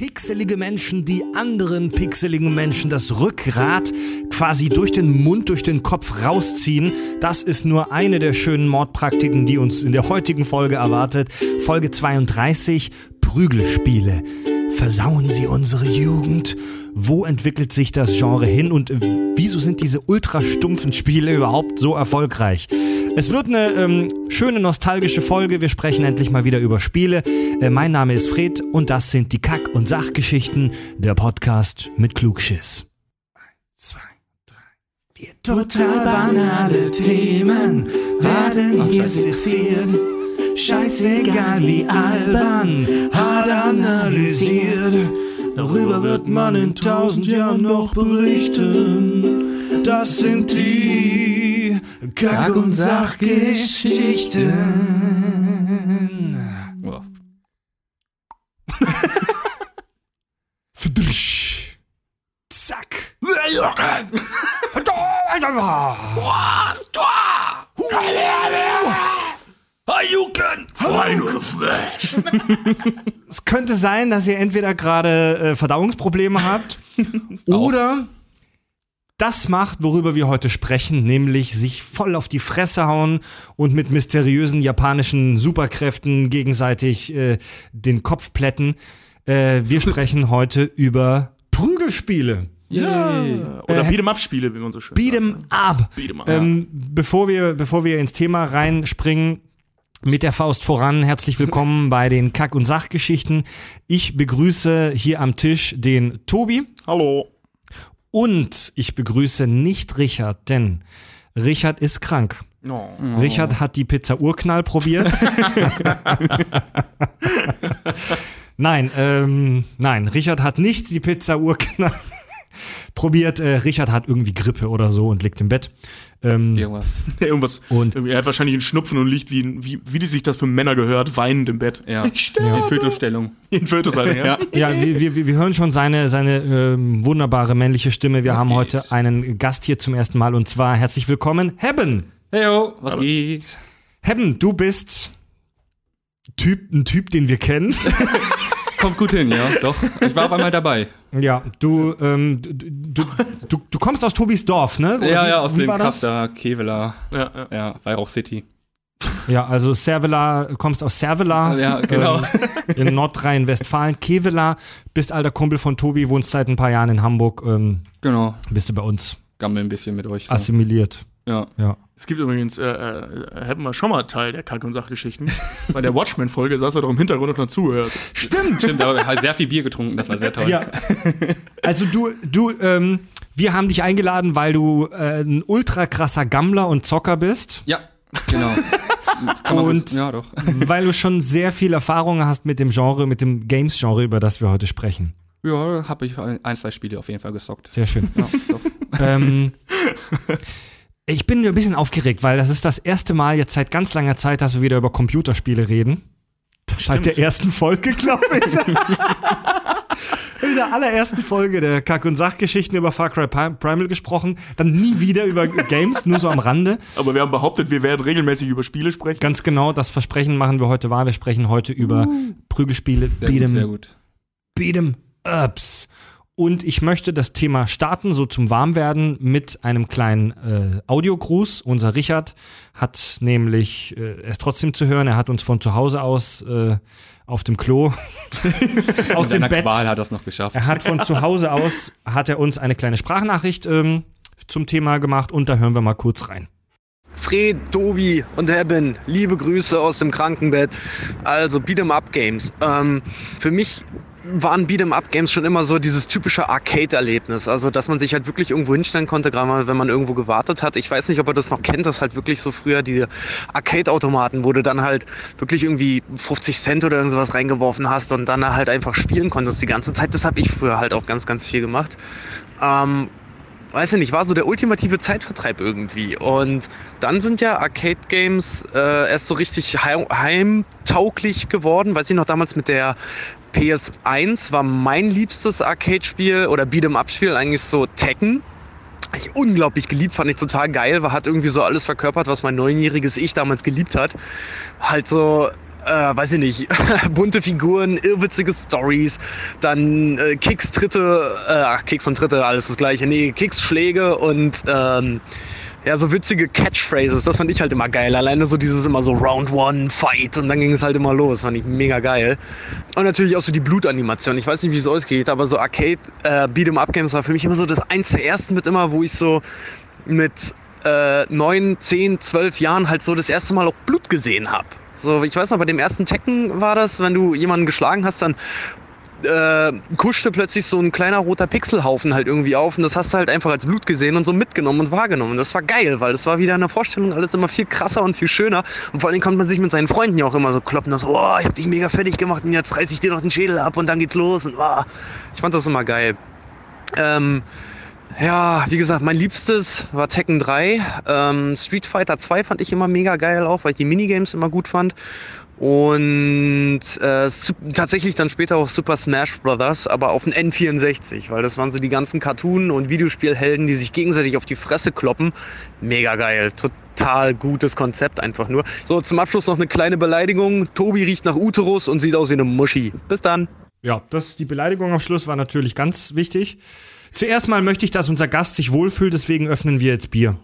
pixelige Menschen, die anderen pixeligen Menschen das Rückgrat quasi durch den Mund, durch den Kopf rausziehen. Das ist nur eine der schönen Mordpraktiken, die uns in der heutigen Folge erwartet. Folge 32, Prügelspiele. Versauen sie unsere Jugend? Wo entwickelt sich das Genre hin und wieso sind diese ultra stumpfen Spiele überhaupt so erfolgreich? Es wird eine ähm, schöne nostalgische Folge. Wir sprechen endlich mal wieder über Spiele. Äh, mein Name ist Fred und das sind die Kack- und Sachgeschichten, der Podcast mit Klugschiss. Eins, zwei, drei, vier. Total banale Themen werden hier seziert. Scheißegal wie albern, hart analysiert. Darüber wird man in tausend Jahren noch berichten. Das sind die Kack- und Sachgeschichten. Fdrsch. Zack. Es könnte sein, dass ihr entweder gerade äh, Verdauungsprobleme habt oder das macht, worüber wir heute sprechen, nämlich sich voll auf die Fresse hauen und mit mysteriösen japanischen Superkräften gegenseitig äh, den Kopf plätten. Äh, wir sprechen heute über Prügelspiele. Ja. Oder Äh, Beat'em-up-Spiele, wie man so schön Beat'em sagt. up. Beat'em up. Ähm, bevor, wir, bevor wir ins Thema reinspringen, mit der Faust voran, herzlich willkommen bei den Kack- und Sachgeschichten. Ich begrüße hier am Tisch den Tobi Hallo. Und ich begrüße nicht Richard, denn Richard ist krank. Oh. Richard hat die Pizza Urknall probiert. nein, ähm, nein, Richard hat nicht die Pizza Urknall probiert. Äh, Richard hat irgendwie Grippe oder so und liegt im Bett. Ähm, Irgendwas. Irgendwas. Und- er hat wahrscheinlich einen Schnupfen und liegt, wie, wie, wie die sich das für Männer gehört, weinend im Bett. Ja. Ich sterbe. In Viertelstellung. In Fötushaltung, ja. Ja. Ja, wir, wir, wir hören schon seine, seine ähm, wunderbare männliche Stimme. Wir Was haben geht? heute einen Gast hier zum ersten Mal und zwar herzlich willkommen, Hebben. Heyo, was geht? Hebben, du bist Typ, ein Typ, den wir kennen. Kommt gut hin, ja, doch. Ich war auf einmal dabei. ja, du, ähm, du, du, du, du kommst aus Tobis Dorf, ne? Oder ja, wie- ja, aus dem? Kaster, Kevela, ja, ja. ja, Weihrauch City. Ja, also Servela, kommst aus Servela. Ja, genau. Ähm, in Nordrhein-Westfalen. Kevela, bist alter Kumpel von Tobi, wohnst seit ein paar Jahren in Hamburg. Ähm, Genau. bist du bei uns Gammel ein bisschen mit euch. So. assimiliert. Ja. Ja. Es gibt übrigens, äh, äh, hatten wir schon mal Teil der Kack- und Sachgeschichten. Bei der Watchmen-Folge saß er doch im Hintergrund und hat zugehört. Stimmt! Stimmt, aber halt sehr viel Bier getrunken, das war sehr toll. Ja. Also du, du, ähm, wir haben dich eingeladen, weil du äh, ein ultra krasser Gammler und Zocker bist, Ja, genau. Und- ja, doch. weil du schon sehr viel Erfahrung hast mit dem Genre, mit dem Games-Genre, über das wir heute sprechen. Ja, habe ich ein, zwei Spiele auf jeden Fall gezockt. Sehr schön. Ja, doch. ähm, ich bin ein bisschen aufgeregt, weil das ist das erste Mal jetzt seit ganz langer Zeit, dass wir wieder über Computerspiele reden. Das seit der ersten Folge, glaube ich. In der allerersten Folge der Kack- und Sachgeschichten über Far Cry Pri- Primal gesprochen, dann nie wieder über Games, nur so am Rande. Aber wir haben behauptet, wir werden regelmäßig über Spiele sprechen. Ganz genau, das Versprechen machen wir heute wahr. Wir sprechen heute über Prügelspiele, Sehr gut, sehr gut. Beat'em Ups. Und ich möchte das Thema starten, so zum Warmwerden, mit einem kleinen äh, Audiogruß. Unser Richard hat nämlich, äh, er ist trotzdem zu hören, er hat uns von zu Hause aus äh, auf dem Klo, aus dem Bett, Qual hat er es noch geschafft. er hat von zu Hause aus, hat er uns eine kleine Sprachnachricht ähm, zum Thema gemacht und da hören wir mal kurz rein. Fred, Tobi und Eben, liebe Grüße aus dem Krankenbett. Also Beat'em Up Games. Ähm, für mich waren Beat'em Up Games schon immer so dieses typische Arcade-Erlebnis. Also, dass man sich halt wirklich irgendwo hinstellen konnte, gerade mal, wenn man irgendwo gewartet hat. Ich weiß nicht, ob ihr das noch kennt, das halt wirklich so früher die Arcade-Automaten, wo du dann halt wirklich irgendwie 50 Cent oder irgendwas reingeworfen hast und dann halt einfach spielen konntest die ganze Zeit. Das habe ich früher halt auch ganz, ganz viel gemacht. Ähm, weiß ich nicht, war so der ultimative Zeitvertreib irgendwie. Und dann sind ja Arcade-Games äh, erst so richtig heim heimtauglich geworden. Weiß ich noch, damals mit der PS1 war mein liebstes Arcade-Spiel oder Beat'em-Up-Spiel eigentlich so Tekken. Ich unglaublich geliebt, fand ich total geil, war, hat irgendwie so alles verkörpert, was mein neunjähriges Ich damals geliebt hat. Halt so äh, weiß ich nicht, bunte Figuren, irrwitzige Stories, dann äh, Kicks, Tritte, äh, ach, Kicks und Tritte, alles das gleiche. Nee, Kicks, Schläge und ähm, ja, so witzige Catchphrases, das fand ich halt immer geil. Alleine so dieses immer so Round One, Fight und dann ging es halt immer los. Fand ich mega geil. Und natürlich auch so die Blutanimation. Ich weiß nicht, wie es euch geht, aber so Arcade äh, Beat'em Up Games war für mich immer so das eins der ersten mit immer, wo ich so mit äh, 9, 10, 12 Jahren halt so das erste Mal auch Blut gesehen habe. So, ich weiß noch, bei dem ersten Tekken war das, wenn du jemanden geschlagen hast, dann äh, kuschte plötzlich so ein kleiner roter Pixelhaufen halt irgendwie auf und das hast du halt einfach als Blut gesehen und so mitgenommen und wahrgenommen. Das war geil, weil das war wieder in der Vorstellung alles immer viel krasser und viel schöner und vor allem konnte man sich mit seinen Freunden ja auch immer so kloppen, dass, oh, ich hab dich mega fertig gemacht und jetzt reiß ich dir noch den Schädel ab und dann geht's los und oh, ich fand das immer geil. Ähm, ja, wie gesagt, mein liebstes war Tekken 3. Ähm, Street Fighter 2 fand ich immer mega geil auch, weil ich die Minigames immer gut fand. Und äh, tatsächlich dann später auch Super Smash Brothers, aber auf den N64, weil das waren so die ganzen Cartoon- und Videospielhelden, die sich gegenseitig auf die Fresse kloppen. Mega geil, total gutes Konzept einfach nur. So, zum Abschluss noch eine kleine Beleidigung. Tobi riecht nach Uterus und sieht aus wie eine Muschi. Bis dann. Ja, das, die Beleidigung am Schluss war natürlich ganz wichtig. Zuerst mal möchte ich, dass unser Gast sich wohlfühlt, deswegen öffnen wir jetzt Bier.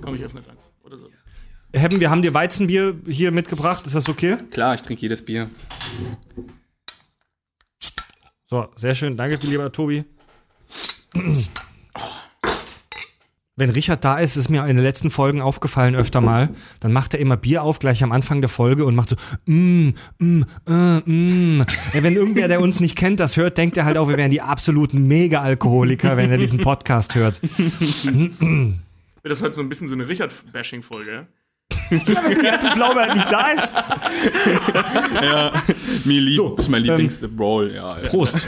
Komm, ich öffne eins. Hebben, wir haben dir Weizenbier hier mitgebracht, ist das okay? Klar, ich trinke jedes Bier. So, sehr schön. Danke, lieber Tobi. Wenn Richard da ist, ist mir in den letzten Folgen aufgefallen öfter mal, dann macht er immer Bier auf gleich am Anfang der Folge und macht so mm, mm, äh, mm. Ja, wenn irgendwer, der uns nicht kennt, das hört, denkt er halt auch, wir wären die absoluten Mega-Alkoholiker, wenn er diesen Podcast hört. Das ist halt so ein bisschen so eine Richard-Bashing-Folge. Ja? Ja, du Glaube halt nicht da ist. Mir lieb, So, ist mein ähm, Lieblings-Brawl, ja. ja. Prost.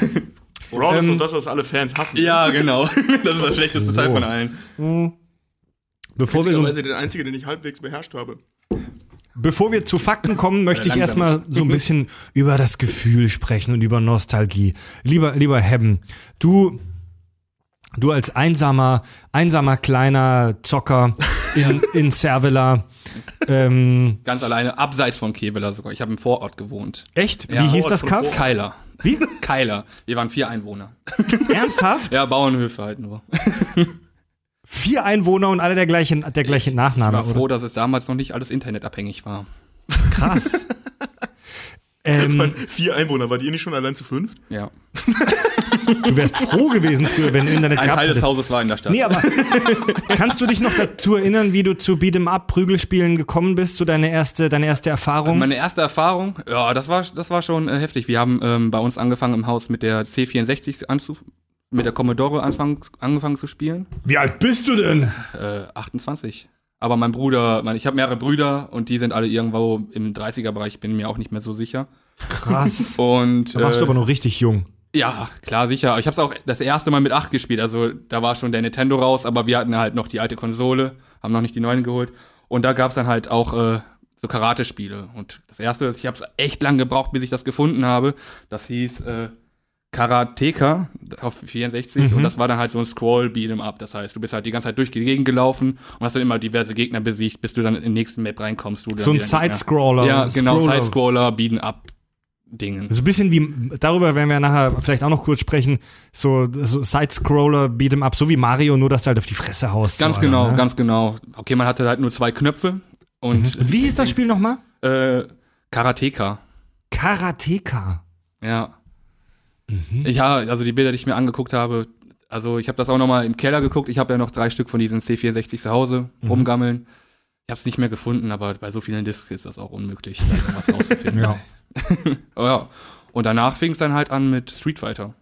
Brawl ist Ähm, so das, was alle Fans hassen. Ja, genau. Das ist das schlechteste Teil So. von allen. Bevor wir, so, Witzigerweise der einzige, den ich halbwegs beherrscht habe. bevor wir zu Fakten kommen, möchte ich erstmal so ein bisschen über das Gefühl sprechen und über Nostalgie. Lieber, lieber Hebben, du, du als einsamer, einsamer kleiner Zocker in, in Cervela, ähm, Ganz alleine, abseits von Kevela sogar. Ich habe im Vorort gewohnt. echt? Ja. Wie hieß das Vorort von Kaff? Keiler. Wie? Keiler. Wir waren vier Einwohner. Ernsthaft? Ja, Bauernhöfe halt nur. Vier Einwohner und alle der gleiche, der gleiche Ich Nachname, war froh, oder? dass es damals noch nicht alles internetabhängig war. Krass. ähm, Vier Einwohner, war die ihr nicht schon allein zu fünf? Ja. du wärst froh gewesen früher, wenn du Internet Ein gehabt Teil des hättest. Hauses war in der Stadt. Nee, aber kannst du dich noch dazu erinnern, wie du zu Beat'em Up Prügelspielen gekommen bist, so deine erste, deine erste Erfahrung? Meine erste Erfahrung, ja, das war, das war schon äh, heftig. Wir haben ähm, bei uns angefangen im Haus mit der C64 anzu mit der Commodore anfang, angefangen zu spielen. Wie alt bist du denn? Äh, 28. Aber mein Bruder, mein, ich habe mehrere Brüder und die sind alle irgendwo im 30er-Bereich, bin mir auch nicht mehr so sicher. Krass. Und Da warst äh, du aber noch richtig jung. Ja, klar, sicher. Ich habe es auch das erste Mal mit 8 gespielt. Also da war schon der Nintendo raus, aber wir hatten halt noch die alte Konsole, haben noch nicht die neuen geholt. Und da gab's dann halt auch äh, so Karate-Spiele. Und das erste, ich habe es echt lang gebraucht, bis ich das gefunden habe. Das hieß äh, Karateka auf 64 Mhm. und das war dann halt so ein Scroll Beat'em Up. Das heißt, du bist halt die ganze Zeit durch die Gegend gelaufen und hast dann immer diverse Gegner besiegt, bis du dann in den nächsten Map reinkommst. So ein Side-Scroller. Ja, genau, Scroller. Side-Scroller, Beat'em Up Dingen. So ein bisschen wie, darüber werden wir nachher vielleicht auch noch kurz sprechen, so, so Side-Scroller, Beat'em Up, so wie Mario, nur dass du halt auf die Fresse haust. Ganz so, genau, Alter, ne? ganz genau. Okay, man hatte halt nur zwei Knöpfe und Und wie hieß das Spiel nochmal? äh, Karateka. Karateka. Ja. Mhm. Ja, also die Bilder, die ich mir angeguckt habe, also ich habe das auch noch mal im Keller geguckt. Ich habe ja noch drei Stück von diesen C64 zu Hause Mhm. rumgammeln. Ich habe es nicht mehr gefunden, aber bei so vielen Discs ist das auch unmöglich, da irgendwas rauszufinden. Ja. Aber ja. Und danach fing es dann halt an mit Street Fighter.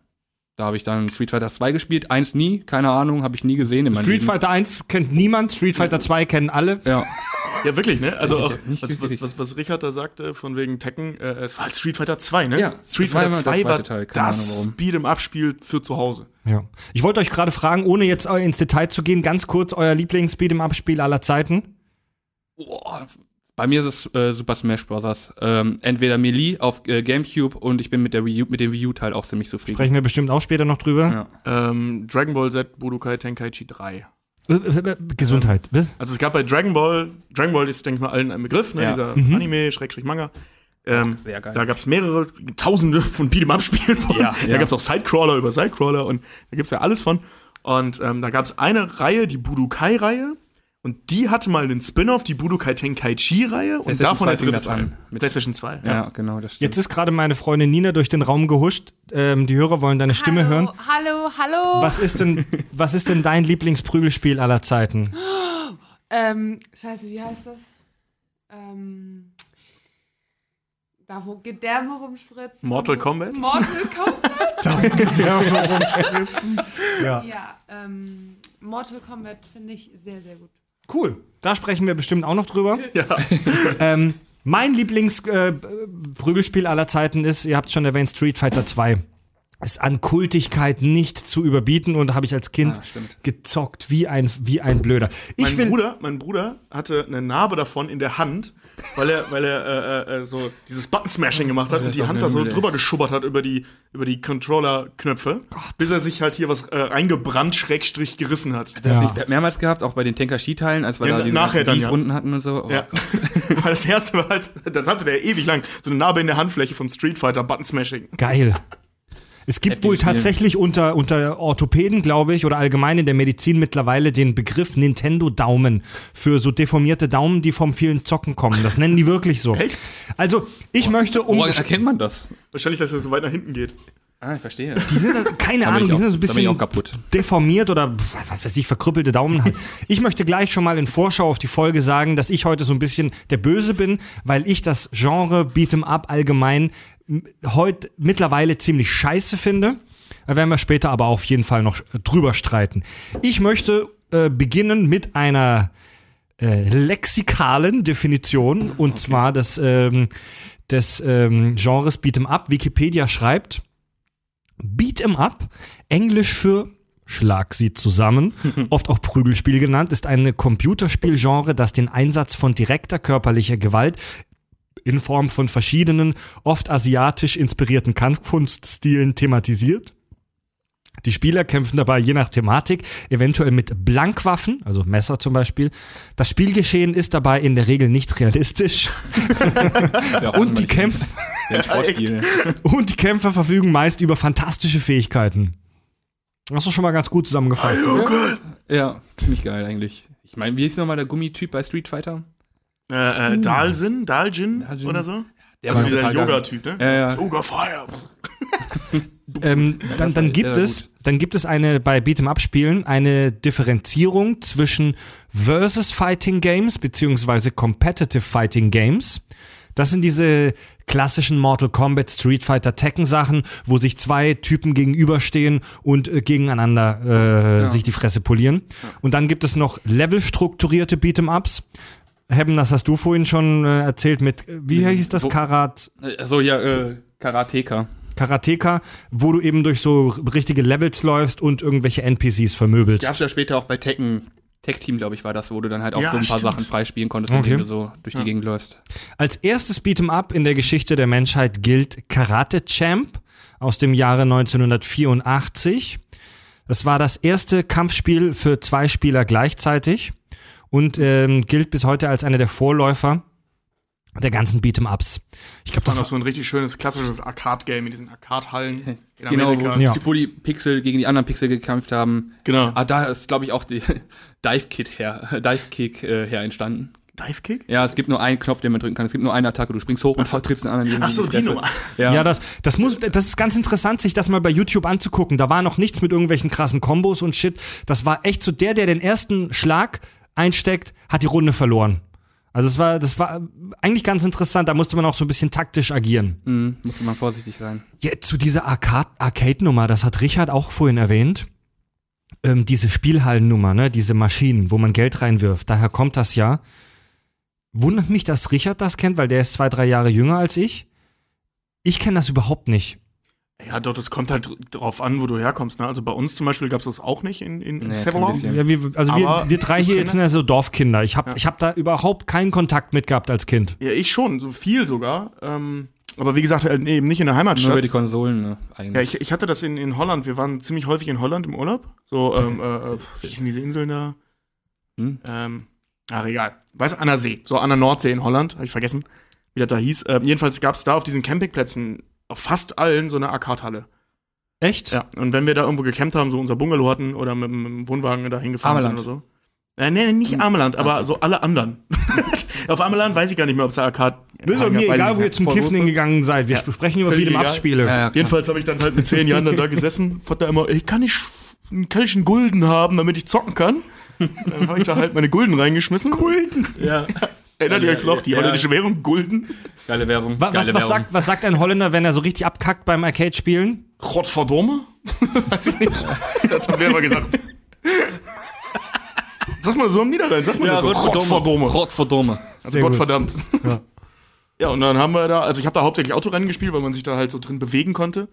Da habe ich dann Street Fighter 2 gespielt, eins nie, keine Ahnung, habe ich nie gesehen in meinem Street Leben. Fighter 1 kennt niemand, Street Fighter 2 kennen alle. Ja, Ja, wirklich, ne? Also auch, was, was, was, was Richard da sagte, von wegen Tekken, äh, es war halt Street Fighter 2, ne? Ja, Street Fighter immer der 2 war zweite Teil, keine Ahnung das. Beat'em-Up-Spiel für zu Hause. Ja. Ich wollte euch gerade fragen, ohne jetzt äh, ins Detail zu gehen, ganz kurz euer Lieblings-Beat'em-Up-Spiel aller Zeiten. Boah, bei mir ist es äh, Super Smash Bros. Ähm, entweder Melee auf äh, Gamecube und ich bin mit der Wii U, mit dem Wii U-Teil auch ziemlich zufrieden. Sprechen wir bestimmt auch später noch drüber. Ja. Ähm, Dragon Ball Z Budokai Tenkaichi 3. Äh, äh, äh, Gesundheit. Was? Also es gab bei Dragon Ball, Dragon Ball ist, denke ich mal, allen ein Begriff, ne? Ja. Dieser Mhm. Anime, Schrägstrich Manga. Ähm, sehr geil. Da gab es mehrere, tausende von Beat'em-Up-Spielen von. Ja, da ja. gab es auch Sidecrawler über Sidecrawler und da gibt es ja alles von. Und ähm, da gab es eine Reihe, die Budokai-Reihe. Und die hatte mal den Spin-off, die Budokai Tenkaichi-Reihe. Und davon der 2 fing dritte das an. Teil. Mit- PlayStation 2. Ja, genau, das stimmt. Jetzt ist gerade meine Freundin Nina durch den Raum gehuscht. Ähm, die Hörer wollen deine Stimme hören. Hallo, hallo. Was ist denn, was ist denn dein Lieblingsprügelspiel aller Zeiten? Ähm, scheiße, wie heißt das? Ähm, da, wo Gedärme rumspritzen. Mortal Kombat? Mortal Kombat? Ja. ja, ähm, Mortal Kombat finde ich sehr, sehr gut. Cool. Da sprechen wir bestimmt auch noch drüber. Ja. Ähm, mein Lieblingsprügelspiel aller Zeiten ist, ihr habt schon erwähnt, Street Fighter 2. Ist an Kultigkeit nicht zu überbieten und habe ich als Kind Ah, gezockt wie ein, wie ein Blöder. Ich Mein will, Bruder, mein Bruder hatte eine Narbe davon in der Hand, weil er, weil er äh, äh, so dieses Button-Smashing gemacht hat Oh, und die Hand da so drüber geschubbert hat über die, über die Controller-Knöpfe, bis er sich halt hier was äh, eingebrannt, schrägstrich gerissen hat. das Ja. nicht mehrmals gehabt, auch bei den Tenkashi-Teilen, als wir Ja, da diese dann, ja. Hatten und so. Oh, Ja. Weil das erste war halt, das hatte der ewig lang, so eine Narbe in der Handfläche vom Street Fighter Button-Smashing. Geil. Es gibt wohl tatsächlich unter, unter Orthopäden, glaube ich, oder allgemein in der Medizin mittlerweile den Begriff Nintendo-Daumen für so deformierte Daumen, die vom vielen Zocken kommen. Das nennen die wirklich so. Echt? Also, ich möchte um. Woran erkennt man das? Wahrscheinlich, dass er so weit nach hinten geht. Ah, ich verstehe. Die sind, also- keine Ahnung, ich die sind auch- so ein bisschen auch deformiert oder was weiß ich, verkrüppelte Daumen halt. Ich möchte gleich schon mal in Vorschau auf die Folge sagen, dass ich heute so ein bisschen der Böse bin, weil ich das Genre Beat'em Up allgemein heute mittlerweile ziemlich scheiße finde. Da werden wir später aber auf jeden Fall noch äh, drüber streiten. Ich möchte äh, beginnen mit einer äh, lexikalen Definition und zwar des, ähm, des ähm, Genres Beat'em Up. Wikipedia schreibt, Beat'em Up, Englisch für Schlag sie zusammen, oft auch Prügelspiel genannt, ist ein Computerspielgenre, das den Einsatz von direkter körperlicher Gewalt in Form von verschiedenen, oft asiatisch inspirierten Kampfkunststilen thematisiert. Die Spieler kämpfen dabei je nach Thematik, eventuell mit Blankwaffen, also Messer zum Beispiel. Das Spielgeschehen ist dabei in der Regel nicht realistisch Ja, und die, immer Kämpf ein Sportspiel. und die Kämpfer verfügen meist über fantastische Fähigkeiten. Hast du schon mal ganz gut zusammengefasst. Ja, ziemlich geil eigentlich. Ich meine, wie hieß nochmal der Gummityp bei Street Fighter? Äh, äh, Dalsin, Daljin Daljin. oder so? Der also dieser. Yoga-Typ, ne? Ja, ja. Yoga Fire. Ähm, dann, dann gibt es, dann gibt es eine bei Beat'em Up Spielen eine Differenzierung zwischen versus Fighting Games beziehungsweise Competitive Fighting Games. Das sind diese klassischen Mortal Kombat, Street Fighter, Tekken Sachen, wo sich zwei Typen gegenüberstehen und äh, gegeneinander äh, Ja. sich die Fresse polieren. Und dann gibt es noch levelstrukturierte Beat'em Ups. Hebben, das hast du vorhin schon äh, erzählt mit, äh, wie hieß das, Karat? So, ja, äh, Karateka. Karateka, wo du eben durch so richtige Levels läufst und irgendwelche NPCs vermöbelst. Gab's ja später auch bei Tekken. Tech Team, glaube ich, war das, wo du dann halt auch Ja, so ein paar stimmt. Sachen freispielen konntest, Okay. indem du so durch die Gegend läufst. Als erstes Beat'em Up in der Geschichte der Menschheit gilt Karate Champ aus dem Jahre 1984. Das war das erste Kampfspiel für zwei Spieler gleichzeitig und ähm, gilt bis heute als einer der Vorläufer der ganzen Beat'em Ups. Ich glaube, Das war noch so ein richtig schönes klassisches Arcade-Game in diesen Arcade-Hallen in Genau, Amerika. wo, Ja. wo die Pixel gegen die anderen Pixel gekämpft haben. Genau. Ah, da ist, glaube ich, auch die Dive-Kit her, Dive-Kick äh, her entstanden. Dive-Kick? Ja, es gibt nur einen Knopf, den man drücken kann. Es gibt nur eine Attacke. Du springst hoch und trittst den anderen gegen Ach so, die. Nummer. Ja, Ja, das, das muss, das ist ganz interessant, sich das mal bei YouTube anzugucken. Da war noch nichts mit irgendwelchen krassen Kombos und Shit. Das war echt so der, der den ersten Schlag einsteckt, hat die Runde verloren. Also es war, das war eigentlich ganz interessant. Da musste man auch so ein bisschen taktisch agieren. Mhm, musste man vorsichtig sein. Ja, zu dieser Arcade- Arcade-Nummer, das hat Richard auch vorhin erwähnt. Ähm, diese Spielhallennummer, ne, diese Maschinen, wo man Geld reinwirft. Daher kommt das ja. Wundert mich, dass Richard das kennt, weil der ist zwei, drei Jahre jünger als ich. Ich kenne das überhaupt nicht. Ja, doch, das kommt halt drauf an, wo du herkommst. Ne? Also bei uns zum Beispiel gab es das auch nicht in, in, in Nee. Ja, wir, also wir, Aber wir drei hier ich jetzt sind ja so Dorfkinder. Ich habe Ja. ich hab da überhaupt keinen Kontakt mit gehabt als Kind. Ja, ich schon, so viel sogar. Ähm, aber wie gesagt, äh, eben nicht in der Heimatstadt. Nur über die Konsolen, ne, eigentlich. Ja, ich, ich hatte das in, in Holland. Wir waren ziemlich häufig in Holland im Urlaub. So, ähm, äh, äh, wie hießen diese Inseln da? Hm? Ähm, ach, egal. Weißt du, an der See. So an der Nordsee in Holland, habe ich vergessen. wie das da hieß. Äh, jedenfalls gab es da auf diesen Campingplätzen auf fast allen so eine Arcade-Halle. Echt? Ja, und wenn wir da irgendwo gecampt haben, so unser Bungalow hatten oder mit, mit dem Wohnwagen da hingefahren sind oder so. Äh, nee, nicht Ameland, aber so alle anderen. auf Ameland weiß ich gar nicht mehr, ob es da Arcade Das ist doch mir egal, wo ihr zum Kiffen hingegangen seid. Wir sprechen über völlig Beat'em-up-Spiele. Ja, ja. Jedenfalls habe ich dann halt mit zehn Jahren dann da gesessen, Vater immer, ey, kann ich, kann ich einen Gulden haben, damit ich zocken kann? Dann habe ich da halt meine Gulden reingeschmissen. Gulden? Ja. Erinnert ihr euch noch, die Ja. holländische Währung Gulden? Geile Werbung. Wa- Was, Geile was, Werbung. sagt, was sagt ein Holländer, wenn er so richtig abkackt beim Arcade-Spielen? Gottverdomme? Weiß ich nicht. Das haben wir aber gesagt. Sag mal so im Niederrhein, sag mal das so. Gottverdomme. Gottverdomme. Also. Gottverdammt. Ja. und dann haben wir da, also ich habe da hauptsächlich Autorennen gespielt, weil man sich da halt so drin bewegen konnte.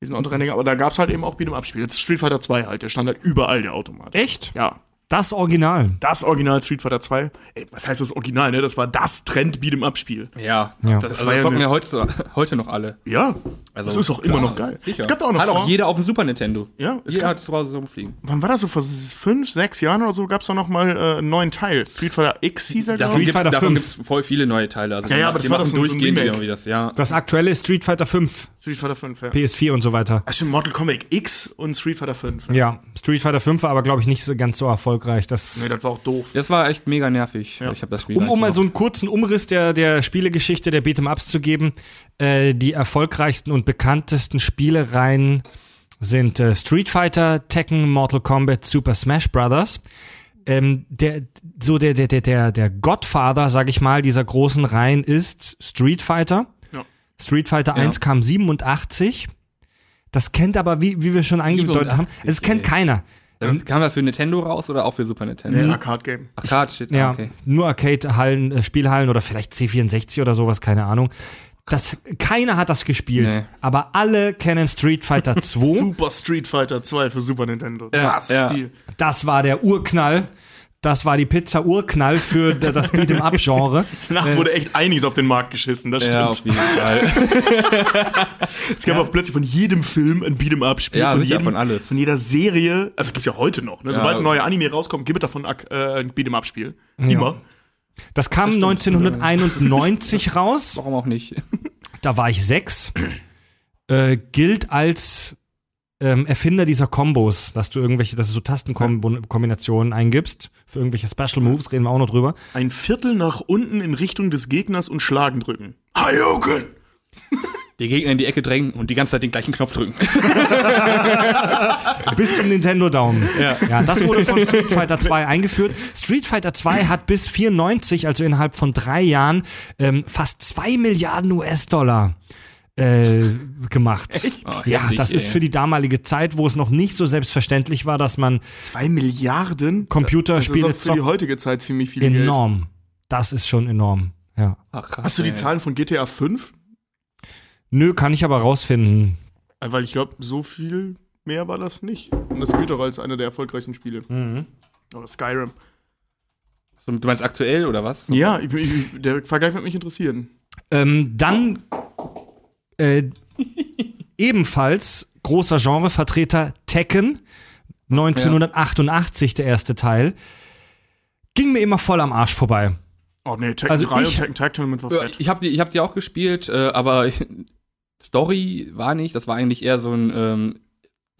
Diesen Autorennen, aber da gab's halt eben auch Beat'em-Up-Spiele. Das ist Street Fighter 2 halt, der stand halt überall, der Automat. Echt? Ja. Das Original. Das Original Street Fighter 2. Ey, was heißt das Original, ne? Das war das Trend Beat'em-Up-Spiel. Ja, Ja. das, also war das ja ja heute, heute noch alle. Ja. Also, das ist auch immer noch geil. Sicher. Es gab da auch noch Hat auch vor- jeder auf dem Super Nintendo. Ja, es jeder gab- hat zu Hause rumfliegen. Wann war das so? Vor fünf, sechs Jahren oder so gab's doch noch mal äh, einen neuen Teil. Street Fighter X hieß er, glaube ich. davon 5. gibt's voll viele neue Teile. Also Ja, ja, aber das die war machen doch so ein- so ein durchgehend Remake. das, ja. Das aktuelle ist Street Fighter 5, Street Fighter 5, ja. PS4 und so weiter. Also Mortal Kombat X und Street Fighter 5. Ja, Street Fighter 5 war aber, glaube ich, nicht so ganz so erfolgreich. Das, Nee, das war auch doof. Das war echt mega nervig. Ja. Ich habe das Spiel um, um mal so einen kurzen Umriss der, der Spielegeschichte der Beat'em-Ups zu geben. Äh, die erfolgreichsten und bekanntesten Spielereien sind äh, Street Fighter, Tekken, Mortal Kombat, Super Smash Brothers. Ähm, der, so der, der, der, der, der Godfather, sag ich mal, dieser großen Reihen ist Street Fighter. Ja. Street Fighter 1 kam 87. Das kennt aber, wie, wie wir schon angedeutet haben, 87, es kennt ey. keiner. Dann kam das für Nintendo raus oder auch für Super Nintendo? Nee, Arcade-Game. Arcade, shit, Ja, ah, okay. nur Arcade-Hallen, äh, Spielhallen oder vielleicht C64 oder sowas, keine Ahnung. Das, keiner hat das gespielt, Nee. aber alle kennen Street Fighter 2. Super Street Fighter 2 für Super Nintendo. Ja, das ja. Spiel. Das war der Urknall. Das war die Pizza-Urknall für d- das Beat'em-up-Genre. Danach wurde echt einiges auf den Markt geschissen, das Ja, stimmt. auf jeden Fall. es gab auch plötzlich von jedem Film ein Beat'em-Up-Spiel. Ja, von, sicher, jedem, von alles. von jeder Serie. Also es gibt's ja heute noch. Ne? Sobald ein Ja. neuer Anime rauskommt, gibt es davon äh, ein Beat'em-Up-Spiel. Immer. Das kam 1991 raus. Warum auch nicht? Da war ich sechs. Äh, gilt als ähm, Erfinder dieser Kombos, dass du irgendwelche, dass du so Tastenkombinationen eingibst für irgendwelche Special Moves, reden wir auch noch drüber. Ein Viertel nach unten in Richtung des Gegners und Schlagen drücken. Hadouken! Die Gegner in die Ecke drängen und die ganze Zeit den gleichen Knopf drücken. Bis zum Nintendo Daumen. Ja. Ja, das wurde von Street Fighter 2 eingeführt. Street Fighter 2 hat bis 94, also innerhalb von drei Jahren, ähm, fast zwei Milliarden US-Dollar äh, gemacht. Oh, ja, das ist für die damalige Zeit, wo es noch nicht so selbstverständlich war, dass man Zwei Milliarden? Computerspiele das ist für die heutige Zeit ziemlich viel Geld. Enorm. Das ist schon enorm. Ja. Ach, krass, Hast du die ey. Zahlen von GTA 5? Nö, kann ich aber rausfinden. Äh, Weil ich glaube, so viel mehr war das nicht. Und das gilt auch als einer der erfolgreichsten Spiele. Oder Skyrim. So, Du meinst aktuell oder was? Ja, ich, ich, der Vergleich wird mich interessieren. Ähm, dann äh, ebenfalls großer Genrevertreter Tekken, 1988 der erste Teil, ging mir immer voll am Arsch vorbei. Oh nee, Tekken Also 3 ich- und Tekken Tag Tournament war Ja, fett. Ich habe die, ich hab die auch gespielt, äh, aber Story war nicht. Das war eigentlich eher so ein ähm,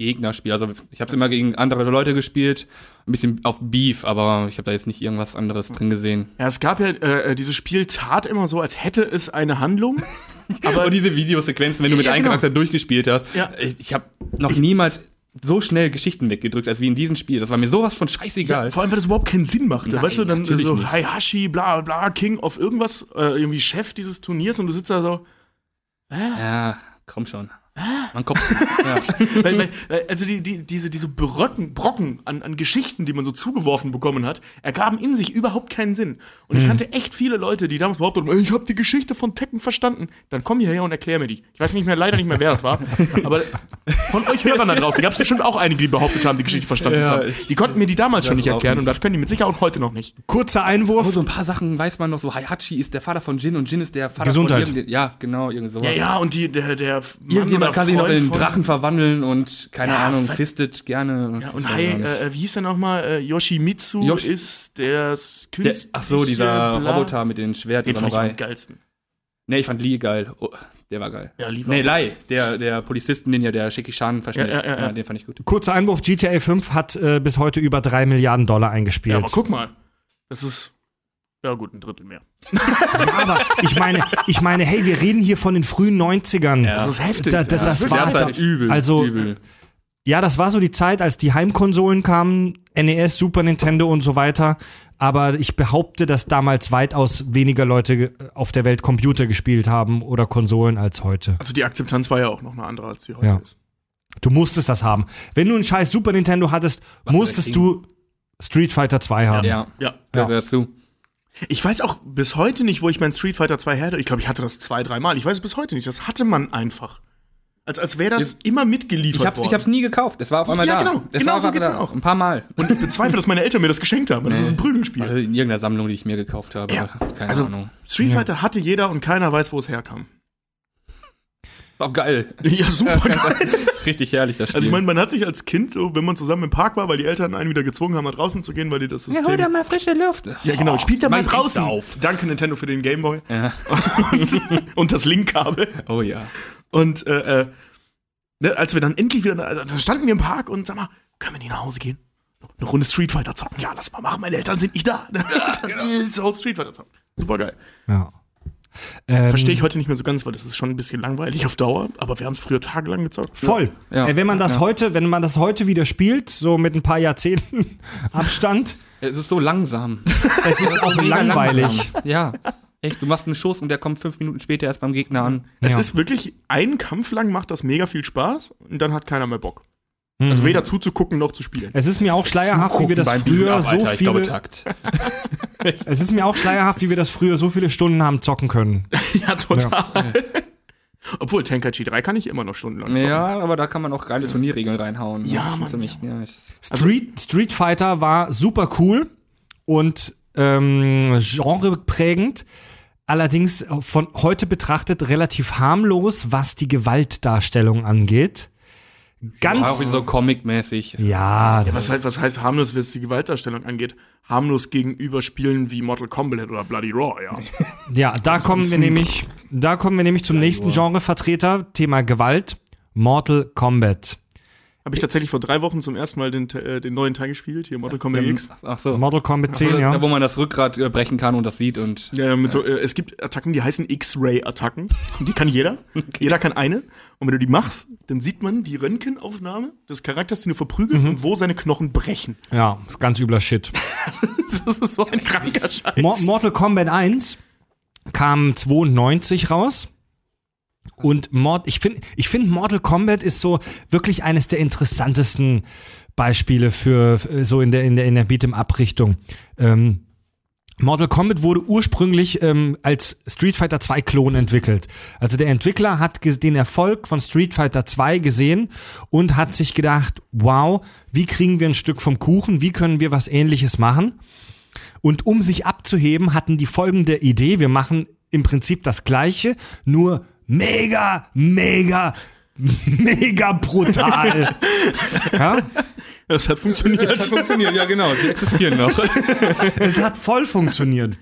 Gegnerspiel. Also ich habe immer gegen andere Leute gespielt, ein bisschen auf Beef, aber ich habe da jetzt nicht irgendwas anderes drin gesehen. Ja, es gab ja, äh, dieses Spiel tat immer so, als hätte es eine Handlung. aber Aber diese Videosequenzen, wenn du mit Ja, einem genau. Charakter durchgespielt hast, Ja. ich, ich habe noch niemals so schnell Geschichten weggedrückt, als wie in diesem Spiel. Das war mir sowas von scheißegal. vor allem, weil das überhaupt keinen Sinn machte. Nein, weißt du, dann so nicht. Hayashi, bla bla, King of irgendwas, äh, irgendwie Chef dieses Turniers und du sitzt da so. ja, komm schon. Mein Kopf. ja. weil, weil, also die, die, diese, diese Brocken, Brocken an, an Geschichten, die man so zugeworfen bekommen hat, ergaben in sich überhaupt keinen Sinn. Und ich kannte echt viele Leute, die damals behauptet haben, "Ey, ich habe die Geschichte von Tekken verstanden. Dann komm hierher und erklär mir die. Ich weiß nicht mehr, leider nicht mehr, wer das war. aber von euch Hörern da draußen gab es bestimmt auch einige, die behauptet haben, die Geschichte verstanden zu Ja, haben. Die konnten mir die damals schon nicht erklären nicht. und das können die mit Sicherheit auch heute noch nicht. Kurzer Einwurf. Oh, so ein paar Sachen weiß man noch. So Hayachi ist der Vater von Jin und Jin ist der Vater Gesundheit. von irgend- Ja, genau, irgend sowas. Ja, ja, und die, der, der Mann Oder kann sich noch in einen Drachen verwandeln und, keine Ja, Ahnung, fistet gerne. Ja, und auch nicht. äh, wie hieß der nochmal? Äh, Yoshimitsu Yoshi- ist der der, Künstler. ach so, dieser Roboter mit den Schwert, Den der fand ich am geilsten. Nee, ich fand Lee geil. Oh, der war geil. Ja, Lee war Nee, Lai, der, der Polizisten, den ja der verschnitt. Ja, ja, ja, ja. den fand ich gut. Kurzer Einwurf, GTA 5 hat äh, bis heute über 3 Milliarden Dollar eingespielt. Ja, aber guck mal. Das ist, ja gut, ein Drittel mehr. Ja, aber ich meine, ich meine, hey, wir reden hier von den frühen 90ern. Ja. Das ist heftig. Da, da, Ja, das, ist war Das da, war übel. also übel. ja, das war so die Zeit, als die Heimkonsolen kamen, NES, Super Nintendo und so weiter. Aber ich behaupte, dass damals weitaus weniger Leute auf der Welt Computer gespielt haben oder Konsolen als heute. Also die Akzeptanz war ja auch noch eine andere, als sie heute Ja. ist. Du musstest das haben. Wenn du einen scheiß Super Nintendo hattest, Was musstest du Street Fighter 2 haben. Ja, Ja. ja. dazu. Ich weiß auch bis heute nicht, wo ich mein Street Fighter 2 her Ich glaube, ich hatte das zwei, dreimal. Ich weiß es bis heute nicht. Das hatte man einfach. Als, als wäre das immer mitgeliefert Ich hab's, worden. ich hab's nie gekauft. Es war auf einmal Ja, da. genau. Es Genau war so geht's da. auch. Ein paar Mal. Und ich bezweifle, dass meine Eltern mir das geschenkt haben. Das Nee. ist ein Prügelspiel. Also in irgendeiner Sammlung, die ich mir gekauft habe. Ja. Keine Also Ahnung. Street Fighter hatte jeder und keiner weiß, wo es herkam. War auch geil. Ja, super geil. Richtig herrlich, das Spiel. Also ich meine, man hat sich als Kind, so, wenn man zusammen im Park war, weil die Eltern einen wieder gezwungen haben, nach draußen zu gehen, weil die das ja, System... hol da mal frische Luft. Ja, genau. Spielt da mal draußen. auf. Danke Nintendo für den Gameboy Ja. und, und das Linkkabel. Oh ja. Und äh, äh, ne, als wir dann endlich wieder, da, da standen wir im Park und sag mal, können wir nicht nach Hause gehen? Eine Runde Street Fighter zocken? Ja, lass mal machen. Meine Eltern sind nicht da. Ja, Hause Street Fighter zocken. Super geil. Ja. Ähm, Verstehe ich heute nicht mehr so ganz, weil das ist schon ein bisschen langweilig auf Dauer. Aber wir haben es früher tagelang gezockt. Voll. Ja. Äh, wenn man das Ja. heute, wenn man das heute wieder spielt, so mit ein paar Jahrzehnten Abstand, Es ist so langsam. es ist auch langweilig. langsam. Ja. Echt, du machst einen Schuss und der kommt fünf Minuten später erst beim Gegner an. Es Ja. ist wirklich, ein Kampf lang macht das mega viel Spaß und dann hat keiner mehr Bock. Mhm. Also weder zuzugucken noch zu spielen. Es ist mir auch schleierhaft, wie wir das früher so glaube, viele, Takt. es ist mir auch schleierhaft, wie wir das früher so viele Stunden haben zocken können. ja, total. Obwohl, Tenkaichi 3 kann ich immer noch stundenlang zocken. Ja, aber da kann man auch geile Turnierregeln reinhauen. Ja, Das ist Mann, ziemlich- ja, ich- Street, Street Fighter war super cool und ähm, genreprägend. Allerdings von heute betrachtet relativ harmlos, was die Gewaltdarstellung angeht. Ganz. Auch so comic-mäßig. ja, das Was, halt, was heißt harmlos, was die Gewaltdarstellung angeht? Harmlos gegenüber Spielen wie Mortal Kombat oder Bloody Raw, ja. Ja, da kommen wir nämlich, da kommen wir nämlich zum nächsten Genrevertreter, Thema Gewalt, Mortal Kombat. Habe ich tatsächlich vor drei Wochen zum ersten Mal den, äh, den neuen Teil gespielt, hier Mortal Kombat X. Ach so. Mortal Kombat 10, Also, ja. Da, wo man das Rückgrat äh, brechen kann und das sieht und Ja, mit so, äh, es gibt Attacken, die heißen X-Ray-Attacken. Und die kann jeder. Jeder kann eine. Und wenn du die machst, dann sieht man die Röntgenaufnahme des Charakters, den du verprügelst und wo seine Knochen brechen. Ja, ist ganz übler Shit. Das ist so ein kranker Scheiß. Mo Mortal Kombat 1 kam 92 raus. Und Mord, ich finde, ich finde Mortal Kombat ist so wirklich eines der interessantesten Beispiele für so in der in der in der Beat'em Up Richtung. Ähm, Mortal Kombat wurde ursprünglich ähm, als Street Fighter 2 Klon entwickelt. Also der Entwickler hat den Erfolg von Street Fighter 2 gesehen und hat sich gedacht, wow, wie kriegen wir ein Stück vom Kuchen? Wie können wir was ähnliches machen? Und um sich abzuheben, hatten die folgende Idee. Wir machen im Prinzip das Gleiche, nur mega, mega, mega brutal. ja? Das hat funktioniert. Das hat funktioniert, ja genau, die existieren noch. Es hat voll funktioniert.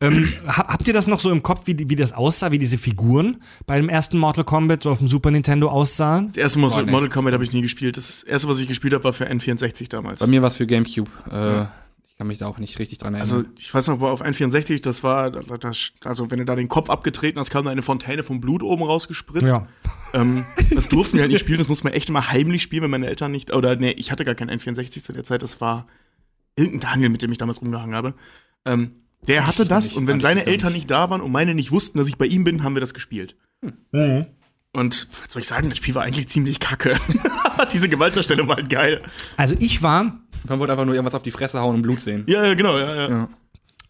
Ähm, hab, habt ihr das noch so im Kopf, wie, wie das aussah, wie diese Figuren bei dem ersten Mortal Kombat so auf dem Super Nintendo aussahen? Das erste Mal nee. Mortal Kombat habe ich nie gespielt. Das erste, was ich gespielt habe, war für N64 damals. Bei mir war es für Gamecube. Äh, Ich kann mich da auch nicht richtig dran Also erinnern. ich weiß noch, auf N64, das war, das, das, also wenn du da den Kopf abgetreten hast, kam da eine Fontäne vom Blut oben rausgespritzt. Ähm, das durften wir halt nicht spielen, das mussten wir echt immer heimlich spielen, wenn meine Eltern nicht, oder nee, ich hatte gar kein N64 zu der Zeit, das war irgendein Daniel, mit dem ich damals rumgehangen habe. Ähm, der hatte das nicht, und wenn ich seine Eltern nicht da waren und meine nicht wussten, dass ich bei ihm bin, haben wir das gespielt. Und was soll ich sagen, das Spiel war eigentlich ziemlich kacke. Diese Gewaltdarstellung war halt geil. Also ich war, Man wollte einfach nur irgendwas auf die Fresse hauen und Blut sehen. Ja, ja, genau, ja, ja. Ja.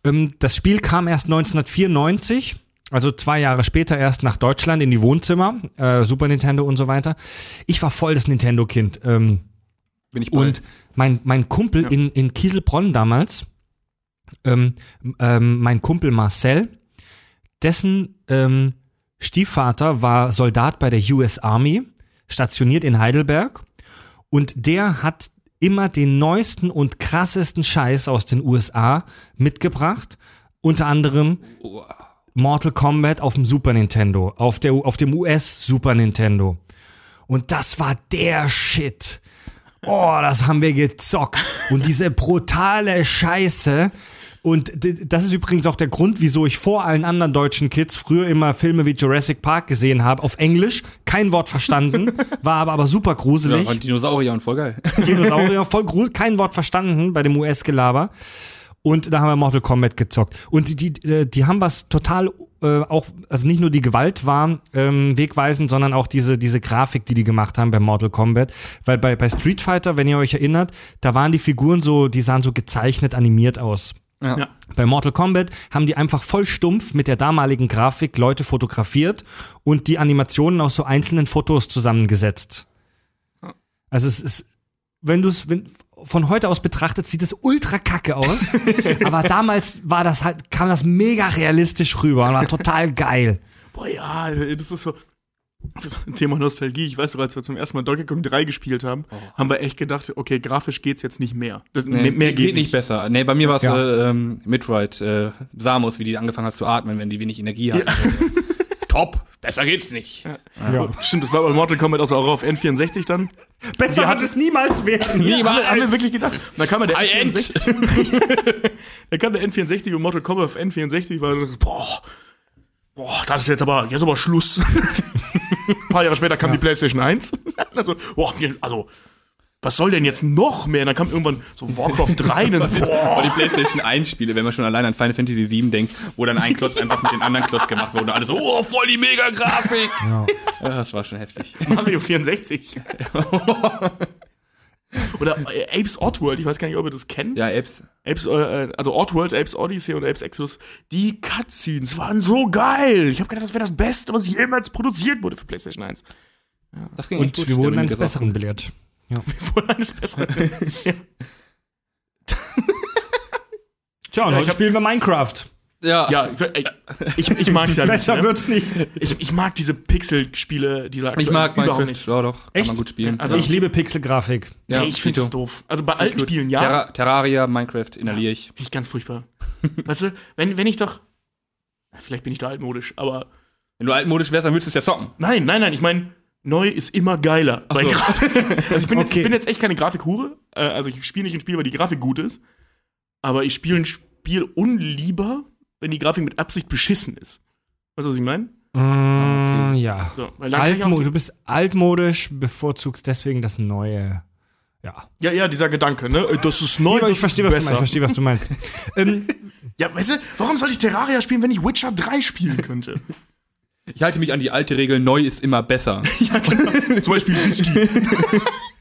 ähm, das Spiel kam erst 1994, also zwei Jahre später erst nach Deutschland in die Wohnzimmer, äh, Super Nintendo und so weiter. Ich war voll das Nintendo-Kind. Ähm, Bin ich bei. Und mein, mein Kumpel in, in Kieselbronn damals, ähm, ähm, mein Kumpel Marcel, dessen ähm, Stiefvater war Soldat bei der US Army, stationiert in Heidelberg. Und der hat immer den neuesten und krassesten Scheiß aus den USA mitgebracht. Unter anderem Mortal Kombat auf dem Super Nintendo, auf, der, auf dem US Super Nintendo. Und das war der Shit. Oh, das haben wir gezockt. Und diese brutale Scheiße. Und das ist übrigens auch der Grund, wieso ich vor allen anderen deutschen Kids früher immer Filme wie Jurassic Park gesehen habe, auf Englisch, kein Wort verstanden, war aber, aber super Ja, gruselig. und Dinosaurier und voll geil. Dinosaurier, voll gruselig, kein Wort verstanden bei dem US-Gelaber. Und da haben wir Mortal Kombat gezockt. Und die, die, äh, die haben was total äh, auch, also nicht nur die Gewalt war ähm, wegweisend, sondern auch diese, diese Grafik, die die gemacht haben bei Mortal Kombat. Weil bei, bei Street Fighter, wenn ihr euch erinnert, da waren die Figuren so, die sahen so gezeichnet animiert aus. Ja. Ja. Bei Mortal Kombat haben die einfach voll stumpf mit der damaligen Grafik Leute fotografiert und die Animationen aus so einzelnen Fotos zusammengesetzt. Also es ist, wenn du es von heute aus betrachtet, sieht es ultra kacke aus, aber damals war das halt, kam das mega realistisch rüber und war total geil. Boah, ja, das ist so. Thema Nostalgie. Ich weiß doch, als wir zum ersten Mal Donkey Kong 3 gespielt haben, haben wir echt gedacht, okay, grafisch geht's jetzt nicht mehr. Das, Nee, mehr, mehr geht, nicht. besser. Nee, bei mir war es Ja. äh, ähm, Midright, äh, Samus, wie die angefangen hat zu atmen, wenn die wenig Energie hatte. Top, besser geht's nicht. Ja. Stimmt, das war bei Mortal Kombat also auch auf N64 dann. Besser Wir wird es niemals werden. Ja, haben, wir, haben wir wirklich gedacht. Da kam der High-End. N64. da kam der N64 und Mortal Kombat auf N64 war das, boah, boah, das ist jetzt aber, jetzt aber Schluss. Ein paar Jahre später kam die PlayStation 1. also, boah, also, was soll denn jetzt noch mehr? Und dann kam irgendwann so Warcraft 3 und dann boah. Die PlayStation 1 Spiele, wenn man schon allein an Final Fantasy 7 denkt, wo dann ein Klotz einfach mit den anderen Klotz gemacht wurde und alle so, oh, voll die Mega-Grafik. Ja. Ja, das war schon heftig. Mario 64. Oder äh, Apes Oddworld, ich weiß gar nicht, ob ihr das kennt. Ja, Apps. Apes, äh, also Oddworld, Apes Odyssey und Apes Exodus, die Cutscenes waren so geil. Ich habe gedacht, das wäre das Beste, was jemals produziert wurde für PlayStation 1. Das ging Und gut. wir wurden Ja, eines. Besseren belehrt. Wohl eines Besseren. ja. Tja, und Ja, heute ich hab- spielen wir Minecraft. Ja, ja, ich, ich, ich mag ja nicht. Besser Ne? wird's nicht. Ich, ich mag diese Pixel-Spiele, diese ich mag überhaupt Minecraft. nicht. Ja, doch. Kann Echt? man gut spielen. Also ja. Ich liebe Pixelgrafik. ja, nee, ich finde das doof. Also bei alten Gut. Spielen, ja, Terra Terraria, Minecraft inhaliere ich. finde ich ganz furchtbar. weißt du, wenn, wenn ich doch, vielleicht bin ich da altmodisch, aber Wenn du altmodisch wärst, dann würdest du es ja zocken. Nein, nein, nein, ich meine, neu ist immer geiler. Bei so. Grafik. Also ich bin, jetzt, Okay. ich bin jetzt echt keine Grafikhure. Äh, also ich spiele nicht ein Spiel, weil die Grafik gut ist. Aber ich spiele ein Spiel unlieber, wenn die Grafik mit Absicht beschissen ist. Weißt du, was ich meine? Mm, ja. So, weil dann kann ich auch Altmo du bist altmodisch, bevorzugst deswegen das Neue. Ja. ja, ja, dieser Gedanke, ne? Das ist neu, das ich verstehe, ist was du meinst. Ich verstehe, was du meinst. ähm, Ja, weißt du, warum soll ich Terraria spielen, wenn ich Witcher 3 spielen könnte? Ich halte mich an die alte Regel, neu ist immer besser. ja, genau. Zum Beispiel Whisky.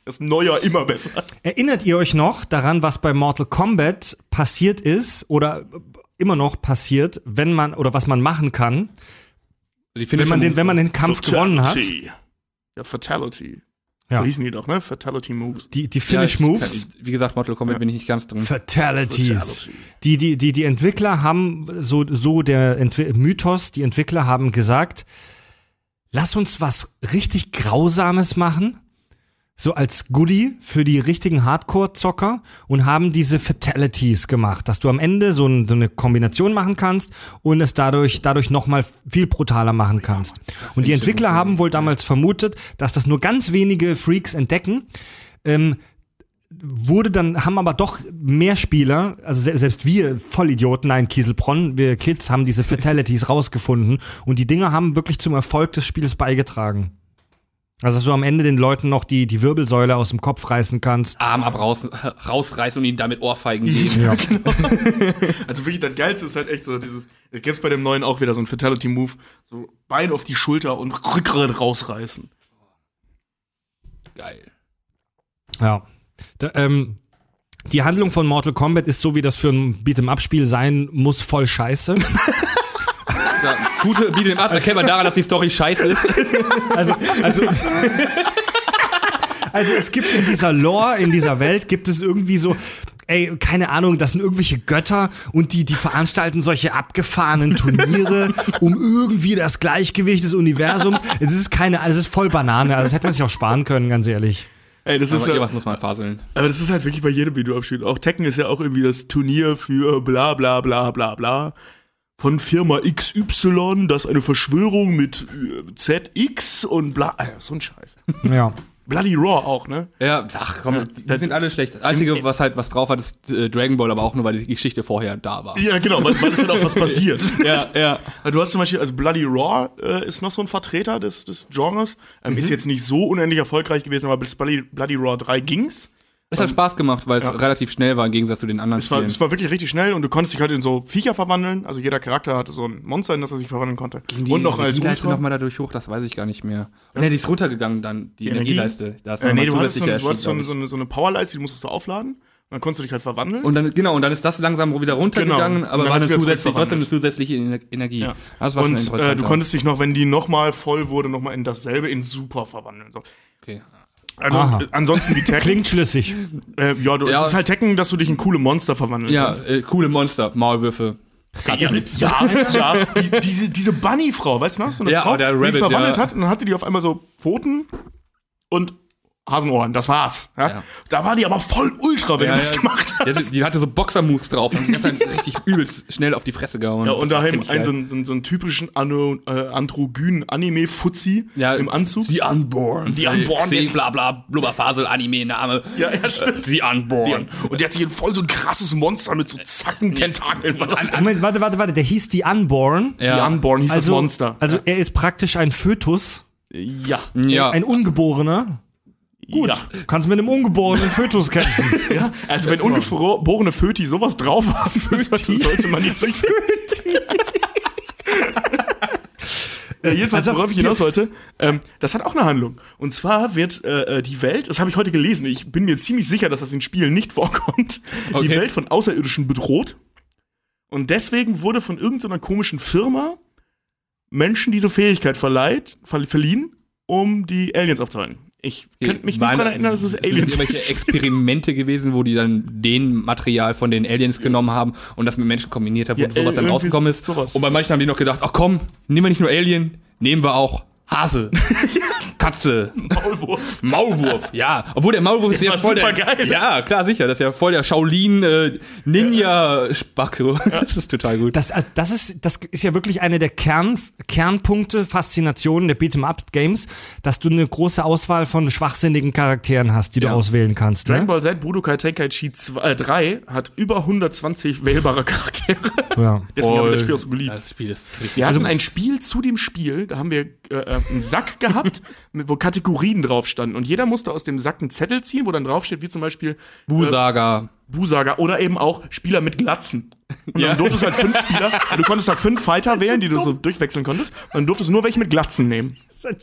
Das ist neuer immer besser. erinnert ihr euch noch daran, was bei Mortal Kombat passiert ist oder immer noch passiert, wenn man oder was man machen kann, Die wenn man den, wenn man den Kampf gewonnen hat? Fatality. Ja, Fatality. Ja. So hießen die doch, ne? Fatality Moves. Die, die Ja, Finish ich Moves. Kann, wie gesagt, Mortal Kombat bin ich nicht ganz drin. Fatalities. Fatality. Die, die, die, die Entwickler haben, so, so der Entwi Mythos, die Entwickler haben gesagt, lass uns was richtig Grausames machen, so als Goodie für die richtigen Hardcore-Zocker und haben diese Fatalities gemacht, dass du am Ende so, ein, so eine Kombination machen kannst und es dadurch, dadurch nochmal viel brutaler machen kannst. Und die Entwickler haben wohl damals vermutet, dass das nur ganz wenige Freaks entdecken. Ähm, wurde dann, haben aber doch mehr Spieler, also se selbst wir Vollidioten, nein, Kieselbronn, wir Kids haben diese Fatalities rausgefunden und die Dinger haben wirklich zum Erfolg des Spiels beigetragen. Also, dass du am Ende den Leuten noch die, die Wirbelsäule aus dem Kopf reißen kannst. Arm ab raus, rausreißen und ihnen damit Ohrfeigen geben. Ja. Also wirklich, das Geilste ist halt echt so dieses, da gibt's bei dem neuen auch wieder so ein Fatality-Move, so Bein auf die Schulter und Rückgrat rausreißen. Geil. ja. Da, ähm, die Handlung von Mortal Kombat ist so, wie das für ein Beat'em-up-Spiel sein muss, voll scheiße. Ja, gute Beat'em Up erkennt man daran, dass die Story scheiße ist. Also, also, also es gibt in dieser Lore, in dieser Welt, gibt es irgendwie so, ey, keine Ahnung, das sind irgendwelche Götter und die, die veranstalten solche abgefahrenen Turniere um irgendwie das Gleichgewicht des Universums. Es ist keine, es ist voll Banane, also das hätte man sich auch sparen können, ganz ehrlich. Ey, das ist Aber ja, irgendwas muss man faseln. aber das ist halt wirklich bei jedem Videoabspiel. Auch Tekken ist ja auch irgendwie das Turnier für bla bla bla bla bla. Von Firma XY, das ist eine Verschwörung mit äh, ZX und bla. Ah, ja, so ein Scheiß. Ja. Bloody Raw auch, ne? Ja, ach komm, die, die sind alle schlecht. Das Einzige, was halt was drauf hat, ist äh, Dragon Ball, aber auch nur, weil die Geschichte vorher da war. Ja, genau, weil, weil es halt auch was passiert. ja. ja. Du hast zum Beispiel, also Bloody Raw äh, ist noch so ein Vertreter des, des Genres. Ähm, Mhm. Ist jetzt nicht so unendlich erfolgreich gewesen, aber bis Bloody, Bloody Raw 3 ging's. Es hat Spaß gemacht, weil es Ja. relativ schnell war im Gegensatz zu den anderen Es war, Spielen. es war wirklich richtig schnell und du konntest dich halt in so Viecher verwandeln. Also jeder Charakter hatte so ein Monster, in das er sich verwandeln konnte. Die und noch als Energieleiste Ultra. noch mal dadurch hoch, das weiß ich gar nicht mehr. Nee, die ist runtergegangen dann, die, Energie? Energieleiste. Da ist Äh, nee, du hattest, so, zusätzliche du hattest so, eine, so, eine, Powerleiste, die musstest du aufladen. Und dann konntest du dich halt verwandeln. Und dann, genau, und dann ist das langsam wieder runtergegangen, Genau. Aber war eine du wieder zusätzlich, trotzdem eine zusätzliche Ener- Energie. Ja. Das war schon und interessant. äh, du konntest dich noch, wenn die nochmal voll wurde, nochmal in dasselbe in Super verwandeln. So. okay. Also Aha. äh, ansonsten wie Tekken. Klingt schlüssig. äh, ja, du, Ja. es ist halt Tekken, dass du dich in coole Monster verwandeln Ja, kannst. äh, coole Monster, Maulwürfe. Ja, ja, ja. Die, diese, diese Bunny-Frau, weißt du noch? So eine Ja, Frau, der die Rabbit, sich verwandelt ja. hat und dann hatte die auf einmal so Pfoten und Hasenohren. Das war's. Ja? Ja. Da war die aber voll ultra, wenn Ja, du das ja. gemacht hast. Die hatte, die hatte so Boxer-Moves drauf und die hat dann richtig übelst schnell auf die Fresse gehauen. Ja, Das und daheim einen so, so, so einen typischen ano, äh, androgynen Anime-Fuzzi ja, im Anzug. The Unborn. The Unborn, das- bla bla, Blubberfasel, Anime-Name. Ja, ja, stimmt. The Unborn. Und der hat sich in voll so ein krasses Monster mit so Zacken, Tentakeln. Moment, warte, warte, warte. Der hieß die Unborn. Ja. Die Unborn hieß das Also, Monster. also er ist praktisch ein Fötus, ja. Ja. ein Ungeborener. Gut, Ja. kannst mit einem ungeborenen Fötus kämpfen. ja. Also wenn ungeborene Föti sowas drauf haben, sollte, sollte man die züchten. Ja, jedenfalls, Also, worauf ich hinaus wollte, ähm, das hat auch eine Handlung. Und zwar wird äh, äh, die Welt, das habe ich heute gelesen, ich bin mir ziemlich sicher, dass das in Spielen nicht vorkommt, die Okay. Welt von Außerirdischen bedroht. Und deswegen wurde von irgendeiner komischen Firma Menschen diese Fähigkeit verleiht, ver verliehen, um die Aliens aufzuhalten. Ich könnte mich nicht daran erinnern, dass es sind Aliens irgendwelche ist. Experimente gewesen, wo die dann den Material von den Aliens genommen haben und das mit Menschen kombiniert haben, wo Ja, sowas dann rausgekommen ist. sowas. Und bei manchen haben die noch gedacht, ach komm, nehmen wir nicht nur Alien, nehmen wir auch Hase, Katze, Maulwurf. Maulwurf. Ja, obwohl der Maulwurf ist ja voll der. supergeil. Ja, klar, sicher. Das ist ja voll der Shaolin äh, Ninja Spacko. Das ist total gut. Das, äh, das, ist, das ist ja wirklich eine der Kern, Kernpunkte, Faszinationen der Beat'em-up-Games, dass du eine große Auswahl von schwachsinnigen Charakteren hast, die Ja. du auswählen kannst. Dragon Ne? Ball Z Budokai Tenkaichi 2, äh, 3 hat über 120 wählbare Charaktere. Ja. Deswegen habe ich das Spiel auch so geliebt. Ja, das Spiel ist richtig. Wir hatten ein Spiel zu dem Spiel, da haben wir äh, äh, einen Sack gehabt, wo Kategorien drauf standen. Und jeder musste aus dem Sack einen Zettel ziehen, wo dann draufsteht, wie zum Beispiel Busaga. Busager oder eben auch Spieler mit Glatzen. Und Ja. dann durftest du halt fünf Spieler, du konntest da fünf Fighter wählen, die du so durchwechseln konntest. Und dann durftest du nur welche mit Glatzen nehmen.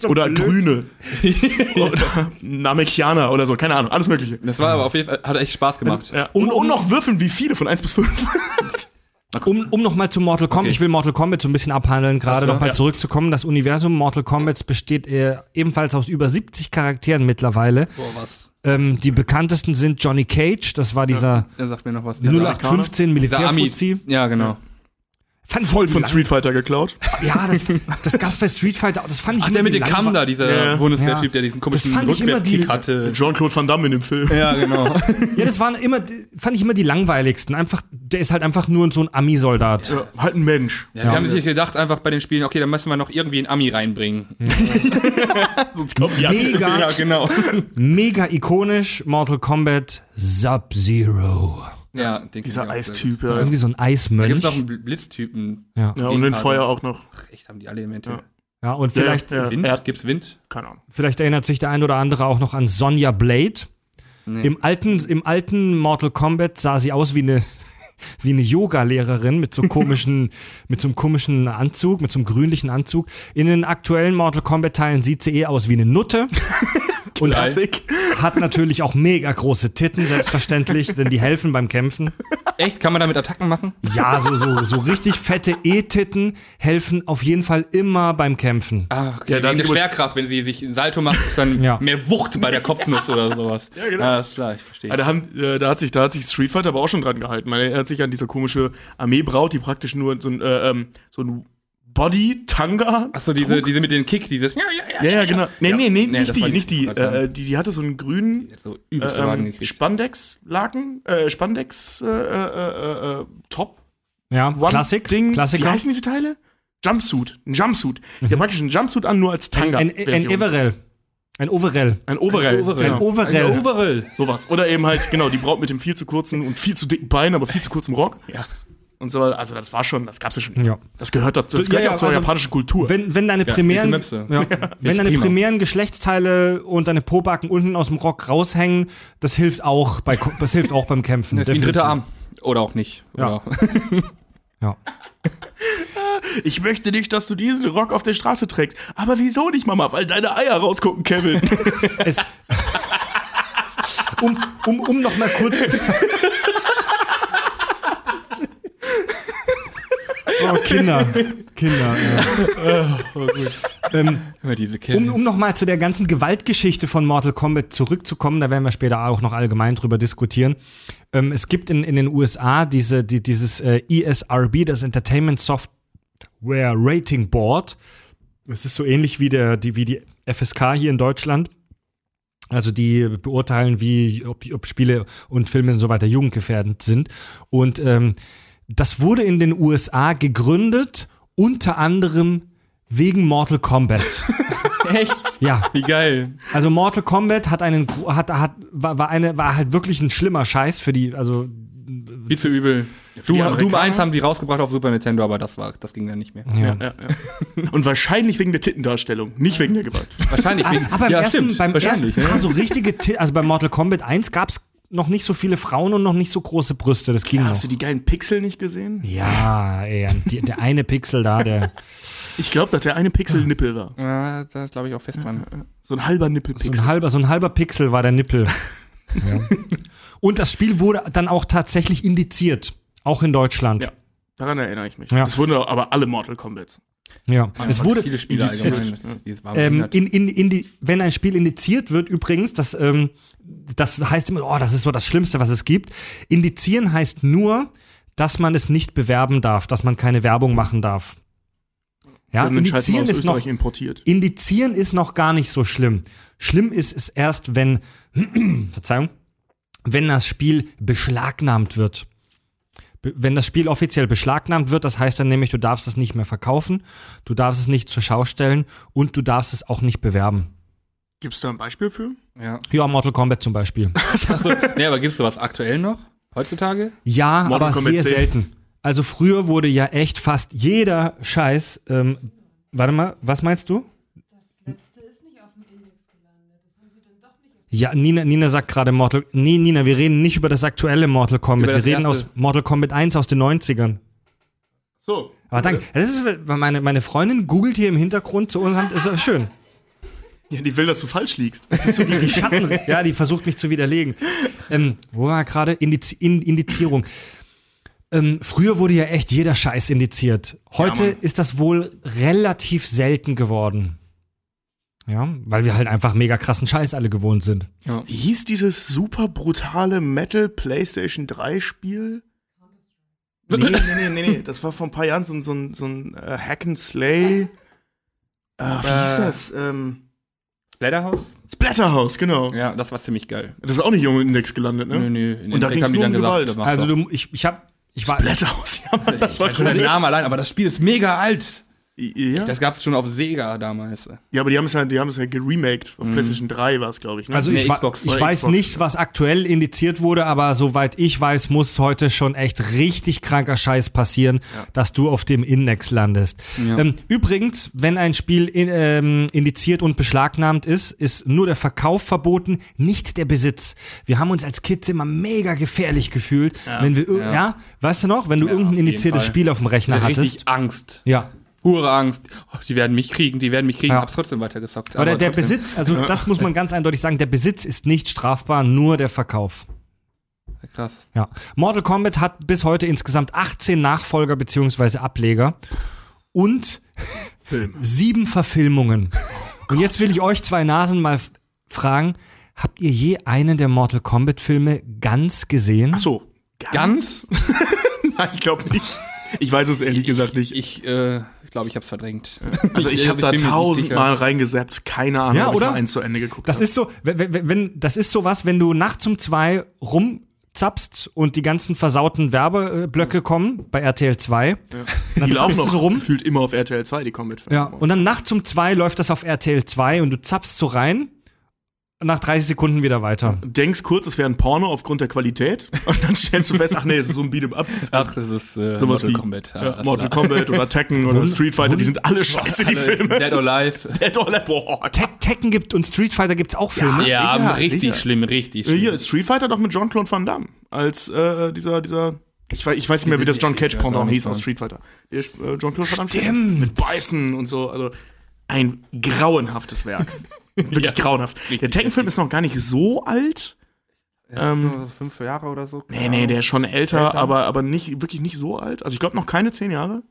oder grüne. oder Namekianer oder so, keine Ahnung, alles mögliche. Das war aber auf jeden Fall, hat echt Spaß gemacht. Ja. Und, und noch würfeln, wie viele von 1 bis 5. Um, um nochmal zu Mortal Kombat, Okay. ich will Mortal Kombat so ein bisschen abhandeln, gerade nochmal ja. zurückzukommen. Das Universum Mortal Kombat besteht äh, ebenfalls aus über 70 Charakteren mittlerweile. Boah, was. Ähm, die bekanntesten sind Johnny Cage, das war dieser Der sagt mir noch was. 0815 Dieser Ami. Militärfuzzi. Ja, genau. Fand Voll von Street Fighter geklaut. Ja, das, das gab's bei Street Fighter, auch. das fand ich Ach, immer der mit dem Kamm da, dieser Ja. Bundeswehrtyp, der diesen komischen fand ich immer die- Rückwärtskick hatte. Jean-Claude Van Damme in dem Film. Ja, genau. Ja, das waren immer, fand ich immer die langweiligsten. Einfach, der ist halt einfach nur so ein Ami-Soldat. Ja, halt ein Mensch. Ja, die haben sich gedacht, einfach bei den Spielen, okay, dann müssen wir noch irgendwie einen Ami reinbringen. Sonst kommt die Amis. Mega. Ja, genau. Mega ikonisch, Mortal Kombat Sub-Zero. Ja, den Dieser auch Eistyp, ja. Irgendwie so ein Da gibt's Eismönch. noch einen Bl- Blitztypen. Ja. Ja, und den. Feuer auch noch. Ach, echt, haben die alle Elemente. Ja. ja, und vielleicht, Ja, ja. Wind? Er- Gibt's Wind? Keine Ahnung. vielleicht erinnert sich der ein oder andere auch noch an Sonja Blade. Nee. Im alten, im alten Mortal Kombat sah sie aus wie eine, wie eine Yoga-Lehrerin mit so komischen, mit so einem komischen Anzug, mit so einem grünlichen Anzug. In den aktuellen Mortal Kombat-Teilen sieht sie eh aus wie eine Nutte. Und Klassik. hat natürlich auch mega große Titten, selbstverständlich, denn die helfen beim Kämpfen. Echt? Kann man damit Attacken machen? Ja, so, so, so richtig fette E-Titten helfen auf jeden Fall immer beim Kämpfen. Ah, okay. Ja, dann muss- Schwerkraft, wenn sie sich ein Salto macht, ist dann Ja. mehr Wucht bei der Kopfnuss oder sowas. Ja, genau. Ah, ist klar, ich verstehe. Ja, da, haben, äh, da, hat sich, da hat sich Street Fighter aber auch schon dran gehalten. Man erinnert sich an diese komische Armeebraut, die praktisch nur so ein, äh, ähm, so ein Body-Tanga. Achso, diese, diese mit dem Kick, dieses. Ja, ja, genau. Nee, nee, nee, Nee, nicht die, nicht die. Äh, die. Die hatte so einen grünen So äh, ähm. Spandex-Laken, äh, Spandex-Top. Äh, äh, äh, äh, Top. Ja, One Klassik, Ding. Klassiker. Wie heißen diese Teile? Jumpsuit. Ein Jumpsuit. Ja, praktisch ein Jumpsuit an, nur als Tanga. Ein, ein, ein Everell. Ein Overell. Ein Overall. Overall. Ein. Overell. Ein Overall. Sowas. Oder eben halt, genau, die Braut mit dem viel zu kurzen und viel zu dicken Bein, aber viel zu kurzem Rock. Ja. Und so, also das war schon, das gab's ja schon. Ja. Das gehört dazu. Das Ja, gehört ja, ja, zur also, japanischen Kultur. Wenn, wenn deine primären, ja, wenn deine primären Geschlechtsteile und deine Pobacken unten aus dem Rock raushängen, das hilft auch bei, das hilft auch beim Kämpfen. Das ist wie ein dritter Arm. Oder auch nicht. Ja. Oder Ja. ich möchte nicht, dass du diesen Rock auf der Straße trägst. Aber wieso nicht, Mama? Weil deine Eier rausgucken, Kevin. Es, um, um, um noch mal kurz. Oh, Kinder. Kinder, ja. ähm, Immer diese um, Kinder. um noch mal zu der ganzen Gewaltgeschichte von Mortal Kombat zurückzukommen, da werden wir später auch noch allgemein drüber diskutieren. Ähm, es gibt in, in den USA diese, die, dieses äh, ESRB, das Entertainment Software Rating Board. Das ist so ähnlich wie, der, die, wie die FSK hier in Deutschland. Also die beurteilen, wie, ob, ob Spiele und Filme und so weiter jugendgefährdend sind. Und ähm, das wurde in den USA gegründet, unter anderem wegen Mortal Kombat. Echt? ja, Wie geil. also Mortal Kombat hat einen hat hat war, war eine war halt wirklich ein schlimmer Scheiß für die also Viel zu übel. Doom? Doom 1 haben die rausgebracht auf Super Nintendo, aber das war, das ging dann nicht mehr. ja. ja, ja. Und wahrscheinlich wegen der Tittendarstellung, nicht wegen der Gewalt. Wahrscheinlich. wegen- Aber beim ja, ersten, stimmt, beim ersten, wahrscheinlich. ne? so richtige, Ti- also bei Mortal Kombat 1 gab's noch nicht so viele Frauen und noch nicht so große Brüste. Das ging Hast du die geilen Pixel nicht gesehen? Ja, ey, die, der eine Pixel da, der Ich glaube, dass der eine Pixel Nippel war. Ja, da glaube ich auch fest dran. So ein halber so Nippelpixel. ein halber, so ein halber Pixel war der Nippel. ja. Und das Spiel wurde dann auch tatsächlich indiziert, auch in Deutschland. Ja. Daran erinnere ich mich. Ja. Das wurden aber alle Mortal Kombats. Ja. Es wurde, viele Spiele indiziert. Es Ähm, in, in, in die, wenn ein Spiel indiziert wird, übrigens, das, ähm, das heißt immer, oh, das ist so das Schlimmste, was es gibt. Indizieren heißt nur, dass man es nicht bewerben darf, dass man keine Werbung machen darf. Ja, indizieren ist noch, importiert. indizieren ist noch gar nicht so schlimm. Schlimm ist es erst, wenn, Verzeihung, wenn das Spiel beschlagnahmt wird. Wenn das Spiel offiziell beschlagnahmt wird, das heißt dann nämlich, du darfst es nicht mehr verkaufen, du darfst es nicht zur Schau stellen und du darfst es auch nicht bewerben. Gibt es da ein Beispiel für? ja. Ja, Mortal Kombat zum Beispiel. Achso, nee, aber gibt's sowas aktuell noch? Heutzutage? Ja, Mortal aber Kombat sehr 10. selten. Also früher wurde ja echt fast jeder Scheiß, ähm, warte mal, was meinst du? Das letzte ist nicht auf dem Index gelandet. Das haben sie dann doch nicht auf Ja, Nina, Nina sagt gerade Mortal. Nee, Nina, wir reden nicht über das aktuelle Mortal Kombat. Wir das reden erste. aus Mortal Kombat 1 aus den 90ern. So. Aber danke. Das ist, meine, meine Freundin googelt hier im Hintergrund zu uns. Ist das schön. Ja, die will, dass du falsch liegst. Die, die Schatten, ja, die versucht mich zu widerlegen. Ähm, wo war gerade? Indiz in, Indizierung. Ähm, früher wurde ja echt jeder Scheiß indiziert. Heute Ja, ist das wohl relativ selten geworden. Ja, weil wir halt einfach mega krassen Scheiß alle gewohnt sind. Ja. Wie hieß dieses super brutale Metal PlayStation 3 Spiel? Nee, nee, nee, nee, nee. Das war vor ein paar Jahren so ein, so ein, so ein äh, Hack and Slay. Äh, wie hieß Äh. das? Ähm, Splatterhouse? Splatterhouse, genau. Ja, das war ziemlich geil. Das ist auch nicht im Index gelandet, ne? Nö, nö. In Und da Endeffekt ging's nur um Gewalt. Also du, ich, ich hab, ich war, Splatterhouse, ja, Mann, das war ich schon den. Namen allein, aber das Spiel ist mega alt. Ja? Das gab's schon auf Sega damals. ja, aber die haben es ja, die haben es ja geremaked. Auf PlayStation 3 war es, glaube ich. Ne? Also Nee, ich, Xbox. ich weiß Xbox. nicht, was aktuell indiziert wurde, aber soweit ich weiß, muss heute schon echt richtig kranker Scheiß passieren, dass du auf dem Index landest. Ja. Ähm, übrigens, wenn ein Spiel in, ähm, indiziert und beschlagnahmt ist, ist nur der Verkauf verboten, nicht der Besitz. Wir haben uns als Kids immer mega gefährlich gefühlt, wenn wir, ir- ja. Ja. weißt du noch, wenn du Ja, irgendein indiziertes. Spiel auf dem Rechner Richtig hattest. Angst. Ja. Hure Angst. Oh, die werden mich kriegen, die werden mich kriegen. Ja. Hab's trotzdem weitergezockt. Aber der, der trotzdem. Besitz, also das muss man ganz eindeutig sagen, der Besitz ist nicht strafbar, nur der Verkauf. Krass. Ja. Mortal Kombat hat bis heute insgesamt 18 Nachfolger bzw. Ableger und sieben Verfilmungen. Und jetzt will ich euch zwei Nasen mal fragen, habt ihr je einen der Mortal Kombat Filme ganz gesehen? Ach so. Ganz? Nein, ich glaube nicht. Ich weiß es ehrlich gesagt nicht. Ich, äh, ich glaube, ich hab's verdrängt. Also ich, Ich- habe da tausendmal reingesappt. Keine Ahnung, Ja, ob oder? ich mal eins zu Ende geguckt Das habe. ist so, wenn, wenn, wenn das ist sowas, wenn du nachts um zwei rum zapst und die ganzen versauten Werbeblöcke kommen bei RTL 2. Und dann Die laufen noch so rum. gefühlt immer auf RTL 2, die Comet-Filme. Ja, und dann nachts um zwei läuft das auf RTL 2 und du zapst so rein nach 30 Sekunden wieder weiter. Denkst kurz, es wäre ein Porno aufgrund der Qualität und dann stellst du fest, ach nee, es ist so ein Beat'em-up. Ach, das ist äh, Mortal wie Kombat. ja, das Mortal Kombat oder Tekken oder Street Fighter, die sind alle scheiße, die Alle Filme. Dead or Alive. Dead or Alive, boah. Tek Tekken gibt und Street Fighter gibt's auch Filme. Ja, sicher, richtig sicher. schlimm, richtig Äh, schlimm. Hier, Street Fighter doch mit Jean-Claude Van Damme als äh, dieser, dieser, ich weiß, ich weiß nicht mehr, wie das John Cage nicht, hieß aus. Street Fighter. Der ist, äh, Jean-Claude Van Damme Stimmt. mit Beißen und so, also ein grauenhaftes Werk. Wirklich grauenhaft. Der Tekken-Film ist noch gar nicht so alt. Ähm, So fünf Jahre oder so. Nee, nee, der ist schon älter, Älter? aber, aber nicht, wirklich nicht so alt. Also ich glaube noch keine zehn Jahre.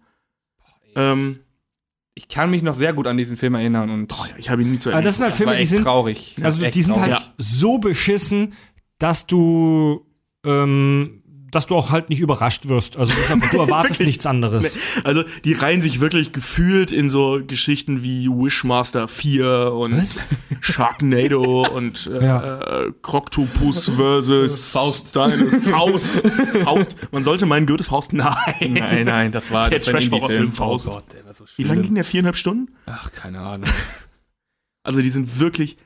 Ähm, Ich kann mich noch sehr gut an diesen Film erinnern und boah, ja, ich habe ihn nie zu Aber Ende. das sind halt Filme, die sind, traurig. also die sind traurig. halt so beschissen, dass du, ähm, dass du auch halt nicht überrascht wirst. Also du erwartest Wirklich? nichts anderes. Also, die reihen sich wirklich gefühlt in so Geschichten wie Wishmaster 4 und Was? Sharknado und äh, Ja. äh, Croctopus versus Faust. Dinosaur- Faust. Faust. Man sollte meinen Goethes Faust. Nein. Nein, nein, das war Der Trash-Horror-Film Indie-Film. Faust. Oh Gott, der war so Wie lange ging der? Viereinhalb Stunden? Ach, keine Ahnung. Also, die sind wirklich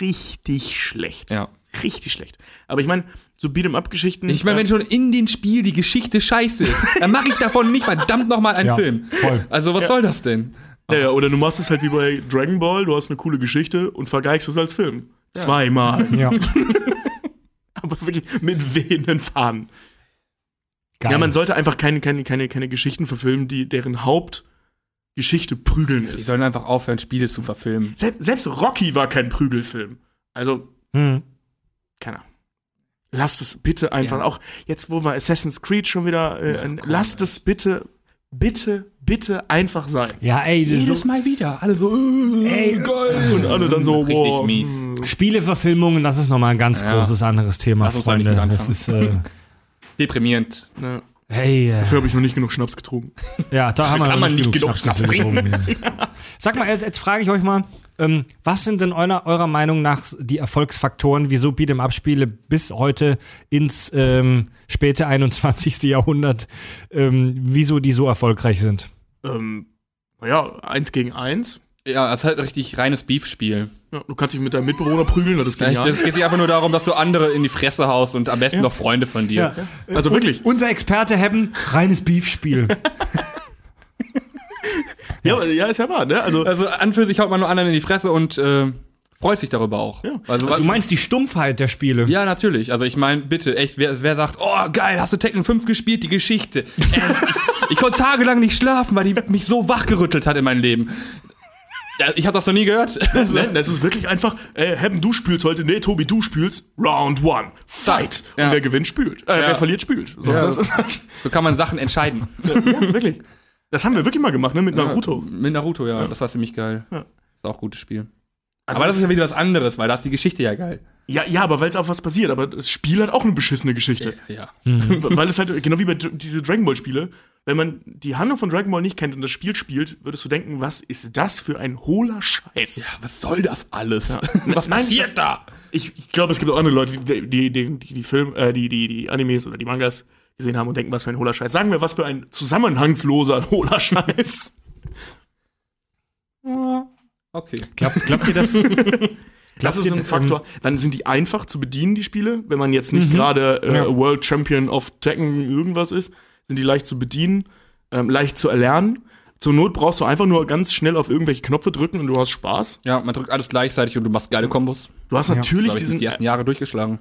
richtig schlecht. Ja. Richtig schlecht. Aber ich meine, so Beat'em-up-Geschichten. Ich meine, wenn schon in dem Spiel die Geschichte scheiße ist, dann mache ich davon nicht verdammt nochmal einen Ja, Film. voll. Also, was soll das denn? Ja, ja, oder du machst es halt wie bei Dragon Ball, du hast eine coole Geschichte und vergeigst es als Film. Zweimal. Ja, Aber wirklich mit wehenden Fahnen. geil. Ja, man sollte einfach keine, keine, keine, keine Geschichten verfilmen, die deren Hauptgeschichte Prügeln Die ist. sollen einfach aufhören, Spiele zu verfilmen. Selbst, selbst Rocky war kein Prügelfilm. Also, hm. Keine Ahnung. Lasst es bitte einfach, Ja. auch jetzt, wo wir Assassin's Creed schon wieder, äh, lasst es bitte, bitte, bitte einfach sein. Ja, ey, das ist so, Mal wieder. Alle so, äh, ey, Und alle dann so, Richtig boah, mies. hm. Spieleverfilmungen, das ist nochmal ein ganz Ja. großes anderes Thema, Lass Freunde. Das ist, äh, deprimierend. Ja, hey, äh, dafür habe ich noch nicht genug Schnaps getrunken. ja, da haben wir kann noch man nicht genug Schnaps für getrunken. Sag mal, jetzt jetzt frage ich euch mal, ähm, was sind denn eurer, eurer Meinung nach die Erfolgsfaktoren, wieso Beat'em-up-Spiele bis heute ins ähm, späte 21. Jahrhundert, ähm, wieso die so erfolgreich sind? Ähm, naja, eins gegen eins. Ja, es ist halt richtig reines Beef-Spiel. Ja, du kannst dich mit deinem Mitbewohner prügeln, das ist Ja, ich- genial. Es geht sich einfach nur darum, dass du andere in die Fresse haust und am besten noch Freunde von dir. also wirklich. Unser Experte Hebben, reines Beef-Spiel. Ja, ja, ist ja wahr, ne? Also, Also an für sich haut man nur anderen in die Fresse und äh, freut sich darüber auch. Ja. Also, Du meinst die Stumpfheit der Spiele? ja, natürlich. Also ich meine, bitte, echt, wer, wer sagt, oh geil, hast du Tekken 5 gespielt, die Geschichte. Äh, ich, ich konnte tagelang nicht schlafen, weil die mich so wachgerüttelt hat in meinem Leben. Ja, ich habe das noch nie gehört. ne, das ist wirklich einfach, äh, Hebben, du spielst heute, nee, Tobi, du spielst, Round one, Fight. Ja. Und wer gewinnt, spült. Äh, Ja. wer verliert, spült. So, Ja, das das- ist halt, so kann man Sachen entscheiden. ja, wirklich. Das haben wir wirklich mal gemacht, ne, mit Naruto. Mit Naruto, ja, das war ziemlich geil. Ja. Ist auch ein gutes Spiel. Also Aber das ist ja wieder was anderes, weil da ist die Geschichte ja geil. ja, ja, aber weil es auch was passiert. Aber das Spiel hat auch eine beschissene Geschichte. Ja. weil es halt, genau wie bei diese Dragon Ball Spiele, wenn man die Handlung von Dragon Ball nicht kennt und das Spiel spielt, würdest du denken, was ist das für ein hohler Scheiß? Ja, was soll das alles? Was Was passiert passiert da? Ich, ich glaube, es gibt auch andere Leute, die die, die, die, die Film, äh, die, die, die Animes oder die Mangas gesehen haben und denken, was für ein hohler Scheiß. Sagen wir, was für ein zusammenhangsloser hohler Scheiß. Okay. Glaubt, glaubt ihr das? Das ist ein Faktor. Dann sind die einfach zu bedienen, die Spiele. Wenn man jetzt nicht gerade äh, Ja. World Champion of Tekken irgendwas ist, sind die leicht zu bedienen, ähm, leicht zu erlernen. Zur Not brauchst du einfach nur ganz schnell auf irgendwelche Knöpfe drücken und du hast Spaß. Ja, man drückt alles gleichzeitig und du machst geile Kombos. Du hast natürlich ich, diesen, die ersten Jahre durchgeschlagen.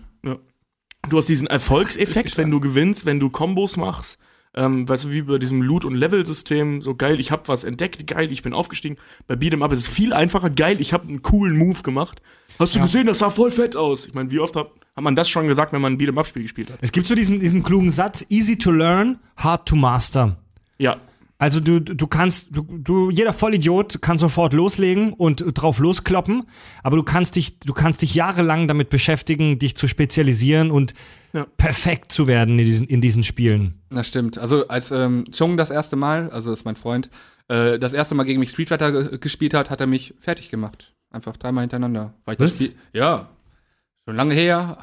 Du hast diesen Erfolgseffekt, wenn du gewinnst, wenn du Kombos machst. Ähm, weißt du, wie bei diesem Loot- und Level-System, so geil, ich habe was entdeckt, geil, ich bin aufgestiegen. Bei Beat'em Up ist es viel einfacher, geil, ich habe einen coolen Move gemacht. Hast du gesehen, das sah voll fett aus. Ich meine, wie oft hat, hat man das schon gesagt, wenn man ein Beat'em Up-Spiel gespielt hat? Es gibt so diesen, diesen klugen Satz, easy to learn, hard to master. Ja, Also du, du kannst, du, du, jeder Vollidiot kann sofort loslegen und drauf loskloppen, aber du kannst dich, du kannst dich jahrelang damit beschäftigen, dich zu spezialisieren und Ja. perfekt zu werden in diesen, in diesen Spielen. Das stimmt. Also als ähm, Chung das erste Mal, also das ist mein Freund, äh, das erste Mal gegen mich Street Fighter ge gespielt hat, hat er mich fertig gemacht. Einfach dreimal hintereinander. Weil ich Was? das Spiel, ja, schon lange her.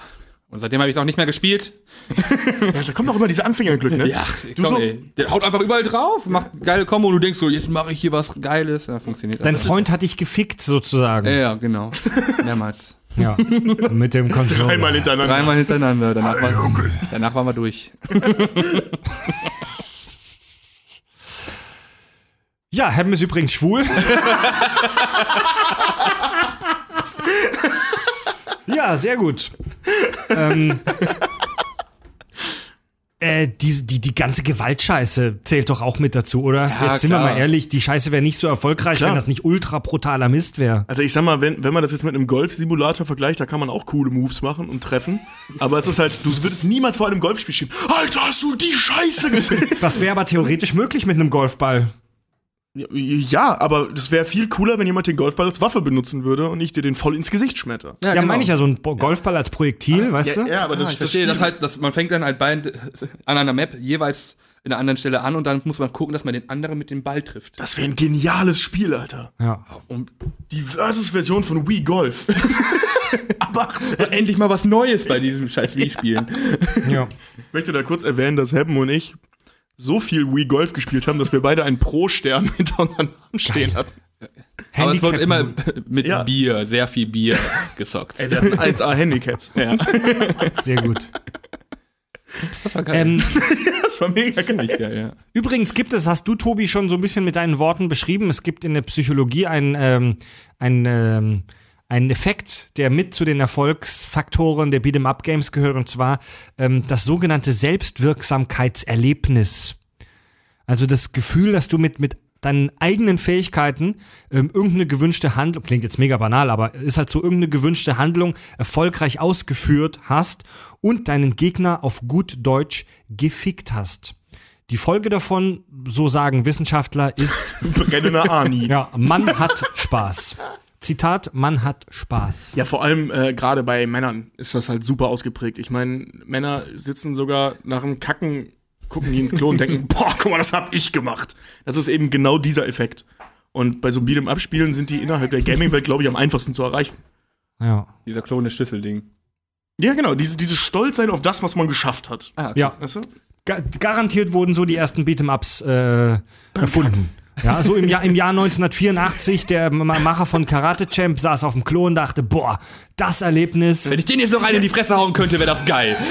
Und seitdem habe ich es auch nicht mehr gespielt. Ja, da kommt auch immer diese Anfängerglück, ne? Ja, Du komm, so- ey. Der haut einfach überall drauf, macht geile Kombo und du denkst so, jetzt mache ich hier was Geiles. Ja, funktioniert. Dein. Freund hat dich gefickt sozusagen. Ja, ja, genau. Mehrmals. Ja. Mit dem Controller. Einmal hintereinander. Dreimal hintereinander. Danach, war, danach waren wir durch. Ja, Hebben ist übrigens schwul. ja, sehr gut. Ähm, äh, die, die, die ganze Gewaltscheiße zählt doch auch mit dazu, oder? Ja, Jetzt sind wir klar. mal ehrlich, die Scheiße wäre nicht so erfolgreich, Klar. wenn das nicht ultra brutaler Mist wäre. Also ich sag mal, wenn, wenn man das jetzt mit einem Golf-Simulator vergleicht, da kann man auch coole Moves machen und treffen. Aber es ist halt, du würdest niemals vor einem Golfspiel stehen. Alter, hast du die Scheiße gesehen? Das wäre aber theoretisch möglich mit einem Golfball. Ja, aber das wäre viel cooler, wenn jemand den Golfball als Waffe benutzen würde und ich dir den voll ins Gesicht schmetter. Ja, meine ich ja, so ein Bo- Golfball als Projektil, weißt du? Ja, aber das Ah, das verstehe. Das heißt, dass man fängt dann halt beide an einer Map jeweils in einer anderen Stelle an und dann muss man gucken, dass man den anderen mit dem Ball trifft. das wäre ein geniales Spiel, Alter. Ja. Und Die Versus-Version von Wii Golf. aber 18. endlich mal was Neues bei diesem scheiß Wii-Spielen. ja. Ich möchte da kurz erwähnen, dass Hebben und ich so viel Wii Golf gespielt haben, dass wir beide einen Pro-Stern hinter unseren Namen stehen hatten. Aber es wird immer mit Ja. Bier, sehr viel Bier gesockt. Ey, wir hatten 1A Handicaps. ja. Sehr gut. Das war geil. Ähm, Das war mega geil. ja, ja. Übrigens gibt es, hast du, Tobi, schon so ein bisschen mit deinen Worten beschrieben, es gibt in der Psychologie einen, ähm, einen, ähm, einen Effekt, der mit zu den Erfolgsfaktoren der Beat'em-up-Games gehört, und zwar ähm, das sogenannte Selbstwirksamkeitserlebnis. Also das Gefühl, dass du mit, mit deinen eigenen Fähigkeiten ähm, irgendeine gewünschte Handlung, klingt jetzt mega banal, aber ist halt so irgendeine gewünschte Handlung erfolgreich ausgeführt hast und deinen Gegner auf gut Deutsch gefickt hast. Die Folge davon, so sagen Wissenschaftler, ist, Brennender Ani. ja, man hat Spaß. Zitat, man hat Spaß. Ja, vor allem äh, gerade bei Männern ist das halt super ausgeprägt. Ich meine, Männer sitzen sogar nach dem Kacken, gucken die ins Klo und denken, boah, guck mal, das hab ich gemacht. Das ist eben genau dieser Effekt. Und bei so Beat'em-up-Spielen sind die innerhalb der Gaming-Welt, glaube ich, am einfachsten zu erreichen. Ja. Dieser klone Schlüsselding. Ja, genau, diese, dieses Stolzsein auf das, was man geschafft hat. Ah, okay. Ja, Weißt du? Ga garantiert wurden so die ersten Beat'em-Ups äh, erfunden. Ja, so im Jahr, im Jahr 1984, der Ma- Macher von Karate Champ saß auf dem Klo und dachte, boah, das Erlebnis. Wenn ich den jetzt noch rein in die Fresse hauen könnte, wäre das geil.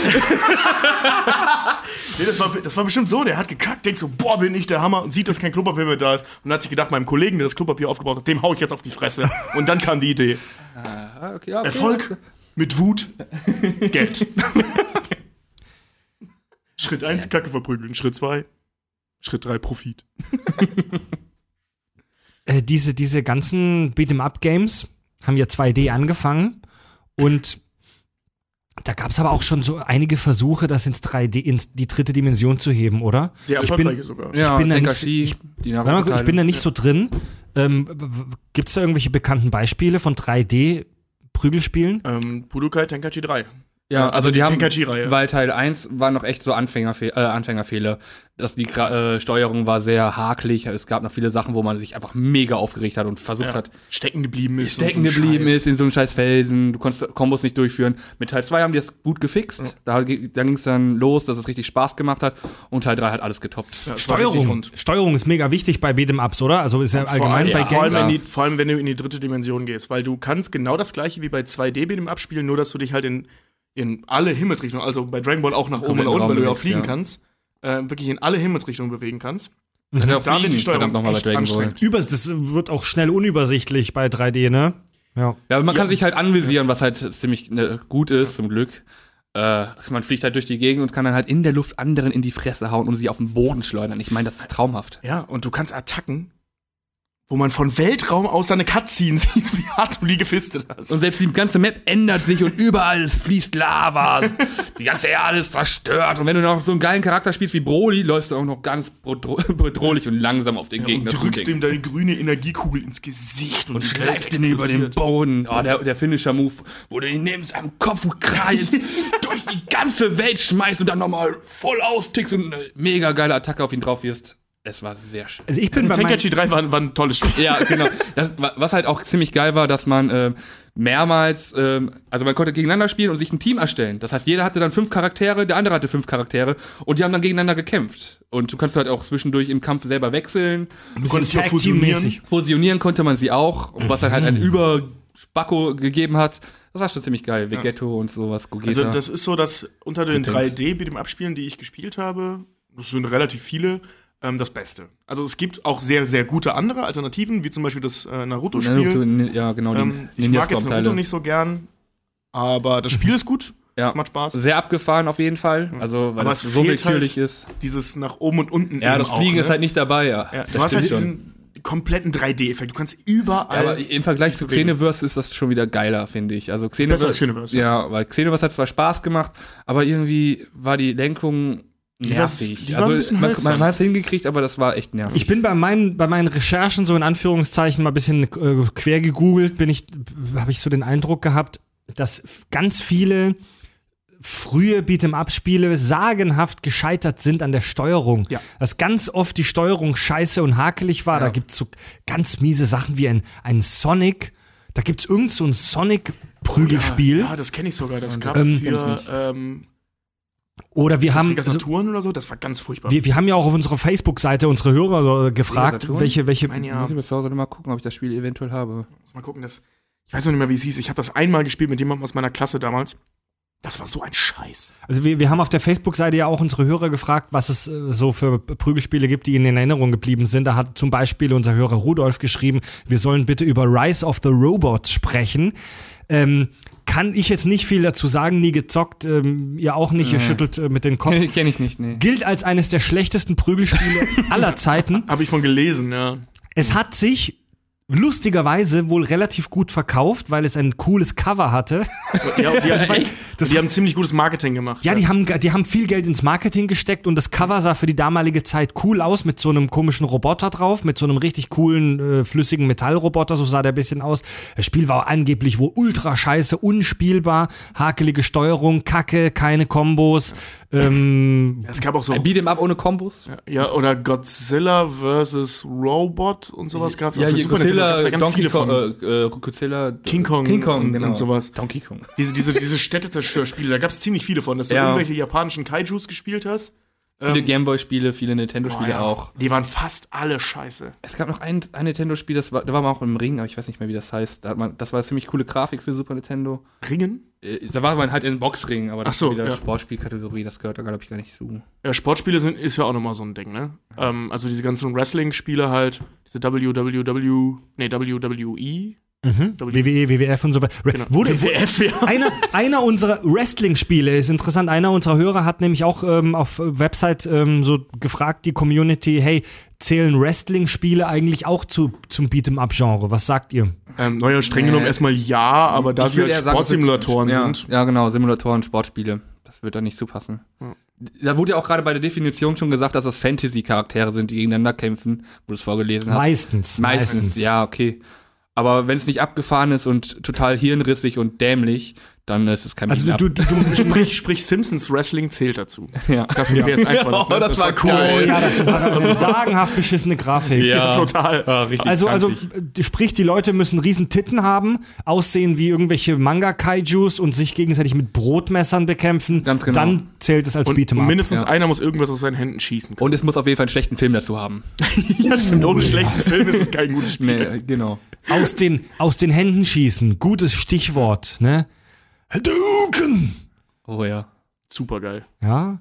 Nee, das war, das war bestimmt so, der hat gekackt, denkt so, boah, bin ich der Hammer und sieht, dass kein Klopapier mehr da ist und hat sich gedacht, meinem Kollegen, der das Klopapier aufgebaut hat, dem hau ich jetzt auf die Fresse. Und dann kam die Idee. Ah, okay, okay. Erfolg mit Wut, Geld. Schritt 1, Kacke verprügeln. Schritt 2, Schritt 3, Profit. Äh, diese, diese ganzen Beat'em-up-Games haben ja 2D angefangen und da gab es aber auch schon so einige Versuche, das ins 3D, in die dritte Dimension zu heben, oder? Sehr Ich bin- sogar. Ja, bin da nicht- ich- die mal, ich bin da nicht so drin. Ähm, Gibt es da irgendwelche bekannten Beispiele von 3D-Prügelspielen? Ähm, Budokai Tenkaichi 3. Ja, also die, haben, Tenkaichi-Reihe. weil Teil 1 war noch echt so Anfängerfe äh, Anfängerfehler. Dass die äh, Steuerung war sehr hakelig. Es gab noch viele Sachen, wo man sich einfach mega aufgeregt hat und versucht Ja. hat, Stecken geblieben ist. stecken so geblieben Scheiß. ist in so einem scheiß Felsen. Du konntest Kombos nicht durchführen. Mit Teil 2 haben die das gut gefixt. Da, ge- da ging es dann los, dass es richtig Spaß gemacht hat. Und Teil 3 hat alles getoppt. Ja, es Steuerung. Steuerung ist mega wichtig bei Beat'em-Ups, oder? Also ist ja Vor allgemein bei ja, vor, allem, Games. wenn die, vor allem, wenn du in die dritte Dimension gehst, weil du kannst genau das gleiche wie bei 2D mit dem Abspielen, nur dass du dich halt in, in alle Himmelsrichtungen, also bei Dragon Ball auch nach oben oder unten, weil du ja auch fliegen ja. kannst, äh, wirklich in alle Himmelsrichtungen bewegen kannst. Ja, Da wird die Steuerung nochmal echt anstrengend. Übers, das wird auch schnell unübersichtlich bei 3D, ne? Ja. Ja, aber man kann sich halt anvisieren, was halt ziemlich ne, gut ist, zum Glück. Äh, man fliegt halt durch die Gegend und kann dann halt in der Luft anderen in die Fresse hauen und sie auf den Boden schleudern. Ich meine, das ist traumhaft. Ja, und du kannst Attacken, wo man von Weltraum aus seine Cutscene sieht, wie hart du die gefistet hast. Und selbst die ganze Map ändert sich und überall fließt Lava. die ganze Erde ist zerstört. Und wenn du noch so einen geilen Charakter spielst wie Broly, läufst du auch noch ganz bedro bedrohlich und langsam auf den ja, Gegner und drückst ihm deine grüne Energiekugel ins Gesicht und, und schleift ihn über den. Boden. Oh, der, der Finisher-Move, wo du ihn nimmst am Kopf und kreist, durch die ganze Welt schmeißt und dann nochmal voll austickst und eine mega geile Attacke auf ihn drauf wirst. Es war sehr schön. Also ich bin Also Tenkaichi 3 war, war ein tolles Spiel. Ja, genau. Das, wa- was halt auch ziemlich geil war, dass man, äh, mehrmals, ähm, also man konnte gegeneinander spielen und sich ein Team erstellen. Das heißt, jeder hatte dann fünf Charaktere, der andere hatte fünf Charaktere und die haben dann gegeneinander gekämpft. Und du kannst halt auch zwischendurch im Kampf selber wechseln. Du konntest ja fusionieren. Fusionieren konnte man sie auch, was dann halt ein Überspacko gegeben hat. Das war schon ziemlich geil. Vegetto und sowas, Gogeta. Also das ist so, dass unter den Mit 3D mit dem Abspielen, die ich gespielt habe, das sind relativ viele, ähm, das Beste. Also es gibt auch sehr, sehr gute andere Alternativen, wie zum Beispiel das äh, Naruto-Spiel. Naruto, ja, genau. die ähm, ich mag jetzt. Naruto nicht so gern, aber das Spiel ist gut, Ja. macht Spaß. Sehr abgefahren auf jeden Fall. Also, weil Aber das es so willkürlich halt- ist. Dieses nach oben und unten Ja, das auch, Fliegen ne? ist halt nicht dabei, ja. Ja, Das du hast halt schon. diesen kompletten 3D-Effekt. Du kannst überall. Ja, aber im Vergleich zu. Xenoverse ist das schon wieder geiler, finde ich. Also Xenoverse, als Xenoverse, ja. weil Xenoverse hat zwar Spaß gemacht, aber irgendwie war die Lenkung nervig. die also bisschen man, man hat es hingekriegt, aber das war echt nervig. Ich bin bei meinen, bei meinen Recherchen so in Anführungszeichen mal ein bisschen äh, quer gegoogelt, bin ich, habe ich so den Eindruck gehabt, dass ganz viele frühe Beat'em-up-Spiele sagenhaft gescheitert sind an der Steuerung. Ja. Dass ganz oft die Steuerung scheiße und hakelig war. Da Ja. gibt's so ganz miese Sachen wie ein, ein Sonic. Da gibt's irgend so ein Sonic-Prügelspiel. Ja, das kenne ich sogar. Das gab Ähm, für ähm, Oder wir haben. Also, Saturn oder so. Das war ganz furchtbar. wir, wir haben ja auch auf unserer Facebook-Seite unsere Hörer äh, gefragt, Saturn? welche, welche, Mein Ja. ja, Muss ich mir zu Hause noch mal gucken, ob ich das Spiel eventuell habe. muss mal gucken. Das, ich weiß noch nicht mehr, wie es hieß. Ich habe das einmal gespielt mit jemandem aus meiner Klasse damals. Das war so ein Scheiß. Also wir, wir haben auf der Facebook-Seite ja auch unsere Hörer gefragt, was es äh, so für Prügelspiele gibt, die ihnen in Erinnerung geblieben sind. Da hat zum Beispiel unser Hörer Rudolf geschrieben, wir sollen bitte über Rise of the Robots sprechen. Ähm, kann ich jetzt nicht viel dazu sagen, nie gezockt, ähm, ihr auch nicht, ihr schüttelt äh, mit den Kopf. Kenne ich nicht, nee. Gilt als eines der schlechtesten Prügelspiele aller Zeiten. Habe ich von gelesen, ja. Es hat sich lustigerweise wohl relativ gut verkauft, weil es ein cooles Cover hatte. ja die, haben, Das die haben ziemlich gutes Marketing gemacht. Ja, die haben, die haben viel Geld ins Marketing gesteckt und das Cover sah für die damalige Zeit cool aus mit so einem komischen Roboter drauf, mit so einem richtig coolen, äh, flüssigen Metallroboter, so sah der ein bisschen aus. Das Spiel war angeblich wohl ultra scheiße, unspielbar, hakelige Steuerung, Kacke, keine Kombos. Ähm, Es gab auch so. Ein Beat'em Up ohne Kombos? Ja, oder Godzilla vs. Robot und sowas gab es Ja, auch. Für hier Super Nintendo Godzilla, ja ganz Donkey viele Kong, von. äh, äh, Godzilla, King Kong, King Kong und, genau. und sowas. Donkey Kong. Diese, diese, diese Städtezerstörspiele, da gab es ziemlich viele von, dass du Ja. irgendwelche japanischen Kaijus gespielt hast. Viele Gameboy-Spiele, viele Nintendo-Spiele Ähm, Oh ja, auch. Die waren fast alle scheiße. Es gab noch ein, ein Nintendo-Spiel, das war, da war man auch im Ring, aber ich weiß nicht mehr, wie das heißt. Da man, das war eine ziemlich coole Grafik für Super Nintendo. Ringen? Äh, Da war man halt in Boxring, aber das Ach so, ist wieder ja. Sportspielkategorie, das gehört da, glaube ich, gar nicht zu. Ja, Sportspiele sind, ist ja auch nochmal so ein Ding, ne? Ähm, also diese ganzen Wrestling-Spiele halt, diese WWW, nee, WWE. Mhm. WWE, WWF und so weiter. Genau. Wurde, WWF, ja. einer, einer unserer Wrestling-Spiele ist interessant. Einer unserer Hörer hat nämlich auch ähm, auf äh, Website ähm, so gefragt, die Community, hey, zählen Wrestling-Spiele eigentlich auch zu, zum Beat'em-up-Genre? Was sagt ihr? Ähm, naja, streng Nee. genommen erstmal ja, aber da Ich sie halt eher sagen, Sportsimulatoren ja, sind. Ja, genau, Simulatoren, Sportspiele. Das wird da nicht zupassen. Da wurde ja auch gerade bei der Definition schon gesagt, dass das Fantasy-Charaktere sind, die gegeneinander kämpfen, wo du es vorgelesen hast. Meistens. Meistens, ja, okay. Aber wenn es nicht abgefahren ist und total hirnrissig und dämlich, dann ist es kein Also du, du, du, du Sprich, sprich Simpsons Wrestling zählt dazu. Ja. Das die PS1 war das, ne? Oh, das war Oh cool. ja, das ist eine sagenhaft beschissene Grafik. Ja. Total. Ah, richtig Also, also äh, sprich, die Leute müssen riesen Titten haben, aussehen wie irgendwelche Manga-Kaijus und sich gegenseitig mit Brotmessern bekämpfen. Ganz genau. Dann zählt es als Und, Beat'em und up. mindestens Ja. einer muss irgendwas aus seinen Händen schießen können. und es muss auf jeden Fall einen schlechten Film dazu haben. ja, stimmt. Ohne schlechten Film ist es kein gutes Spiel. Nee, genau. Aus den, aus den Händen schießen. Gutes Stichwort, ne? Hadouken! Oh ja. Super geil. Ja.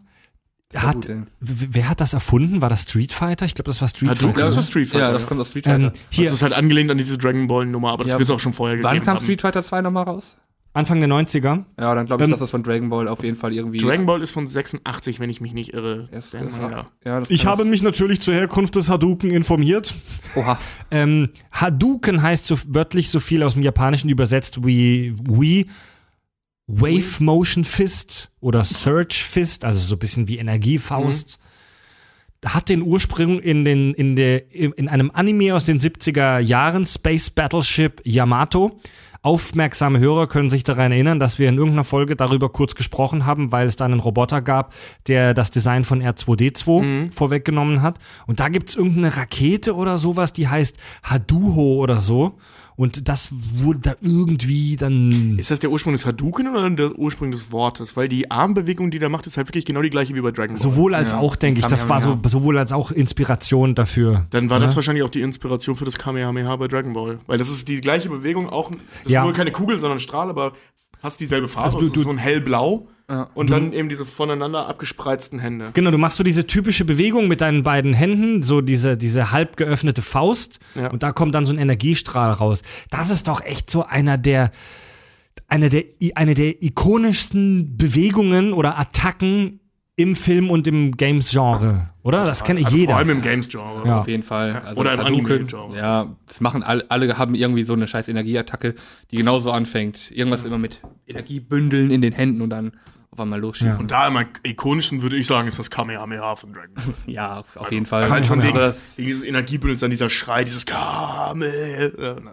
Hat, gut, wer hat das erfunden? War das Street Fighter? Ich glaube, das war Street Hadouken, Fighter. das ne? ist Street Fighter. Ja, das ja. kommt aus Street Fighter. ähm, hier, Das ist halt angelehnt an diese Dragon Ball Nummer, aber das Ja, wird es auch schon vorher gegeben Wann kam haben. Street Fighter 2 nochmal raus? Anfang der 90er. Ja, dann glaube ich, Ähm, dass das von Dragon Ball auf jeden Fall irgendwie. Dragon Ball ist von 86, wenn ich mich nicht irre. Erst ja, das Ich habe mich natürlich zur Herkunft des Hadouken informiert. Oha. Ähm, Hadouken heißt so wörtlich so viel aus dem Japanischen übersetzt wie Wii, Wave Motion Fist oder Surge Fist, also so ein bisschen wie Energiefaust. Hat den Ursprung in, den, in, der, in einem Anime aus den 70er Jahren, Space Battleship Yamato. Aufmerksame Hörer können sich daran erinnern, dass wir in irgendeiner Folge darüber kurz gesprochen haben, weil es da einen Roboter gab, der das Design von R2D2 vorweggenommen hat. Und da gibt's irgendeine Rakete oder sowas, die heißt Haduho oder so. Und das wurde da irgendwie dann. Ist das der Ursprung des Hadouken oder der Ursprung des Wortes? Weil die Armbewegung, die der macht, ist halt wirklich genau die gleiche wie bei Dragon Ball. Sowohl als auch, denke ich, das war so, sowohl als auch Inspiration dafür. Dann war ne? das wahrscheinlich auch die Inspiration für das Kamehameha bei Dragon Ball. Weil das ist die gleiche Bewegung, auch das Ja. ist nur keine Kugel, sondern Strahl, aber fast dieselbe Farbe. Also Also du- du- so ein hellblau und dann eben diese voneinander abgespreizten Hände. Genau, du machst so diese typische Bewegung mit deinen beiden Händen, so diese, diese halb geöffnete Faust Ja. und da kommt dann so ein Energiestrahl raus. Das ist doch echt so einer der, eine der, eine der ikonischsten Bewegungen oder Attacken im Film und im Games-Genre, oder? Das kennt Also jeder. Vor allem im Games-Genre. Ja. Auf jeden Fall. Also Oder im Anime-Genre. Ja, das machen alle, alle haben irgendwie so eine scheiß Energieattacke, die genauso anfängt. Irgendwas immer mit Energiebündeln in den Händen und dann auf einmal losschießen. Und da am ikonischsten würde ich sagen, ist das Kamehameha von Dragon Ball. Ja, auf jeden Fall. Halt schon wegen, wegen dieses Energiebündels, dann dieser Schrei, dieses Kame.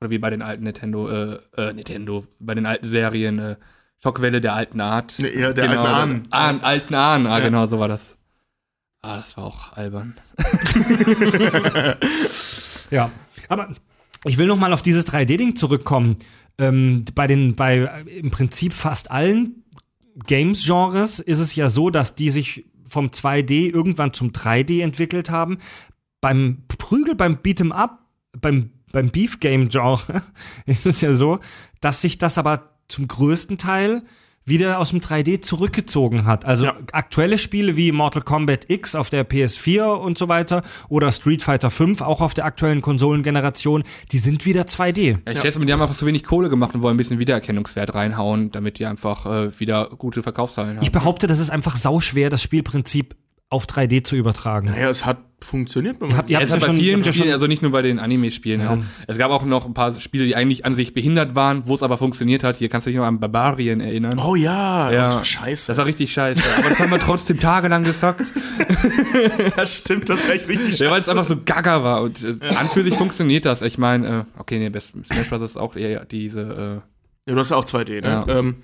oder wie bei den alten Nintendo, äh, äh, Nintendo, bei den alten Serien, äh, Schockwelle der alten Art. Nee, eher der alten Ahnen. Ahn, alten Ahn, ah, Ja. genau, so war das. Ah, das war auch albern. Ja, aber ich will noch mal auf dieses 3D-Ding zurückkommen. Ähm, bei den, bei äh, im Prinzip fast allen Games-Genres ist es ja so, dass die sich vom 2D irgendwann zum 3D entwickelt haben. Beim Prügel, beim Beat'em Up, beim, beim Beef-Game-Genre ist es ja so, dass sich das aber zum größten Teil wieder aus dem 3D zurückgezogen hat. Also Ja. aktuelle Spiele wie Mortal Kombat X auf der PS4 und so weiter oder Street Fighter 5 auch auf der aktuellen Konsolengeneration, die sind wieder 2D. Ja, ich schätze mal, die haben einfach so wenig Kohle gemacht und wollen ein bisschen Wiedererkennungswert reinhauen, damit die einfach äh, wieder gute Verkaufszahlen haben. Ich behaupte, das ist einfach sauschwer, das Spielprinzip auf 3D zu übertragen. Naja, es hat funktioniert. Ihr habt- ihr Ja, habt es hat ja bei schon- vielen Spielen, schon- also nicht nur bei den Anime-Spielen. Ja. Ja. Es gab auch noch ein paar Spiele, die eigentlich an sich behindert waren, wo es aber funktioniert hat. Hier kannst du dich noch an Barbarian erinnern. Oh ja, Ja. das war scheiße. Das war richtig scheiße. Aber das haben wir trotzdem tagelang gesagt. das stimmt, das war echt richtig Ja, weil es einfach so gaga war. Und äh, an für sich funktioniert das. Ich meine, äh, okay, nee, Smash Bros. ist auch eher diese, Ja, du hast ja auch 2D, ne? Ja. Ähm,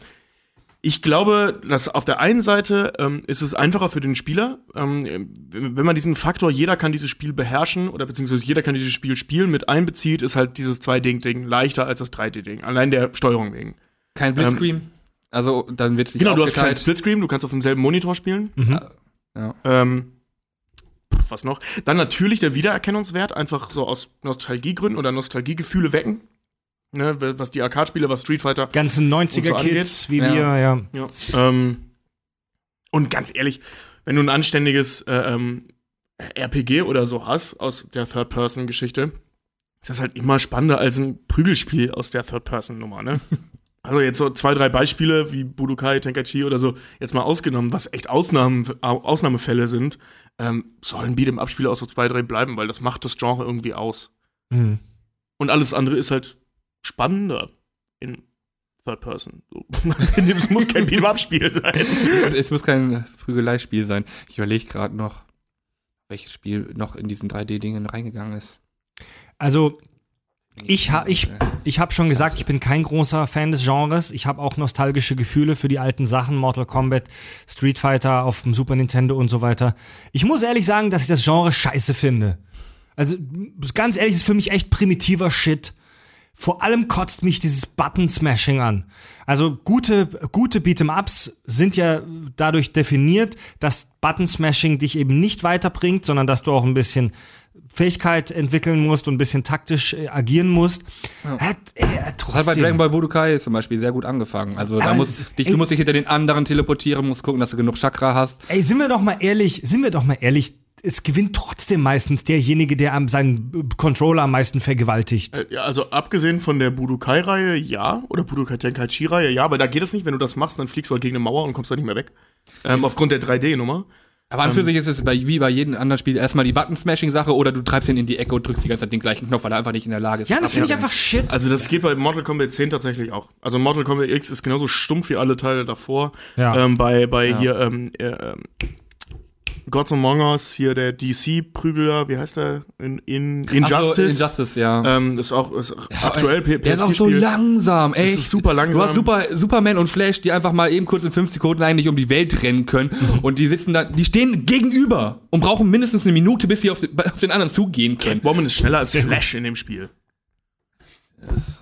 ich glaube, dass auf der einen Seite ähm, ist es einfacher für den Spieler, ähm, wenn man diesen Faktor, jeder kann dieses Spiel beherrschen oder beziehungsweise jeder kann dieses Spiel spielen, mit einbezieht, ist halt dieses 2D-Ding leichter als das 3D-Ding. Allein der Steuerung wegen. kein Blitzscreen. also, dann wird es nicht Genau, du hast keinen. Splitscreen, du kannst auf demselben Monitor spielen. Ja. Ähm, was noch? Dann natürlich der Wiedererkennungswert, einfach so aus Nostalgiegründen oder Nostalgiegefühle wecken. Ne, was die Arcade-Spiele, was Street Fighter Ganzen Und so 90er-Kids wie Ja. wir, ja. Ja. Ähm, und ganz ehrlich, wenn du ein anständiges äh, ähm, RPG oder so hast aus der Third-Person-Geschichte, ist das halt immer spannender als ein Prügelspiel aus der Third-Person-Nummer, ne? Also jetzt so zwei, drei Beispiele wie Budokai, Tenkaichi oder so, jetzt mal ausgenommen, was echt Ausnahmen, Au- Ausnahmefälle sind, ähm, sollen Beat'em-Up-Spiele aus so zwei, drei bleiben, weil das macht das Genre irgendwie aus. Mhm. Und alles andere ist halt spannender in Third Person. So. Es muss kein Beat'em-Up-Spiel sein. Es muss kein Prügeleispiel sein. Ich überlege gerade noch, welches Spiel noch in diesen 3D-Dingen reingegangen ist. Also Ich ha- ich- Äh, Ich habe schon gesagt, ich bin kein großer Fan des Genres. Ich habe auch nostalgische Gefühle für die alten Sachen, Mortal Kombat, Street Fighter auf dem Super Nintendo und so weiter. Ich muss ehrlich sagen, dass ich das Genre scheiße finde. Also ganz ehrlich, es ist für mich echt primitiver Shit. Vor allem kotzt mich dieses Button-Smashing an. Also gute, gute Beat'em-Ups sind ja dadurch definiert, dass Button-Smashing dich eben nicht weiterbringt, sondern dass du auch ein bisschen Fähigkeit entwickeln musst und ein bisschen taktisch äh, agieren musst. Hat, äh, Das hat bei trotzdem. Dragon Ball Budokai zum Beispiel sehr gut angefangen. Also da muss dich, ey- du musst dich hinter den anderen teleportieren, musst gucken, dass du genug Chakra hast. Ey, sind wir doch mal ehrlich, sind wir doch mal ehrlich, es gewinnt trotzdem meistens derjenige, der am seinen Controller am meisten vergewaltigt. Äh, Ja, also abgesehen von der Budokai-Reihe, ja. Oder Budokai Tenkaichi-Reihe, ja. Aber da geht es nicht. Wenn du das machst, dann fliegst du halt gegen eine Mauer und kommst da nicht mehr weg. Ähm, aufgrund der 3D-Nummer. Aber Ähm. an für sich ist es bei, wie bei jedem anderen Spiel erstmal die Button-Smashing-Sache oder du treibst ihn in die Ecke und drückst die ganze Zeit den gleichen Knopf, weil er einfach nicht in der Lage ist. ja, das finde ich einfach shit. Also das geht bei Mortal Kombat 10 tatsächlich auch. Also Mortal Kombat X ist genauso stumpf wie alle Teile davor. Ja. Ähm, bei bei hier ähm, äh, ähm, Gods Among Us, hier der DC-Prügler, wie heißt der? In, in Ach so, Injustice. Injustice, ja. Ähm, ist auch ist aktuell P- Der ist auch so PS4-Spiel. langsam, ey. Das ist super langsam. Du hast super, Superman und Flash, die einfach mal eben kurz in fünf Sekunden eigentlich um die Welt rennen können. Und die sitzen da, die stehen gegenüber und brauchen mindestens eine Minute, bis sie auf den, auf den anderen zugehen können. Catwoman ist schneller als Flash in dem Spiel.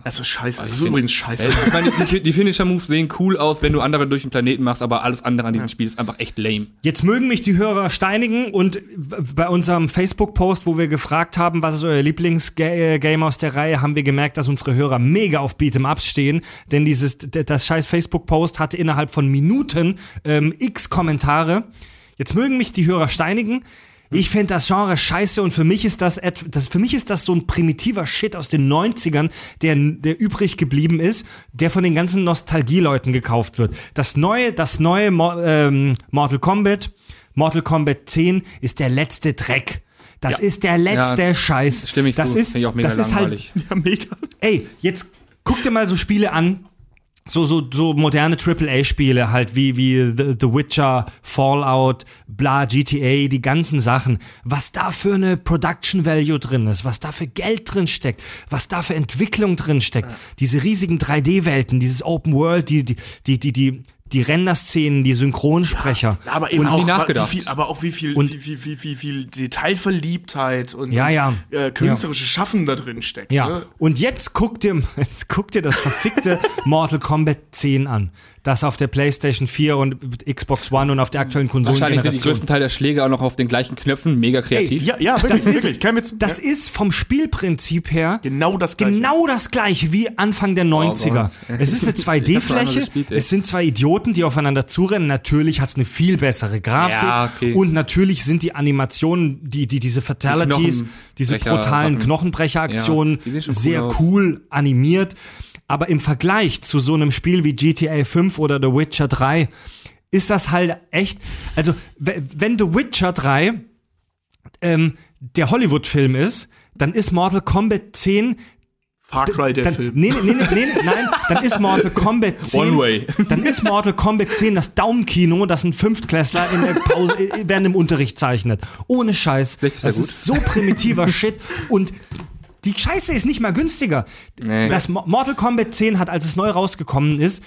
Das ist scheiße. Das ist find- übrigens scheiße. Äh, Ich meine, die, die Finisher-Moves sehen cool aus, wenn du andere durch den Planeten machst, aber alles andere an diesem Spiel ist einfach echt lame. Jetzt mögen mich die Hörer steinigen und bei unserem Facebook-Post, wo wir gefragt haben, was ist euer Lieblingsgame aus der Reihe, haben wir gemerkt, dass unsere Hörer mega auf Beat'em Ups stehen, denn dieses, das scheiß Facebook-Post hatte innerhalb von Minuten ähm, x Kommentare. Jetzt mögen mich die Hörer steinigen. Ich finde das Genre scheiße und für mich ist das, das für mich ist das so ein primitiver Shit aus den 90ern, der, der übrig geblieben ist, der von den ganzen Nostalgieleuten gekauft wird. Das neue, das neue Mo ähm, Mortal Kombat, Mortal Kombat 10 ist der letzte Dreck. Das ist der letzte Ja, Scheiß. Stimme ich das zu. ist, ich auch mega das ist halt, langweilig. Ja, mega. ey, jetzt guck dir mal so Spiele an. So, so, so moderne AAA-Spiele halt wie, wie The, The Witcher, Fallout, bla, GTA, die ganzen Sachen. Was da für eine Production Value drin ist, was da für Geld drin steckt, was da für Entwicklung drin steckt. Diese riesigen 3D-Welten, dieses Open World, die, die, die, die, die, die Render-Szenen, die Synchronsprecher. Aber eben Und auch, nachgedacht. Wie viel, aber auch wie viel, Und- wie, wie, wie, viel Detailverliebtheit und, Ja, und ja. Äh, künstlerisches Schaffen da drin steckt. Ja, Ne? und jetzt guck dir, jetzt guck dir das verfickte Mortal Kombat 10 an. Das auf der PlayStation 4 und Xbox One und auf der aktuellen Wahrscheinlich sind die größten Teil der Schläge auch noch auf den gleichen Knöpfen, mega kreativ. Ja, ja, wirklich, Das ist, wirklich. Witz. das ja. ist vom Spielprinzip her genau das gleiche. genau das gleiche wie Anfang der 90er. Gott. es ist eine Ich hab's einmal 2D-Fläche, gespielt, ey. es sind zwei Idioten, die aufeinander zurennen. Natürlich hat's eine viel bessere Grafik Ja, okay. und natürlich sind die Animationen, die, die diese Fatalities, diese Knochenbrecher- brutalen. Knochenbrecheraktionen Ja, die sehr cool animiert. Aber im Vergleich zu so einem Spiel wie GTA 5 oder The Witcher 3 ist das halt echt, also wenn The Witcher 3 ähm, der Hollywood-Film ist, dann ist Mortal Kombat 10 Far Cry, der dann, Film. Nee, nee, nee, nee, nein, dann ist Mortal Kombat 10. One way. Dann ist Mortal Kombat 10 das Daumenkino, das ein Fünftklässler in der Pause äh, während dem Unterricht zeichnet. Ohne Scheiß. Ist das gut. ist so primitiver Shit und die Scheiße ist nicht mal günstiger. Nee. Das Mo- Mortal Kombat 10 hat, als es neu rausgekommen ist,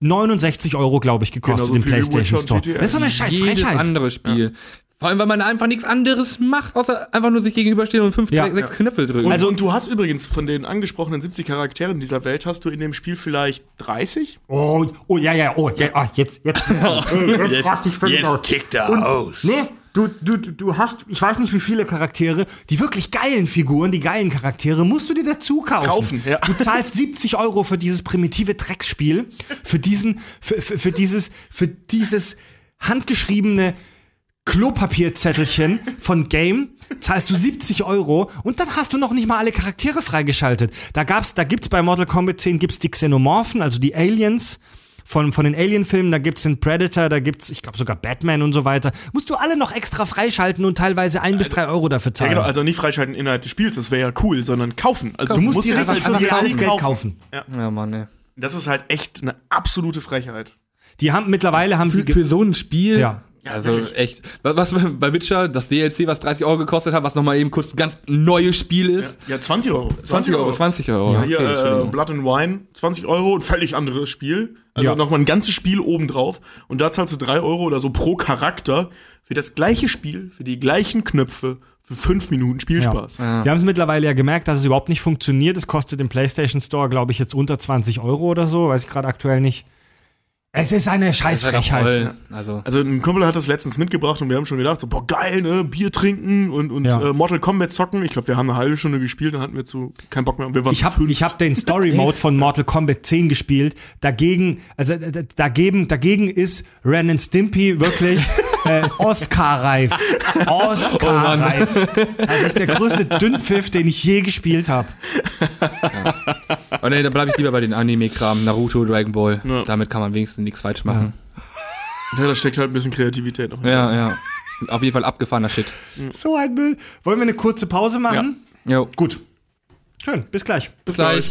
69 Euro, glaube ich, gekostet Genauso im viel wie PlayStation Store. GTA. Das ist so eine scheiß Jedes Frechheit. andere Spiel. Vor allem, weil man einfach nichts anderes macht, außer einfach nur sich gegenüberstehen und fünf, Ja. drei, sechs Knöpfe drücken. Und, Also- und du hast übrigens von den angesprochenen 70 Charakteren dieser Welt, hast du in dem Spiel vielleicht 30? Oh, oh, ja, ja, oh, ja, ah, jetzt, jetzt, jetzt, jetzt rast ich völlig aus. tickt er Und, aus. Nee, du, du, du hast, ich weiß nicht wie viele Charaktere, die wirklich geilen Figuren, die geilen Charaktere, musst du dir dazu kaufen. Kaufen, ja. Du zahlst 70 Euro für dieses primitive Drecksspiel, für diesen, für, für, für dieses, für dieses handgeschriebene Klopapierzettelchen von Game zahlst du 70 Euro und dann hast du noch nicht mal alle Charaktere freigeschaltet. Da gab's, da gibt's bei Mortal Kombat 10 gibt's die Xenomorphen, also die Aliens von, von den Alien-Filmen, da gibt's den Predator, da gibt's, ich glaube sogar Batman und so weiter. Musst du alle noch extra freischalten und teilweise ein bis drei Euro dafür Ja, zahlen. genau, also nicht freischalten innerhalb des Spiels, das wäre ja cool, sondern kaufen. Also du musst die dir richtig das für DLC reales Geld kaufen. ja, Mann, ey. Das ist halt echt eine absolute Frechheit. Die haben mittlerweile haben sie Für, ge- für so ein Spiel. Ja. Also wirklich. echt. Was, was bei Witcher, das DLC, was 30 Euro gekostet hat, was nochmal eben kurz ein ganz neues Spiel ist. Ja, 20 Euro. 20 Euro, 20 Euro. Ja, Okay, hier, äh, Entschuldigung. Blood and Wine, 20 Euro, ein völlig anderes Spiel. Also Ja. nochmal ein ganzes Spiel obendrauf. Und da zahlst du 3 Euro oder so pro Charakter für das gleiche Spiel, für die gleichen Knöpfe, für 5 Minuten Spielspaß. Ja. Sie haben es mittlerweile ja gemerkt, dass es überhaupt nicht funktioniert. Es kostet im PlayStation Store, glaube ich, jetzt unter 20 Euro oder so. Weiß ich gerade aktuell nicht. Es ist eine Scheißfrechheit. Also, Also ein Kumpel hat das letztens mitgebracht und wir haben schon gedacht, so, boah, geil, ne, Bier trinken und, und Ja. äh, Mortal Kombat zocken. Ich glaube, wir haben eine halbe Stunde gespielt, dann hatten wir zu keinen Bock mehr. Wir waren Ich habe hab den Story Mode von Mortal Kombat 10 gespielt. Dagegen, also dagegen, dagegen ist Ren and Stimpy wirklich äh, Oscar-reif. Oscar-reif. Das ist der größte Dünnpfiff, den ich je gespielt habe. oh nee, da bleibe ich lieber bei den Anime-Kram, Naruto, Dragon Ball. Ja. Damit kann man wenigstens nichts falsch machen. ja, da steckt halt ein bisschen Kreativität noch. Ja, ja. Auf jeden Fall abgefahrener Shit. So ein Müll. Wollen wir eine kurze Pause machen? Jo. Gut. Schön, bis gleich. Bis gleich.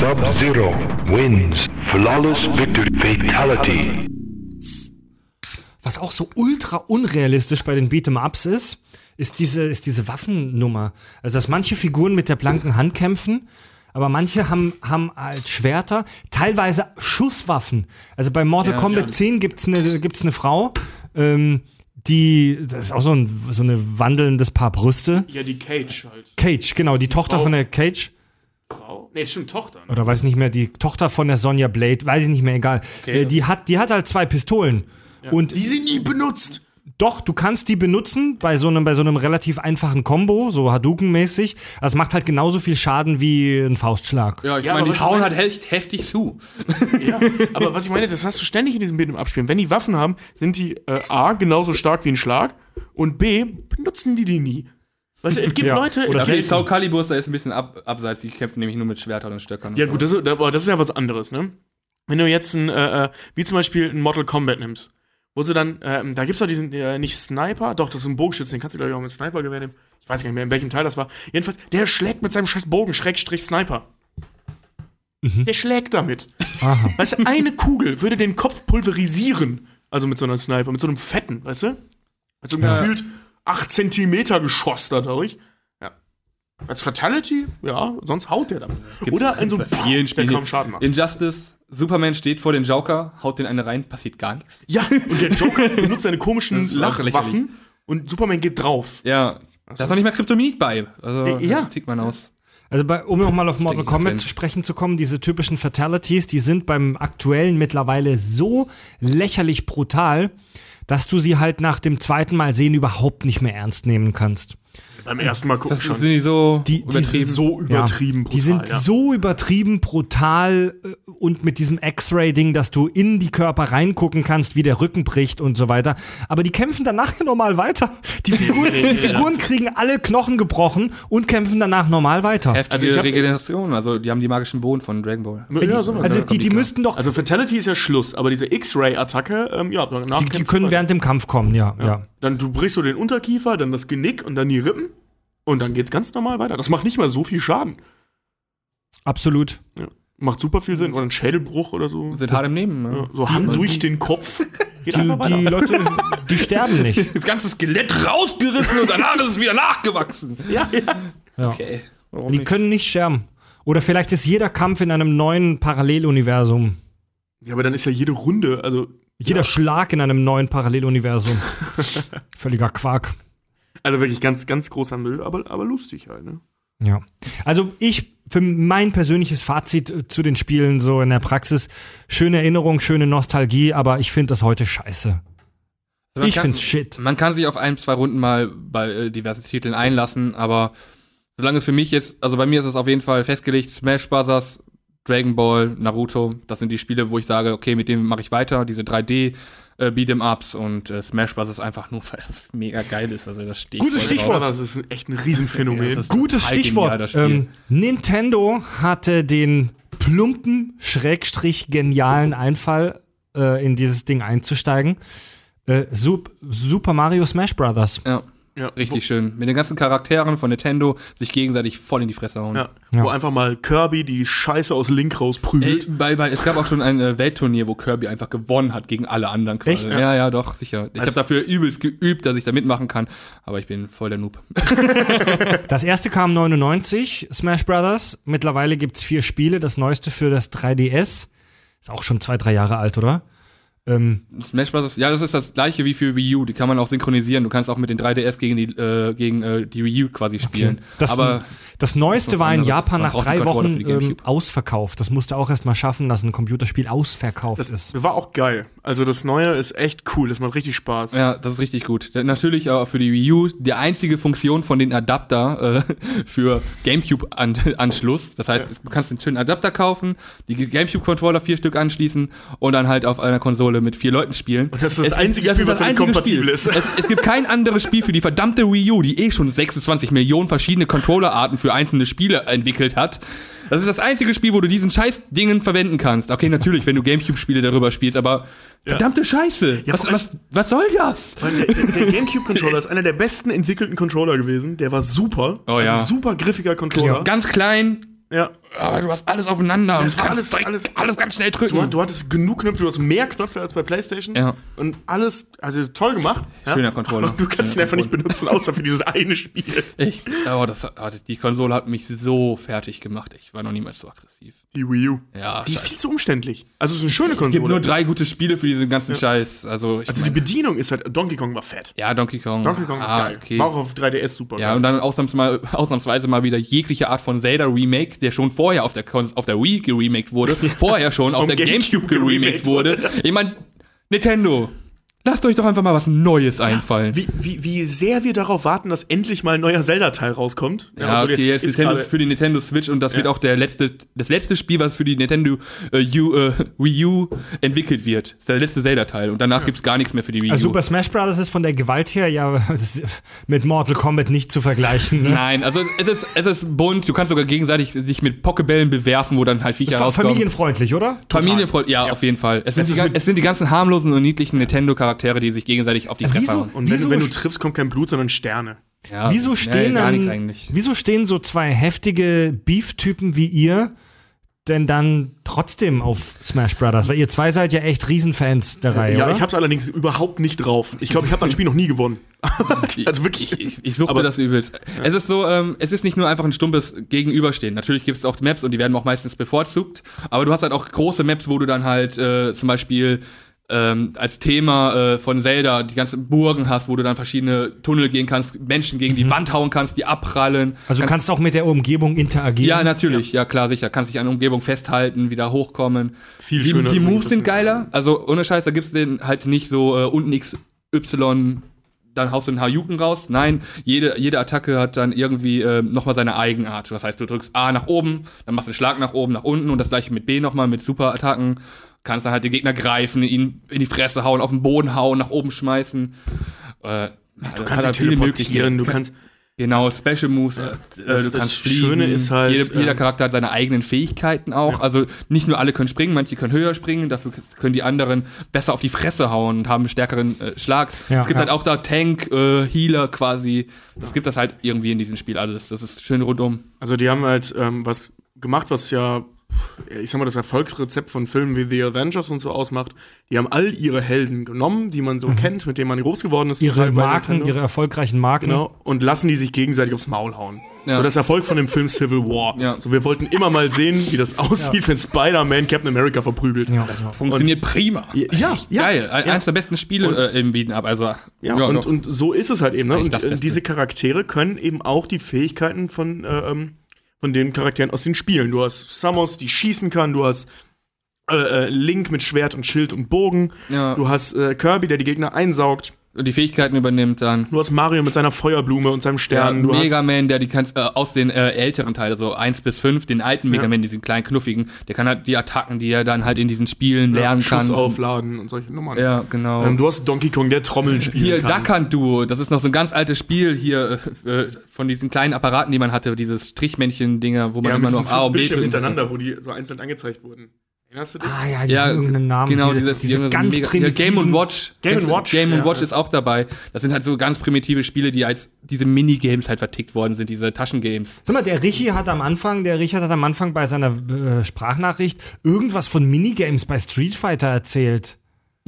Sub-Zero wins. Flawless victory. Fatality. Was auch so ultra unrealistisch bei den Beat'em-Ups ist, ist diese, ist diese Waffennummer. Also, dass manche Figuren mit der blanken Hand kämpfen, aber manche haben, haben halt Schwerter, teilweise Schusswaffen. Also bei Mortal Ja, Kombat ja. 10 gibt's eine, gibt's eine Frau, ähm, die, das ist auch so ein, so eine wandelndes Paar Brüste. Ja, die Cage halt. Cage, genau, die Tochter Frau- von der Cage. Nee, stimmt, Tochter. Ne? Oder weiß nicht mehr, die Tochter von der Sonja Blade, weiß ich nicht mehr, egal. Okay. äh, die, hat, die hat halt zwei Pistolen. Und Die sie nie benutzt. Doch, du kannst die benutzen bei so einem, bei so einem relativ einfachen Combo, so Hadouken-mäßig. Also es macht halt genauso viel Schaden wie ein Faustschlag. Ja, ich Ja, meine, die hauen ich halt echt heftig zu. Ja, aber was ich meine, das hast du ständig in diesem Bild im Abspielen. Wenn die Waffen haben, sind die äh, A, genauso stark wie ein Schlag und B, benutzen die die nie. Weißt du, es gibt Ja, Leute... oder Okay, Soul Calibur ist da jetzt ein bisschen ab, abseits, die kämpfen nämlich nur mit Schwertern und Stöckern. und Ja so. gut, das, ist- aber das ist ja was anderes, ne? Wenn du jetzt ein, äh, äh, wie zum Beispiel ein Mortal Kombat nimmst, wo sie dann, ähm, da gibt's doch diesen, äh, nicht Sniper, doch, das ist ein Bogenschütze, den kannst du glaube ich auch mit Snipergewehr nehmen. Ich weiß gar nicht mehr, in welchem Teil das war. Jedenfalls, der schlägt mit seinem scheiß Bogen, Schrägstrich Sniper. Der schlägt damit. Aha. Weißt du, eine Kugel würde den Kopf pulverisieren. Also mit so einer Sniper, mit so einem fetten, weißt du? Mit so einem gefühlt 8 Zentimeter Geschoss dadurch. Ja. Als Fatality, ja, sonst haut der damit. Oder in so einem vielen der Spielen. kaum Schaden macht. Injustice, Superman steht vor den Joker, haut den eine rein, passiert gar nichts. Ja, und der Joker benutzt seine komischen Lachwaffen und Superman geht drauf. Ja, da ist noch nicht mal Kryptonit bei. Also, Äh, ja. zieht man aus. Also bei, um nochmal auf Mortal Kombat zu sprechen zu kommen, diese typischen Fatalities, die sind beim aktuellen mittlerweile so lächerlich brutal, dass du sie halt nach dem zweiten Mal sehen überhaupt nicht mehr ernst nehmen kannst. Beim ersten Mal gucken Das schon. sind die so Die, die sind so übertrieben Die sind brutal, ja. so übertrieben brutal äh, und mit diesem X-Ray-Ding, dass du in die Körper reingucken kannst, wie der Rücken bricht und so weiter. Aber die kämpfen danach normal weiter. Die Figuren, die Figuren kriegen alle Knochen gebrochen und kämpfen danach normal weiter. heftige Also hab- Regeneration. Also die haben die magischen Bohnen von Dragon Ball. ja, sowas. Also die, die die müssten doch, Also Fatality ist ja Schluss, aber diese X-Ray-Attacke, ähm, ja, danach die, die können weiter. während dem Kampf kommen, ja, ja. Dann du brichst so den Unterkiefer, dann das Genick und dann die Rippen und dann geht's ganz normal weiter. Das macht nicht mal so viel Schaden. Absolut. Ja. Macht super viel Sinn. Oder ein Schädelbruch oder so. Sind hart im Nehmen. Ja, Ne? so Hand durch den Kopf. Geht Die, die Leute, die sterben nicht. Das ganze Skelett rausgerissen und danach ist es wieder nachgewachsen. ja, ja. Ja. Okay. Warum Die nicht? können nicht sterben. Oder vielleicht ist jeder Kampf in einem neuen Paralleluniversum. ja, aber dann ist ja jede Runde, also, Jeder Schlag in einem neuen Paralleluniversum. Völliger Quark. Also wirklich ganz, ganz großer Müll, aber, aber lustig halt, ne? Ja. Also ich, für mein persönliches Fazit äh, zu den Spielen so in der Praxis, schöne Erinnerung, schöne Nostalgie, aber ich finde das heute scheiße. Man Ich kann- find's shit. Man kann sich auf ein, zwei Runden mal bei äh, diversen Titeln einlassen, aber solange es für mich jetzt, also bei mir ist es auf jeden Fall festgelegt, Smash Bros., Dragon Ball, Naruto, das sind die Spiele, wo ich sage, okay, mit dem mache ich weiter, diese 3D äh, Beat'em Ups und äh, Smash Bros. ist einfach nur, weil es mega geil ist, also das steht Gutes Stichwort. Das ist ein- echt ein Riesenphänomen. Ja, Gutes Stichwort. Ähm, Nintendo hatte den plumpen, schrägstrich genialen Einfall, äh, in dieses Ding einzusteigen. Äh, Sup Super Mario Smash Brothers. ja, ja, richtig schön. Mit den ganzen Charakteren von Nintendo sich gegenseitig voll in die Fresse hauen. Wo, ja, Ja. wo einfach mal Kirby die Scheiße aus Link Ey, rausprügelt. bei, bei, es gab auch schon ein äh, Weltturnier, wo Kirby einfach gewonnen hat gegen alle anderen quasi. Echt? Ja, ja, doch, sicher. Ich Also- habe dafür übelst geübt, dass ich da mitmachen kann, aber ich bin voll der Noob. Das erste kam 99, Smash Brothers. Mittlerweile gibt's vier Spiele. Das neueste für das 3DS. Ist auch schon zwei, drei Jahre alt, oder? Ähm, Smash Bros. Ja, das ist das gleiche wie für Wii U. Die kann man auch synchronisieren. Du kannst auch mit den 3DS gegen die, äh, gegen, äh, die Wii U quasi spielen. Das, aber das neueste war in. Japan Man nach drei Wochen ähm, ausverkauft. Das musste auch erst mal schaffen, dass ein Computerspiel ausverkauft Das ist. war auch geil. Also das Neue ist echt cool. Das macht richtig Spaß. ja, das ist richtig gut. Natürlich auch für die Wii U die einzige Funktion von den Adapter äh, für GameCube-Anschluss. Das heißt, du kannst einen schönen Adapter kaufen, die GameCube-Controller vier Stück anschließen und dann halt auf einer Konsole mit vier Leuten spielen. Und das ist das Es einzige das Spiel, ist was das damit kompatibel Spiel. ist. Es, es gibt kein anderes Spiel für die verdammte Wii U, die eh schon 26 Millionen verschiedene Controller-Arten für einzelne Spiele entwickelt hat. Das ist das einzige Spiel, wo du diesen scheiß Dingen verwenden kannst. Okay, natürlich, wenn du Gamecube-Spiele darüber spielst, aber verdammte Scheiße. Ja, was, was, was soll das? Der, der GameCube-Controller ist einer der besten entwickelten Controller gewesen. Der war super. Oh ja. Also super griffiger Controller. Ganz klein, Ja. Aber du hast alles aufeinander. Es und war kannst alles- alles- alles ganz schnell drücken. Du, du hattest genug Knöpfe, du hast mehr Knöpfe als bei PlayStation. Ja. Und alles, also toll gemacht. ja. Schöner Controller. Aber du kannst ihn Schöner einfach nicht benutzen, außer für dieses eine Spiel. Echt? Oh, das, hat- die Konsole hat mich so fertig gemacht. Ich war noch niemals so aggressiv. Die Wii U. Ja, Die ist viel zu umständlich. Also es ist eine schöne Es gibt Konsole. nur drei gute Spiele für diesen ganzen Scheiß. Also, also die Bedienung ist halt, Donkey Kong war fett. ja, Donkey Kong. Donkey Kong ah, geil. Okay. War auch auf 3DS super Ja, geil. und dann ausnahmsweise, ausnahmsweise mal wieder jegliche Art von Zelda Remake, der schon vorher auf der, auf der Wii geremaked wurde, vorher schon auf der Gamecube Gamecube geremaked wurde. Ich mein, Nintendo, lasst euch doch einfach mal was Neues einfallen. wie, wie, wie sehr wir darauf warten, dass endlich mal ein neuer Zelda-Teil rauskommt. Ja, obwohl okay, jetzt ist Nintendo für die Nintendo Switch und das Ja. wird auch der letzte, das letzte Spiel, was für die Nintendo äh, U, äh, Wii U entwickelt wird. Das ist der letzte Zelda-Teil und danach gibt's gar nichts mehr für die Wii U. Also Super Smash Bros. ist von der Gewalt her ja mit Mortal Kombat nicht zu vergleichen. Ne? Nein, also es ist, es ist bunt, du kannst sogar gegenseitig dich mit Pokebällen bewerfen, wo dann halt Viecher rauskommen. familienfreundlich, oder? Familienfreund, ja, auf jeden Fall. Es sind, Es die, es sind die ganzen harmlosen und niedlichen Nintendo-Charaktere, die sich gegenseitig auf die Fresse wieso? hauen. Und wenn, Wieso du- wenn du triffst, kommt kein Blut, sondern Sterne. Ja, Wieso nee, stehen gar dann, wieso stehen so zwei heftige Beef-Typen wie ihr denn dann trotzdem auf Smash Brothers? Weil ihr zwei seid ja echt Riesenfans der Reihe, ja, oder? ich hab's allerdings überhaupt nicht drauf. Ich glaube, ich habe das Spiel noch nie gewonnen. also wirklich. Ich, ich suchte Aber das übelst. Es ist so, ähm, es ist nicht nur einfach ein stumpes Gegenüberstehen. Natürlich gibt es auch Maps und die werden auch meistens bevorzugt. Aber du hast halt auch große Maps, wo du dann halt äh, zum Beispiel ähm, als Thema äh, von Zelda die ganzen Burgen hast, wo du dann verschiedene Tunnel gehen kannst, Menschen gegen die Wand hauen kannst, die abprallen. Mhm. also du kannst auch mit der Umgebung interagieren. Ja, natürlich, ja. klar, sicher. Kannst dich an der Umgebung festhalten, wieder hochkommen. Viel die, schöner Die Moves sind geiler. Also ohne Scheiß, da gibt's den halt nicht so äh, unten XY, dann haust du einen Hayuken raus. Nein, jede, jede Attacke hat dann irgendwie äh, nochmal seine Eigenart. Das heißt, du drückst A nach oben, dann machst du einen Schlag nach oben, nach unten und das gleiche mit B nochmal, mit Superattacken. Kannst dann halt den Gegner greifen, ihn in die Fresse hauen, auf den Boden hauen, nach oben schmeißen. Äh, Du kannst dich teleportieren, du kannst. Genau, Special Moves, äh, das- du das kannst fliegen. Schöne ist halt, Jede, jeder ähm, Charakter hat seine eigenen Fähigkeiten auch. Also nicht nur alle können springen, manche können höher springen, dafür können die anderen besser auf die Fresse hauen und haben einen stärkeren äh, Schlag. Ja, es gibt ja. halt auch da Tank, äh, Healer quasi. Das gibt das halt irgendwie in diesem Spiel alles. Das ist schön rundum. Also die haben halt ähm, was gemacht, was ja, ich sag mal, das Erfolgsrezept von Filmen wie The Avengers und so ausmacht. Die haben all ihre Helden genommen, die man so kennt, mit denen man groß geworden ist. Mhm. ihre Marken, Nintendo. ihre erfolgreichen Marken. Genau, und lassen die sich gegenseitig aufs Maul hauen. Ja. So das Erfolg von dem Film Civil War. Ja. So wir wollten immer mal sehen, wie das aussieht, wenn Spider-Man Captain America verprügelt. Ja. Funktioniert prima. Ja, ja, Geil. Ein, ja. Eins der besten Spiele äh, im Beaten Up. Also, Ja, und, und so ist es halt eben. Ne? Und das äh, diese Charaktere können eben auch die Fähigkeiten von, äh, ähm, von den Charakteren aus den Spielen. Du hast Samus, die schießen kann, du hast äh, äh, Link mit Schwert und Schild und Bogen, Ja. du hast äh, Kirby, der die Gegner einsaugt, Und die Fähigkeiten übernimmt dann. du hast Mario mit seiner Feuerblume und seinem Stern, Ja, Mega Man, der die kannst äh, aus den äh, älteren Teilen, so 1 bis 5, den alten Mega Ja. Man, diesen kleinen knuffigen, der kann halt die Attacken, die er dann halt in diesen Spielen lernen Schuss kann. aufladen und solche Nummern. Ja, genau. Ähm, du hast Donkey Kong, der Trommeln spielen hier, kann. Duck Hunt Duo, das ist noch so ein ganz altes Spiel hier äh, äh, von diesen kleinen Apparaten, die man hatte, dieses Strichmännchen-Dinger, wo man ja, immer noch A und B hintereinander, wo die so einzeln angezeigt wurden. Erinnerst du dich? Ah ja, die Ja, haben irgendeinen Namen. Genau, diese, dieses diese die haben so ganz mega, ja, primitiven Game Watch. Game du? Watch, Game ja. Watch ist auch dabei. Das sind halt so ganz primitive Spiele, die als diese Minigames halt vertickt worden sind, diese Taschengames. Sag mal, der Richi hat am Anfang, der Richard hat am Anfang bei seiner äh, Sprachnachricht irgendwas von Minigames bei Street Fighter erzählt.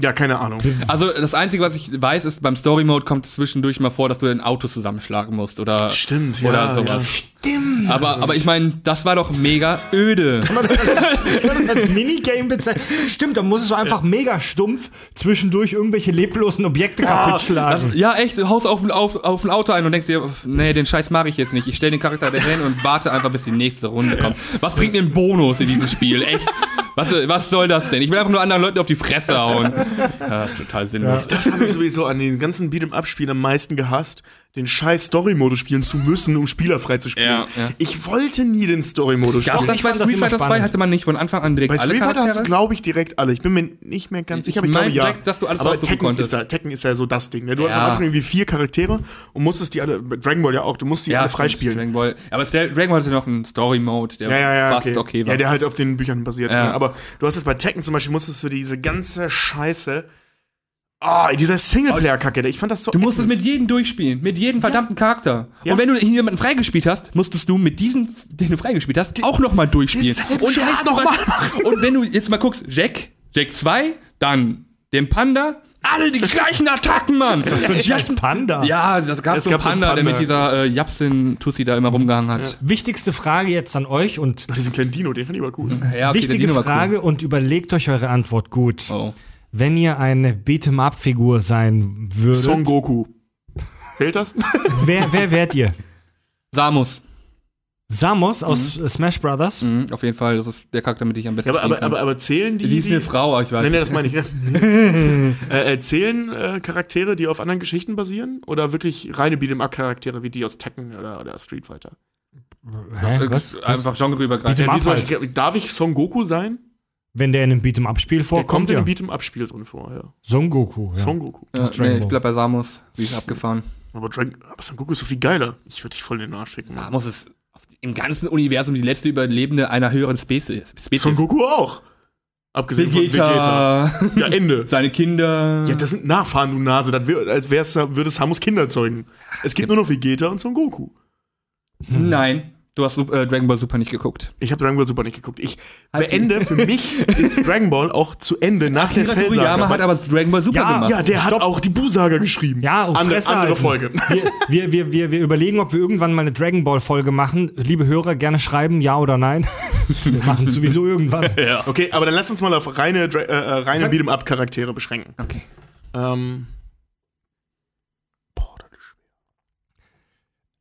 Ja, keine Ahnung. Also das Einzige, was ich weiß, ist, beim Story Mode kommt es zwischendurch mal vor, dass du ein Auto zusammenschlagen musst oder Stimmt, ja, oder sowas. Stimmt. Aber, aber ich meine, das war doch mega öde. als Minigame bezeichnet. Stimmt, da muss es so einfach mega stumpf zwischendurch irgendwelche leblosen Objekte kaputt schlagen. Ja, echt, du haust auf, ein- auf, auf ein Auto ein und denkst dir, nee, den Scheiß mache ich jetzt nicht. Ich stelle den Charakter dahin und warte einfach, bis die nächste Runde kommt. Was bringt mir ein Bonus in diesem Spiel? Echt? Was, was soll das denn? Ich will einfach nur anderen Leuten auf die Fresse hauen. Ja, das ist total sinnlos. Das habe ich sowieso an den ganzen Beat'em-Up-Spielen am meisten gehasst. Den scheiß Story-Modus spielen zu müssen, um spielerfrei zu spielen. Ja, ja. Ich wollte nie den Story-Modus spielen. das? Ich Street Fighter 2 spannend. hatte man nicht von Anfang an direkt Bei alle Street Fighter hast du, glaube ich, direkt alle. Ich bin mir nicht mehr ganz Ich sicher, aber ich glaube ja. direkt, dass du alles aber Tekken konntest. ist, da, Tekken ist ja so das Ding. Ne? Du hast Ja. am Anfang irgendwie vier Charaktere und musstest die alle, Dragon Ball ja auch, du musst die alle freispielen. Dragon Ball. Aber der Dragon Ball hatte noch einen Story-Mode, der Ja, ja, ja, fast okay, war. Ja, der halt auf den Büchern basiert. Ja. Ne? Aber du hast es bei Tekken zum Beispiel, musstest du diese ganze Scheiße. Ah, dieser Singleplayer-Kacke, ich fand das so. Du musstest ätzend. mit jedem durchspielen, mit jedem verdammten Charakter. Ja. Und wenn du jemanden freigespielt hast, musstest du mit diesem, den du freigespielt hast, auch nochmal durchspielen. Und, der Scheiß hat zum noch Beispiel- und wenn du jetzt mal guckst, Jack, Jack 2, dann den Panda, alle die gleichen Attacken, Mann. Das bin ich als Panda. Ja, das gab Es so einen einen Panda, der Panda. mit dieser äh, Japsin-Tussi da immer rumgehangen hat. Wichtigste Frage jetzt an euch und Diesen kleinen Dino, den fand ich aber cool. Ja, okay, wichtige Frage und überlegt euch eure Antwort gut. Oh. Wenn ihr eine Beat'em-up-Figur sein würdet, Son Goku. Zählt das? wer, wer wärt ihr? Samus. Samus aus äh, Smash Brothers? Mhm, auf jeden Fall, das ist der Charakter, mit dem ich am besten Ja, aber, aber, spielen kann. aber, aber zählen die. Sie ist die eine Frau, ich weiß Nee, nee, das meine ich. Ne? äh, äh, zählen äh, Charaktere, die auf anderen Geschichten basieren? Oder wirklich reine Beat'em-up-Charaktere wie die aus Tekken oder, oder Street Fighter? Hä, was? Einfach genreübergreifend. Ja, halt. Darf ich Son Goku sein? Wenn der in einem Beat'em-up-Spiel Der vorkommt, kommt in ja. einem Beat'em-up-Spiel drin vor, ja. Son Goku. Ja. Son Goku. Ja, nee, ich bleib bei Samus. Wie ist abgefahren. Aber, Dragon, aber Son Goku ist so viel geiler. Ich würde dich voll in den Arsch schicken. Samus ist im ganzen Universum die letzte Überlebende einer höheren Spezies. Spezies. Son Goku auch. Abgesehen von Vegeta. Vegeta, Ja, Ende. seine Kinder. Ja, das sind Nachfahren, du Nase. Das wär, als wär's, würde Samus Kinder zeugen. Es gibt nur noch Vegeta und Son Goku. Nein, du hast äh, Dragon Ball Super nicht geguckt. Ich habe Dragon Ball Super nicht geguckt. Ich Halt beende, für mich ist Dragon Ball auch zu Ende nach der Akira Cell-Saga. Toriyama hat aber Dragon Ball Super Ja, gemacht. Ja, der hat auch die Bu-Saga geschrieben. Ja, auf andere, andere halten. Folge. Wir, wir, wir, wir, wir überlegen, ob wir irgendwann mal eine Dragon Ball Folge machen. Liebe Hörer, gerne schreiben, ja oder nein. wir machen es sowieso irgendwann. Okay, aber dann lass uns mal auf reine, äh, äh, reine Beat'em-up-Charaktere beschränken. Okay. Ähm,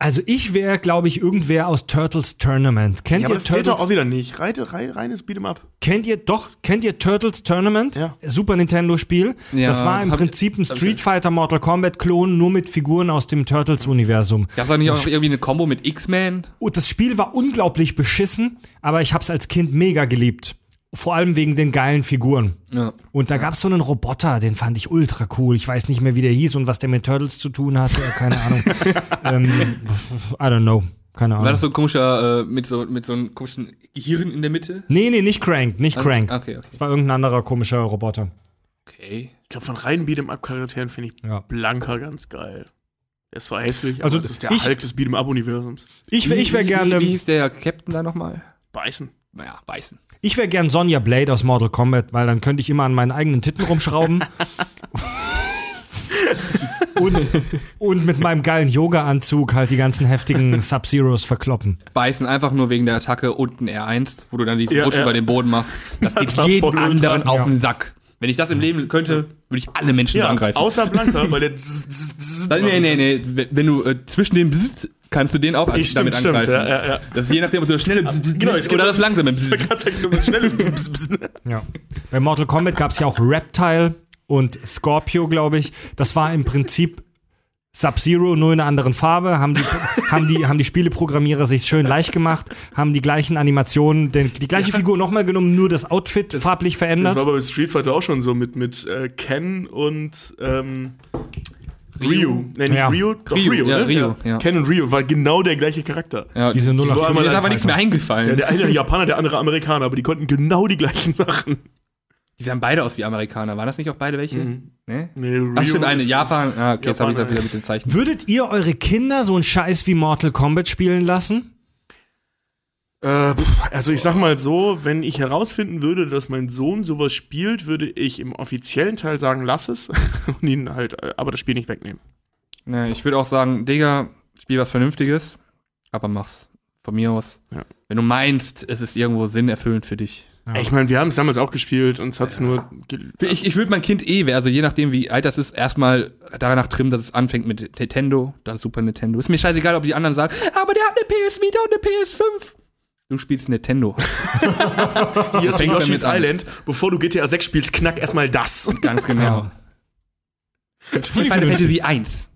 Also ich wäre, glaube ich, irgendwer aus Turtles Tournament. Kennt ja, aber ihr das zählt doch Turtles? auch wieder nicht. Reine, rein, reines Beat'em-up. Kennt ihr doch, kennt ihr Turtles Tournament? Ja. Super Nintendo Spiel. Ja, das war das im Prinzip ein Street Fighter Mortal Kombat Klon, nur mit Figuren aus dem Turtles Universum. Gab's da nicht auch irgendwie eine Combo mit X-Men? Und das Spiel war unglaublich beschissen, aber ich habe es als Kind mega geliebt. Vor allem wegen den geilen Figuren. Ja. Und da gab es so einen Roboter, den fand ich ultra cool. Ich weiß nicht mehr, wie der hieß und was der mit Turtles zu tun hatte. Keine Ahnung. ähm, I don't know. Keine Ahnung. War das so ein komischer, äh, mit so, mit so einem komischen Gehirn in der Mitte? nee, nee, nicht Crank, nicht Crank. Okay, okay. Das war irgendein anderer komischer Roboter. Okay. Ich glaube, von reinen Beat'em-up-Charakteren finde ich Ja. Blanka ganz geil. Der ist zwar hässlich, Also, aber das ist der ich- Hulk des Beat'em-up-Universums. Ich, wär- ich wäre Wie- gerne, Wie, wie hieß der Captain da nochmal? Beißen. Naja, beißen. Ich wäre gern Sonja Blade aus Mortal Kombat, weil dann könnte ich immer an meinen eigenen Titten rumschrauben. und, und mit meinem geilen Yoga-Anzug halt die ganzen heftigen Sub-Zeros verkloppen. Beißen einfach nur wegen der Attacke unten R1, wo du dann diesen Ja, Rutsch ja. über den Boden machst. Das geht voll anderen auf den Sack. Wenn ich das im Leben könnte, würde ich alle Menschen Ja, angreifen. außer Blanka, weil der nee, nee, nee. Wenn- du äh, zwischen den Bzzzt, kannst du den auch Ich- damit stimmt, angreifen. stimmt, ja, ja, ja. Das ist je nachdem, ob du das schnelle Genau, es oder das langsame Ich sagen, so ein schnelles. Ja. Bei Mortal Kombat gab es ja auch Reptile und Scorpio, glaube ich. Das war im Prinzip Sub-Zero, nur in einer anderen Farbe. Haben die, haben die, haben die Spieleprogrammierer sich schön leicht gemacht, haben die gleichen Animationen, den, die gleiche Figur nochmal genommen, nur das Outfit farblich Das verändert. war aber bei Street Fighter auch schon so mit, mit äh, Ken und ähm, Ryu. Nee, nicht Ja. Ryu, doch Ryu, Ryu, ja, ne? Ryu, ja. Mir und Ryu war genau der gleiche Charakter. Ja, Diese die- 08 Mir ist aber nichts mehr eingefallen. Ja, der eine Japaner, der andere Amerikaner, aber die konnten genau die gleichen Sachen. die sahen beide aus wie Amerikaner. Waren das nicht auch beide welche? Mhm. Nee? Nee, Ryu Ach, stimmt, eine ist- Japan. Ah, okay, jetzt habe ich das wieder mit den Zeichen. Würdet ihr eure Kinder so einen Scheiß wie Mortal Kombat spielen lassen? Äh, also ich sag mal so, wenn ich herausfinden würde, dass mein Sohn sowas spielt, würde ich im offiziellen Teil sagen, lass es und ihn halt, äh, aber das Spiel nicht wegnehmen. Nee, ich würde auch sagen, Digga, spiel was Vernünftiges, aber mach's. Von mir aus. Ja. Wenn du meinst, es ist irgendwo sinnerfüllend für dich. Ey, Ich meine, wir haben es damals auch gespielt, uns hat's nur ge- Ich, ich würde mein Kind eh, also je nachdem wie alt das ist, erstmal danach trimmen, dass es anfängt mit Nintendo, dann Super Nintendo. Ist mir scheißegal, ob die anderen sagen, aber der hat eine PS Vita und eine PS5. Du spielst Nintendo. Hier ist Yoshi's. Island. Bevor du GTA 6 spielst, knack erstmal das. Ganz genau. Ja. Final Fantasy 1.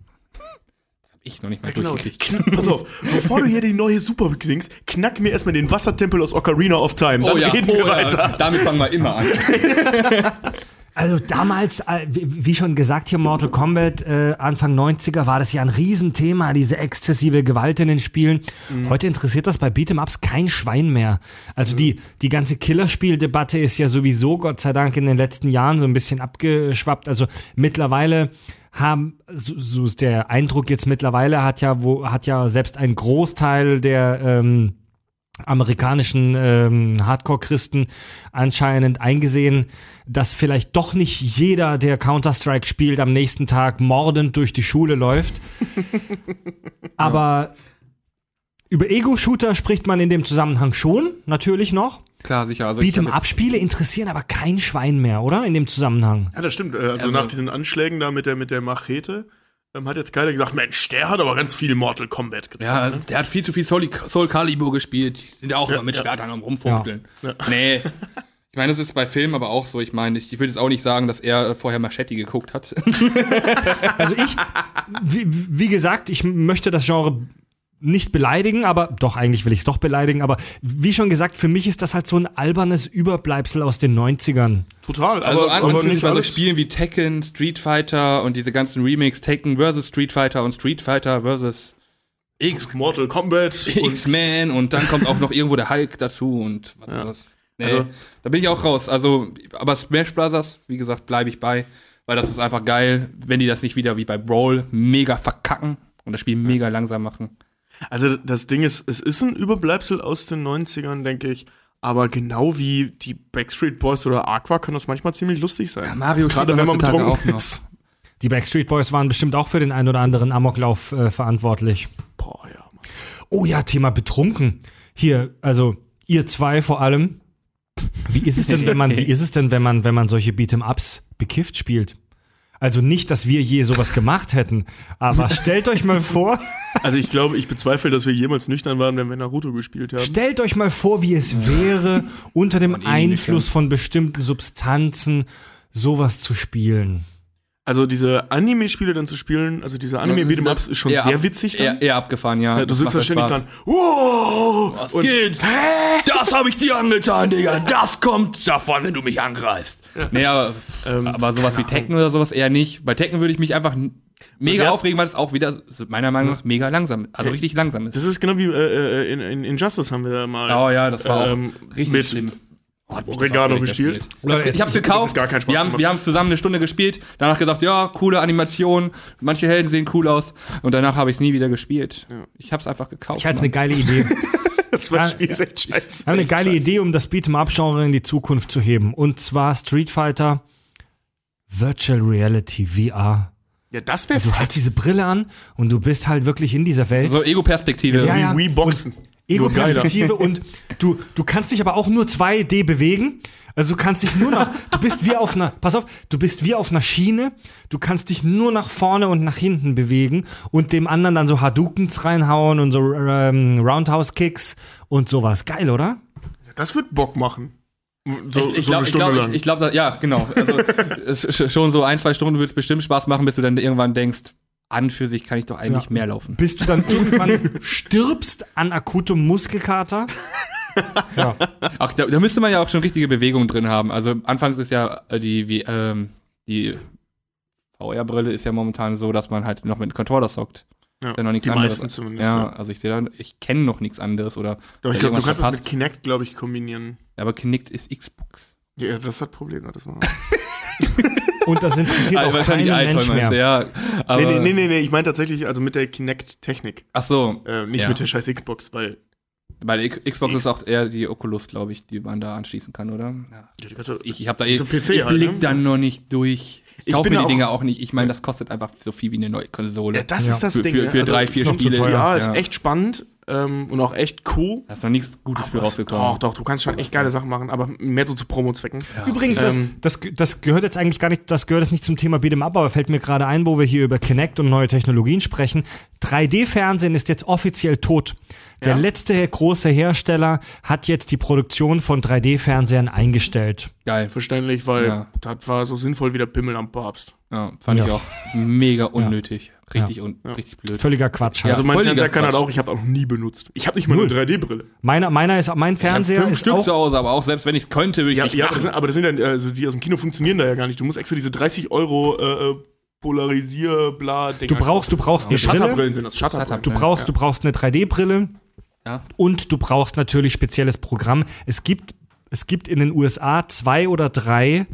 ich noch nicht mal Genau. durchgekriegt. Knack, pass auf, bevor du hier die neue Super klingst, knack mir erstmal den Wassertempel aus Ocarina of Time. Dann reden wir oh ja, weiter. damit fangen wir immer an. Also damals, äh, wie schon gesagt, hier Mortal Kombat, äh, Anfang 90er war das ja ein Riesenthema, diese exzessive Gewalt in den Spielen. Heute interessiert das bei Beat'em-Ups kein Schwein mehr. Also die, die ganze Killerspieldebatte ist ja sowieso, Gott sei Dank, in den letzten Jahren so ein bisschen abgeschwappt. Also mittlerweile haben, so, so ist der Eindruck jetzt mittlerweile, hat ja, wo, hat ja selbst ein Großteil der, ähm, amerikanischen ähm, Hardcore-Christen anscheinend eingesehen, dass vielleicht doch nicht jeder, der Counter-Strike spielt, am nächsten Tag mordend durch die Schule läuft. Aber über Ego-Shooter spricht man in dem Zusammenhang schon, natürlich noch. Klar, sicher. Also Beat'em-Up-Spiele interessieren aber kein Schwein mehr, oder? In dem Zusammenhang. Ja, das stimmt. Äh, Also, Also- nach diesen Anschlägen da mit der, mit der Machete hat jetzt keiner gesagt, Mensch, der hat aber ganz viel Mortal Kombat gezeigt. Ja, ne? der hat viel zu viel Soul, Soul Calibur gespielt. Die sind ja auch immer mit ja. Schwertern am rumfuchteln. Ja. Nee. Ich meine, das ist bei Filmen aber auch so. Ich meine, ich, ich würde jetzt auch nicht sagen, dass er vorher Machete geguckt hat. Also ich, wie, wie gesagt, ich möchte das Genre nicht beleidigen, aber doch, eigentlich will ich es doch beleidigen, aber wie schon gesagt, für mich ist das halt so ein albernes Überbleibsel aus den 90ern. Total, Also aber, an aber und für sich nicht bei so. Spielen wie Tekken, Street Fighter und diese ganzen Remakes, Tekken versus Street Fighter und Street Fighter versus X Mortal Kombat X-Men und dann kommt auch noch irgendwo der Hulk dazu und was ist das? Nee, Also- da bin ich auch raus. Also, aber Smash Brothers, wie gesagt, bleibe ich bei, weil das ist einfach geil, wenn die das nicht wieder wie bei Brawl mega verkacken und das Spiel mega langsam machen. Also das Ding ist, es ist ein Überbleibsel aus den 90ern, denke ich. Aber genau wie die Backstreet Boys oder Aqua kann das manchmal ziemlich lustig sein. Ja, Mario Gerade wenn man betrunken auch noch. ist. Die Backstreet Boys waren bestimmt auch für den ein oder anderen Amoklauf äh, verantwortlich. Boah, ja. Mann. Oh ja, Thema betrunken. Hier, also ihr zwei vor allem. Wie ist es denn, wenn man, wie ist es denn, wenn man, wenn man solche Beat'em-Ups bekifft spielt? Also nicht, dass wir je sowas gemacht hätten, aber stellt euch mal vor, Also ich glaube, ich bezweifle, dass wir jemals nüchtern waren, wenn wir Naruto gespielt haben. stellt euch mal vor, wie es wäre, unter dem Einfluss von bestimmten Substanzen sowas zu spielen. Also diese Anime-Spiele dann zu spielen, also diese Anime-Beat'em-Ups ist schon Eher sehr ab- witzig dann. Eher, eher abgefahren, ja. Ja, du sitzt da halt ständig Spaß. dran. Wow! Was Und- geht? Das habe ich dir angetan, Digga. Das kommt davon, wenn du mich angreifst. Nee, aber, Ähm, aber sowas wie Tekken oder sowas eher nicht. Bei Tekken würde ich mich einfach mega aufregen, weil es auch wieder, meiner Meinung nach, mega langsam, also richtig langsam ist. Das ist genau wie äh, äh, in, in Injustice haben wir da mal Oh ja, das war ähm, auch richtig mit schlimm. Oh, hat mich das Oregano gespielt. Spiel. Leute, Ich hab's gekauft, gar Spaß wir haben wir haben es zusammen eine Stunde gespielt, danach gesagt, ja, coole Animation, manche Helden sehen cool aus und danach habe ich es nie wieder gespielt. Ich hab's einfach gekauft. Ich hatte eine geile Idee. Das Ja, Spiel ist echt scheiße. Wir haben eine geile Idee, um das Beat'em-up-Genre in die Zukunft zu heben. Und zwar Street Fighter Virtual Reality VR. Ja, das wäre Du hast diese Brille an und du bist halt wirklich in dieser Welt. So Ego-Perspektive. Ja, ja. wie Wii Boxen. Ego-Perspektive und du, du kannst dich aber auch nur 2D bewegen. Also du kannst dich nur nach, du bist wie auf einer, pass auf, du bist wie auf einer Schiene, du kannst dich nur nach vorne und nach hinten bewegen und dem anderen dann so Hadoukens reinhauen und so ähm, Roundhouse-Kicks und sowas. Geil, oder? Das wird Bock machen. So, ich, ich so glaube, eine ich Stunde glaub, lang. ich, ich glaub, ja, genau. Also schon so ein, zwei Stunden wird es bestimmt Spaß machen, bis du dann irgendwann denkst, an für sich kann ich doch eigentlich Ja. mehr laufen. Bis du dann irgendwann stirbst an akutem Muskelkater. Ja. Ach, da, da müsste man ja auch schon richtige Bewegungen drin haben. Also anfangs ist ja äh, die, wie, ähm, die VR-Brille ist ja momentan so, dass man halt noch mit dem Controller zockt. ja, ja noch nichts die anderes. meisten zumindest. ja, Ja. also ich sehe da, ich kenne noch nichts anderes oder. Doch, ich glaube, du kannst es mit verpasst. Kinect, glaube ich, kombinieren. Aber Kinect ist Xbox. Ja, das hat Probleme. Das war. Und das interessiert Ah, auch wahrscheinlich keinen Mensch mehr. ja. Aber, nee, nee, nee, nee, nee, ich meine tatsächlich, also mit der Kinect-Technik. Ach so. Äh, nicht Ja. mit der scheiß Xbox, weil. Bei der X- Xbox ist auch eher die Oculus, glaube ich, die man da anschließen kann, oder? Ja. Ja, die kannst du- Ich, ich habe da eh, so PC ich halt, blick ne? dann noch nicht durch. Ich Ich kaufe bin mir die Dinger auch- nicht. Ich meine, das kostet einfach so viel wie eine neue Konsole. Ja, das Ja. ist das Für- Ding. für- für drei, vier Spiele. teuer. Ja, ist Ja. echt spannend ähm, und auch echt cool. da ist noch nichts Gutes für rausgekommen. Doch, doch, du kannst schon echt geile Sachen machen, aber mehr so zu Promo-Zwecken. Übrigens, das, Ähm, das, das gehört jetzt eigentlich gar nicht, das gehört jetzt nicht zum Thema Beat'em Up, aber fällt mir gerade ein, wo wir hier über Kinect und neue Technologien sprechen. 3D-Fernsehen ist jetzt offiziell tot. Der Ja? letzte große Hersteller hat jetzt die Produktion von 3D-Fernsehern eingestellt. Geil. Verständlich, weil Ja. das war so sinnvoll wie der Pimmel am Papst. Ja, fand Ja. ich auch mega unnötig. Richtig und richtig blöd. Völliger Quatsch. Ja, Halt. Also mein völliger Fernseher kann halt auch, ich habe auch noch nie benutzt. Ich habe nicht mal Null. eine 3D-Brille. Meiner, meiner ist, mein Fernseher fünf ist Stück auch, zu Hause, aber auch selbst wenn ich es könnte, würde ich Ja, nicht ja aber, das sind, aber das sind ja, also die aus dem Kino funktionieren da ja gar nicht. Du musst extra diese 30 Euro äh, äh, Polarisier, bla, Dinger du brauchst, du brauchst eine Brille, sind das, Shutterbrillen. du brauchst, du brauchst eine 3D-Brille Ja. und du brauchst natürlich spezielles Programm. Es gibt, es gibt in den USA zwei oder drei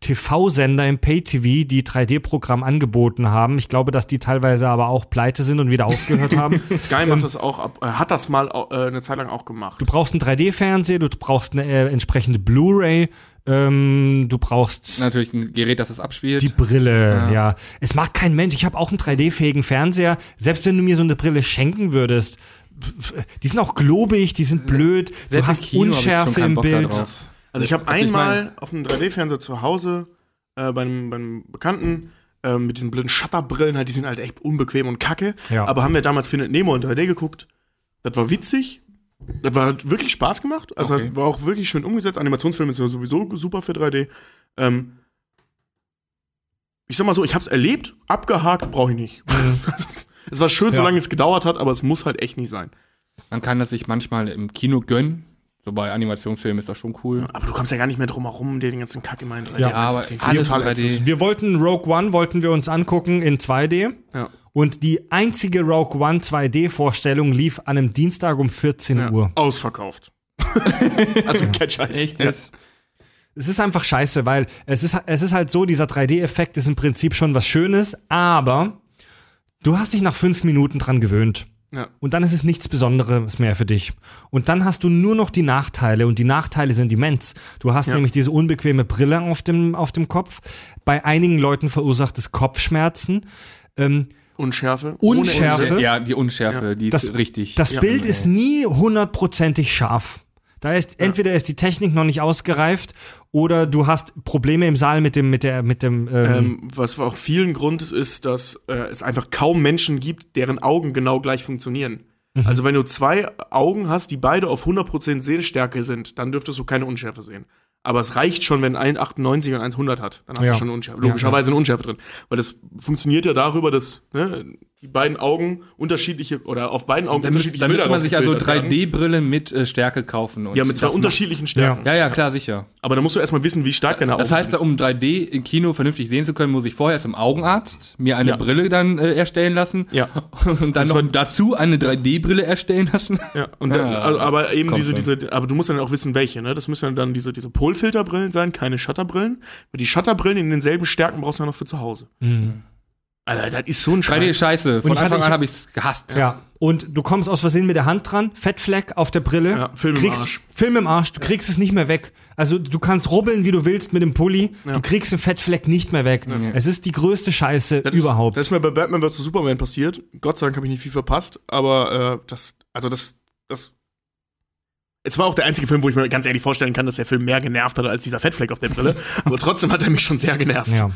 TV-Sender im Pay-TV, die 3D-Programm angeboten haben. Ich glaube, dass die teilweise aber auch pleite sind und wieder aufgehört haben. Sky macht das auch ab, äh, hat das mal äh, eine Zeit lang auch gemacht. Du brauchst einen 3D-Fernseher, du brauchst eine äh, entsprechende Blu-ray, ähm, du brauchst Natürlich ein Gerät, das es abspielt. die Brille, ja. Es macht kein Mensch. Ich habe auch einen 3D-fähigen Fernseher. Selbst wenn du mir so eine Brille schenken würdest, die sind auch globig, die sind blöd, du Selbst hast im Kino Unschärfe im Bild. drauf. Also ich habe Also ich einmal auf einem 3D-Fernseher zu Hause äh, bei, einem, bei einem Bekannten äh, mit diesen blöden Shutterbrillen, halt, die sind halt echt unbequem und kacke. Ja. Aber haben wir damals Findet Nemo in 3D geguckt. Das war witzig. Das war halt wirklich Spaß gemacht. Also Okay. hat, war auch wirklich schön umgesetzt. Animationsfilm ist ja sowieso super für 3D. Ähm, ich sag mal so, ich hab's erlebt, abgehakt, brauche ich nicht. es war schön, Ja. solange es gedauert hat, aber es muss halt echt nicht sein. Man kann das sich manchmal im Kino gönnen. So bei Animationsfilmen ist das schon cool. Aber du kommst ja gar nicht mehr drum herum, dir den ganzen Kack immer in 3D Ja, aber alles Total in 3D. ätzend. Wir wollten Rogue One, wollten wir uns angucken in 2D. Ja. Und die einzige Rogue One 2D-Vorstellung lief an einem Dienstag um 14 Ja. Uhr. Ausverkauft. also kein Scheiß. Echt Ja. Es ist einfach scheiße, weil es ist, es ist halt so, dieser 3D-Effekt ist im Prinzip schon was Schönes, aber du hast dich nach fünf Minuten dran gewöhnt. Ja. Und dann ist es nichts Besonderes mehr für dich. Und dann hast du nur noch die Nachteile und die Nachteile sind immens. Du hast Ja. nämlich diese unbequeme Brille auf dem, auf dem Kopf. Bei einigen Leuten verursacht es Kopfschmerzen. Ähm, Unschärfe. Unschärfe. Ja, die Unschärfe, die ist Das- richtig. das Ja. Bild ist nie hundertprozentig scharf. Da ist entweder ist die Technik noch nicht ausgereift oder du hast Probleme im Saal mit dem mit der mit dem ähm, Ähm, was auch vielen Grund ist, ist, dass äh, es einfach kaum Menschen gibt, deren Augen genau gleich funktionieren. Mhm. Also wenn du zwei Augen hast, die beide auf 100% Sehstärke sind, dann dürftest du keine Unschärfe sehen. Aber es reicht schon, wenn ein 98 und eins 100 hat. Dann hast Ja. du schon eine Unschärfe. Logischerweise eine Unschärfe drin. Weil das funktioniert ja darüber, dass ne, die beiden Augen unterschiedliche oder auf beiden Augen Dann, müsste- unterschiedliche dann müsste Bilder man sich also rausgefiltert werden. 3D-Brille mit äh, Stärke kaufen. Und Ja, mit zwei unterschiedlichen Stärken. Ja, ja, klar, sicher. Aber da musst du erstmal wissen, wie stark deine Augen Das heißt, sind. um 3D im Kino vernünftig sehen zu können, muss ich vorher zum Augenarzt mir eine Ja. Brille dann äh, erstellen lassen. Ja. Und dann Und noch dazu eine 3D-Brille erstellen lassen. Ja, und dann, Ja, also, aber eben diese, diese, aber du musst dann auch wissen, welche, ne? Das müssen dann diese, diese Polfilterbrillen sein, keine Shutterbrillen. Weil die Shutterbrillen in denselben Stärken brauchst du ja noch für zu Hause. Alter, das ist so ein 3D ist Scheiß. scheiße. Von ich hatte- Anfang ich- an habe ich es gehasst. ja und du kommst aus Versehen mit der Hand dran, Fettfleck auf der Brille, Ja, Film im kriegst, Arsch. Film im Arsch, du kriegst es nicht mehr weg. Also du kannst rubbeln, wie du willst mit dem Pulli, du kriegst den Fettfleck nicht mehr weg. Es ist die größte Scheiße Das ist- überhaupt. Das ist mir bei Batman vs. Superman passiert. Gott sei Dank habe ich nicht viel verpasst, aber äh, das, also das, das. Es war auch der einzige Film, wo ich mir ganz ehrlich vorstellen kann, dass der Film mehr genervt hat als dieser Fettfleck auf der Brille. aber trotzdem hat er mich schon sehr genervt. Ja.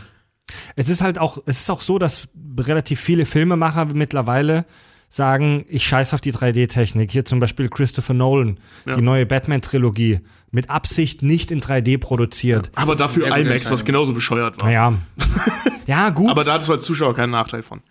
Es ist halt auch, es ist auch so, dass relativ viele Filmemacher mittlerweile sagen, ich scheiß auf die 3D-Technik. Hier zum Beispiel Christopher Nolan, Ja. die neue Batman-Trilogie, mit Absicht nicht in 3D produziert. Aber dafür gute IMAX, was genauso bescheuert war. Naja. ja, gut. Aber da hattest du als Zuschauer keinen Nachteil von.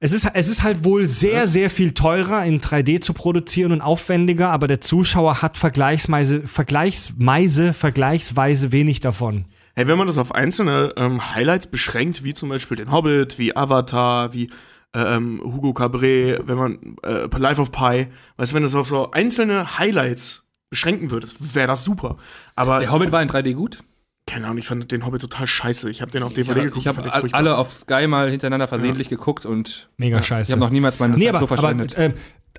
es, ist, es ist halt wohl sehr, sehr viel teurer in 3D zu produzieren und aufwendiger, aber der Zuschauer hat vergleichsweise, vergleichsweise, vergleichsweise wenig davon. Hey, wenn man das auf einzelne ähm, Highlights beschränkt, wie zum Beispiel den Hobbit, wie Avatar, wie ähm, Hugo Cabret, wenn man äh, Life of Pi, weißt du, wenn du das auf so einzelne Highlights beschränken würdest, wäre das super. Aber Der Hobbit war in 3D gut. keine Ahnung, ich fand den Hobbit total scheiße. Ich habe den auf Ich DVD habe geguckt. ich hab fand den all- furchtbar. alle auf Sky mal hintereinander versehentlich geguckt und Mega ich scheiße. habe noch niemals meine Nee, Zeit aber, so verschwendet. aber äh,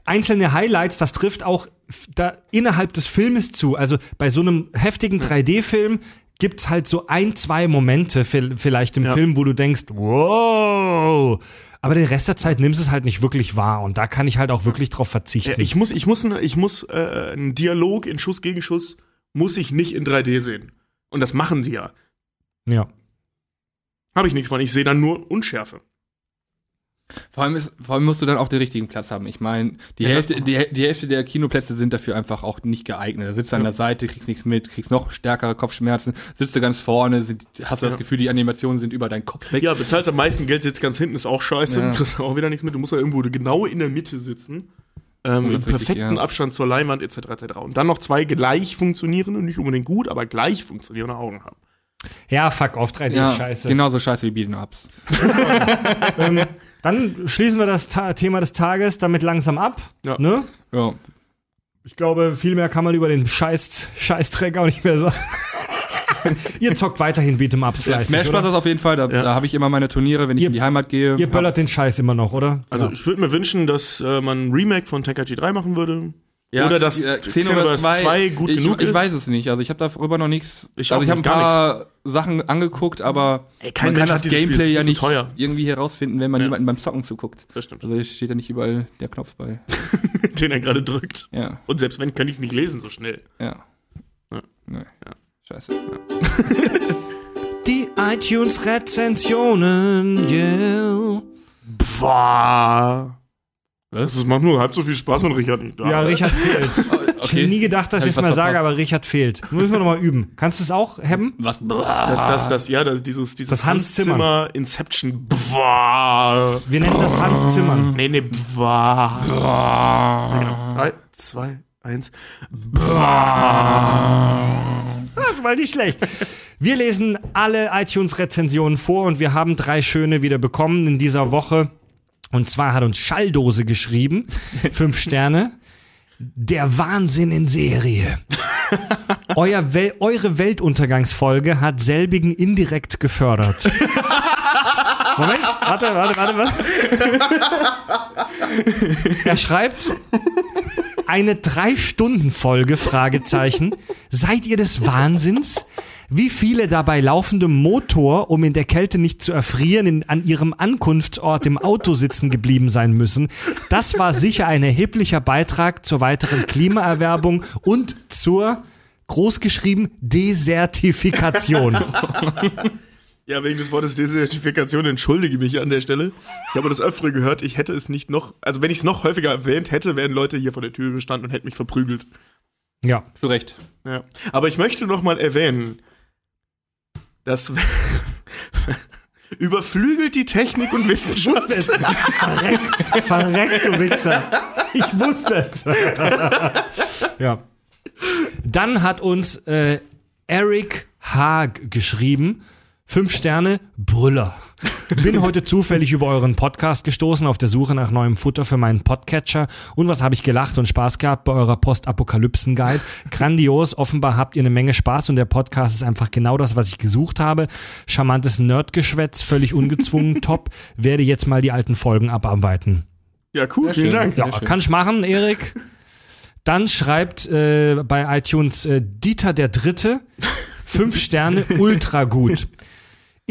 einzelne Highlights, das trifft auch da innerhalb des Filmes zu. Also bei so einem heftigen 3D-Film gibt's halt so ein, zwei Momente vi- vielleicht im Ja. Film, wo du denkst, wow. Aber den Rest der Zeit nimmst du es halt nicht wirklich wahr. Und da kann ich halt auch wirklich drauf verzichten. Ja, ich muss, ich muss, ich muss äh, einen Dialog in Schuss gegen Schuss muss ich nicht in 3D sehen. Und das machen die ja. ja. Habe ich nichts von. Ich sehe dann nur Unschärfe. Vor allem, ist, vor allem musst du dann auch den richtigen Platz haben. Ich meine, die, Ja, Hälfte, die, die Hälfte der Kinoplätze sind dafür einfach auch nicht geeignet. Da sitzt du an der Seite, kriegst nichts mit, kriegst noch stärkere Kopfschmerzen, sitzt du ganz vorne, sind, hast du das Gefühl, die Animationen sind über deinen Kopf weg. Ja, bezahlst am meisten Geld, sitzt ganz hinten, ist auch scheiße. Ja. Kriegst auch wieder nichts mit. Du musst ja irgendwo genau in der Mitte sitzen. Ähm, Im ist richtig, perfekten ja. Abstand zur Leinwand etc. etc. Und dann noch zwei gleich funktionierende, nicht unbedingt gut, aber gleich funktionierende Augen haben. Ja, fuck off, 3D Ja, ist scheiße. genauso scheiße wie Beat'em Ups. Ähm, dann schließen wir das Ta Thema des Tages damit langsam ab. Ja. Ne? Ja. Ich glaube, viel mehr kann man über den Scheiß Scheißdreck auch nicht mehr sagen. Ihr zockt weiterhin Beat'em Ups Ja, Smash? Bros. auf jeden Fall, da, Ja. da habe ich immer meine Turniere, wenn ich Ihr- in die Heimat gehe. Ihr böllert den Scheiß immer noch, oder? Also ja. ich würde mir wünschen, dass äh, man ein Remake von Tenkaichi 3 machen würde. Oder dass äh, Xenoverse 2 gut ich, genug ich ist. weiß es nicht. Also ich habe darüber noch nichts. Ich also ich habe ein paar Sachen angeguckt, aber Ey, kein man Mensch kann das Spiel, Gameplay ist ja nicht teuer. irgendwie herausfinden, wenn man Ja. jemanden beim Zocken zuguckt. Das stimmt. Also es steht ja nicht überall der Knopf bei. Den er gerade drückt. Ja, Und selbst wenn, kann ich es nicht lesen so schnell. ja. Ja. Nee. Ja. Scheiße. Die iTunes-Rezensionen, yeah. Boah. Was? Das macht nur halb so viel Spaß, wenn Richard nicht da Ja, ist. Richard fehlt. Ich hätte nie gedacht, dass ich es mal was sage, verpasst? aber Richard fehlt. Müssen wir nochmal üben. Kannst du es auch haben? Was? Das, das, das, ja, das, dieses, dieses Das Hans Zimmer. Inception. Boah. Wir nennen das Hans Zimmern. Nee, nee. Genau. Drei, zwei, eins. Ach, mal nicht schlecht. Wir lesen alle iTunes-Rezensionen vor und wir haben drei schöne wieder bekommen in dieser Woche. Und zwar hat uns Schalldose geschrieben. Fünf Sterne. Der Wahnsinn in Serie. Euer Wel eure Weltuntergangsfolge hat selbigen indirekt gefördert. Moment, warte, warte, warte, warte. Er schreibt, eine Drei-Stunden-Folge, Fragezeichen. Seid ihr des Wahnsinns? Wie viele dabei laufendem Motor, um in der Kälte nicht zu erfrieren, in, an ihrem Ankunftsort im Auto sitzen geblieben sein müssen. Das war sicher ein erheblicher Beitrag zur weiteren Klimaerwerbung und zur, großgeschrieben, Desertifikation. Ja, wegen des Wortes Desertifikation entschuldige mich an der Stelle. Ich habe das öfter gehört, ich hätte es nicht noch, also wenn ich es noch häufiger erwähnt hätte, wären Leute hier vor der Tür gestanden und hätten mich verprügelt. Ja. Zu Recht. Ja. Aber ich möchte noch mal erwähnen, dass überflügelt die Technik und Wissenschaft. es. Verreck, verreck, du Wichser. Ich wusste es. ja. Dann hat uns äh, Eric Haag geschrieben. Fünf Sterne, Brüller. Bin heute zufällig über euren Podcast gestoßen auf der Suche nach neuem Futter für meinen Podcatcher. Und was habe ich gelacht und Spaß gehabt bei eurer Postapokalypsen-Guide. Grandios, offenbar habt ihr eine Menge Spaß und der Podcast ist einfach genau das, was ich gesucht habe. Charmantes Nerdgeschwätz, völlig ungezwungen, top. Werde jetzt mal die alten Folgen abarbeiten. Ja, cool, Sehr vielen schön. Dank. Ja, kann ich machen, Erik. Dann schreibt äh, bei iTunes äh, Dieter der Dritte, fünf Sterne, ultra gut.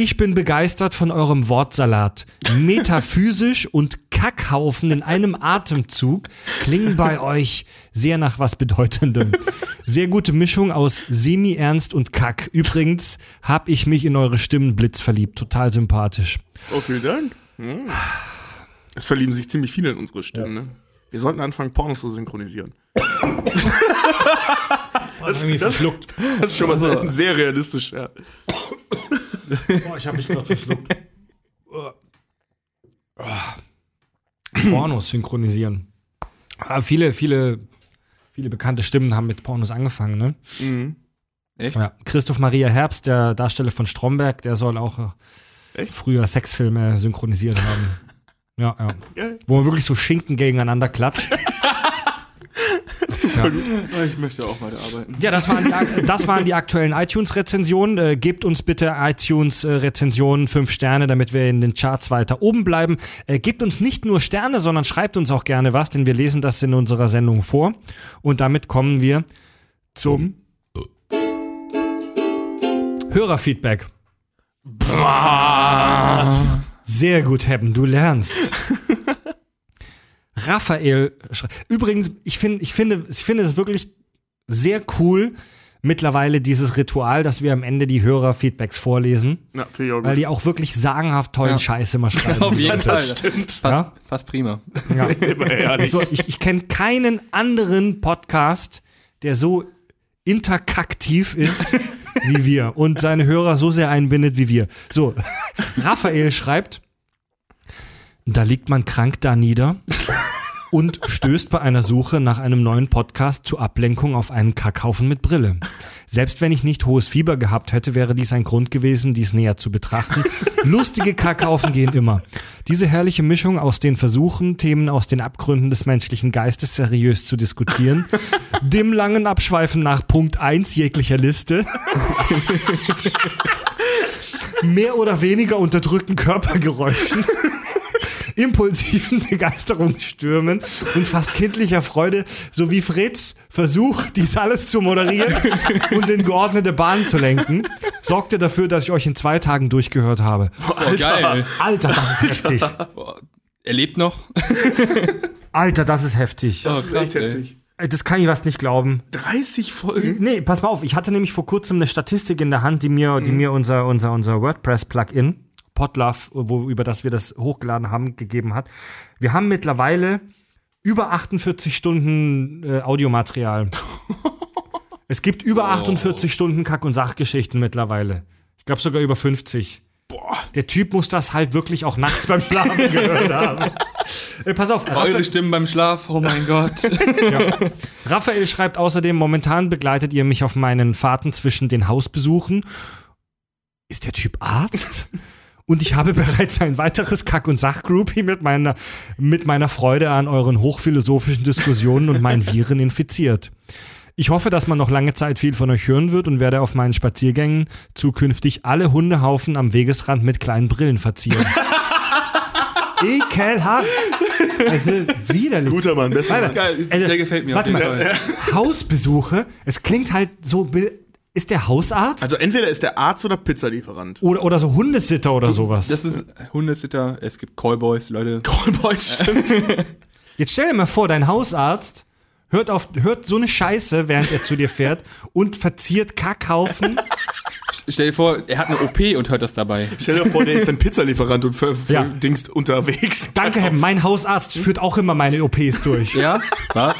Ich bin begeistert von eurem Wortsalat. Metaphysisch und Kackhaufen in einem Atemzug klingen bei euch sehr nach was Bedeutendem. Sehr gute Mischung aus Semi-Ernst und Kack. Übrigens habe ich mich in eure Stimmen blitz verliebt. Total sympathisch. Oh, vielen Dank. Hm. Es verlieben sich ziemlich viele in unsere Stimmen, ne? Wir sollten anfangen, Pornos zu synchronisieren. das, das, das ist schon mal sehr, sehr realistisch, ja. Boah, ich habe mich gerade verschluckt. Pornos synchronisieren. Ah, viele, viele, viele bekannte Stimmen haben mit Pornos angefangen, ne? Mhm. Echt? Ja. Christoph Maria Herbst, der Darsteller von Stromberg, der soll auch äh, Echt? früher Sexfilme synchronisiert haben. Ja, ja. Wo man wirklich so Schinken gegeneinander klatscht. ja. Ich möchte auch weiter arbeiten. Ja, das waren die, das waren die aktuellen iTunes-Rezensionen. Äh, gebt uns bitte iTunes-Rezensionen fünf Sterne, damit wir in den Charts weiter oben bleiben. Äh, gebt uns nicht nur Sterne, sondern schreibt uns auch gerne was, denn wir lesen das in unserer Sendung vor. Und damit kommen wir zum Hörerfeedback. Sehr gut, Hebben, du lernst. Raphael, übrigens, ich finde, ich finde, ich finde es wirklich sehr cool, mittlerweile dieses Ritual, dass wir am Ende die Hörerfeedbacks vorlesen, Ja, ich auch weil gut. die auch wirklich sagenhaft tollen Ja. Scheiß immer schreiben. Auf jeden Fall. das stimmt. Passt, Ja? passt prima. Ja. Immer ehrlich. So, ich ich kenne keinen anderen Podcast, der so interkaktiv ist wie wir und seine Hörer so sehr einbindet wie wir. So, Raphael schreibt, da liegt man krank da nieder und stößt bei einer Suche nach einem neuen Podcast zur Ablenkung auf einen Kackhaufen mit Brille. Selbst wenn ich nicht hohes Fieber gehabt hätte, wäre dies ein Grund gewesen, dies näher zu betrachten. Lustige Kackhaufen gehen immer. Diese herrliche Mischung aus den Versuchen, Themen aus den Abgründen des menschlichen Geistes seriös zu diskutieren, dem langen Abschweifen nach Punkt 1 jeglicher Liste, mehr oder weniger unterdrückten Körpergeräuschen, impulsiven Begeisterungsstürmen und fast kindlicher Freude sowie Freds Versuch, dies alles zu moderieren und in geordnete Bahnen zu lenken, sorgte dafür, dass ich euch in zwei Tagen durchgehört habe. Oh, geil. Alter, das ist heftig. Er lebt noch. Alter, das ist heftig. das ist echt heftig. Das kann ich was nicht glauben. 30 Folgen. Nee, pass mal auf, ich hatte nämlich vor kurzem eine Statistik in der Hand, die mir, die mir unser, unser, unser WordPress-Plugin, Podlove, wo, über das wir das hochgeladen haben, gegeben hat. Wir haben mittlerweile über 48 Stunden äh, Audiomaterial. es gibt über 48 Stunden Kack- und Sachgeschichten mittlerweile. Ich glaube sogar über 50. Boah. Der Typ muss das halt wirklich auch nachts beim Schlafen gehört haben. Äh, pass auf, Eure Stimmen beim Schlaf. Oh mein Gott. Raphael schreibt außerdem, momentan begleitet ihr mich auf meinen Fahrten zwischen den Hausbesuchen. Ist der Typ Arzt? Und ich habe bereits ein weiteres Kack- und Sachgroupie mit meiner, mit meiner Freude an euren hochphilosophischen Diskussionen und meinen Viren infiziert. Ich hoffe, dass man noch lange Zeit viel von euch hören wird und werde auf meinen Spaziergängen zukünftig alle Hundehaufen am Wegesrand mit kleinen Brillen verzieren. Ekelhaft! Also, widerlich. Guter Mann, besser Mann. Geil, Also, der gefällt mir warte auf jeden mal. Fall. Hausbesuche, es klingt halt so. Ist der Hausarzt? Also entweder ist der Arzt oder Pizzalieferant. oder, oder so Hundesitter oder sowas. Das ist Hundesitter, es gibt Callboys, Leute. Callboys, stimmt. Jetzt stell dir mal vor, dein Hausarzt hört, auf, hört so eine Scheiße, während er zu dir fährt und verziert Kackhaufen. Stell dir vor, er hat eine OP und hört das dabei. Stell dir vor, der ist ein Pizzalieferant und ver Ja. unterwegs. Danke, Herr, mein Hausarzt führt auch immer meine OPs durch. Ja? Was?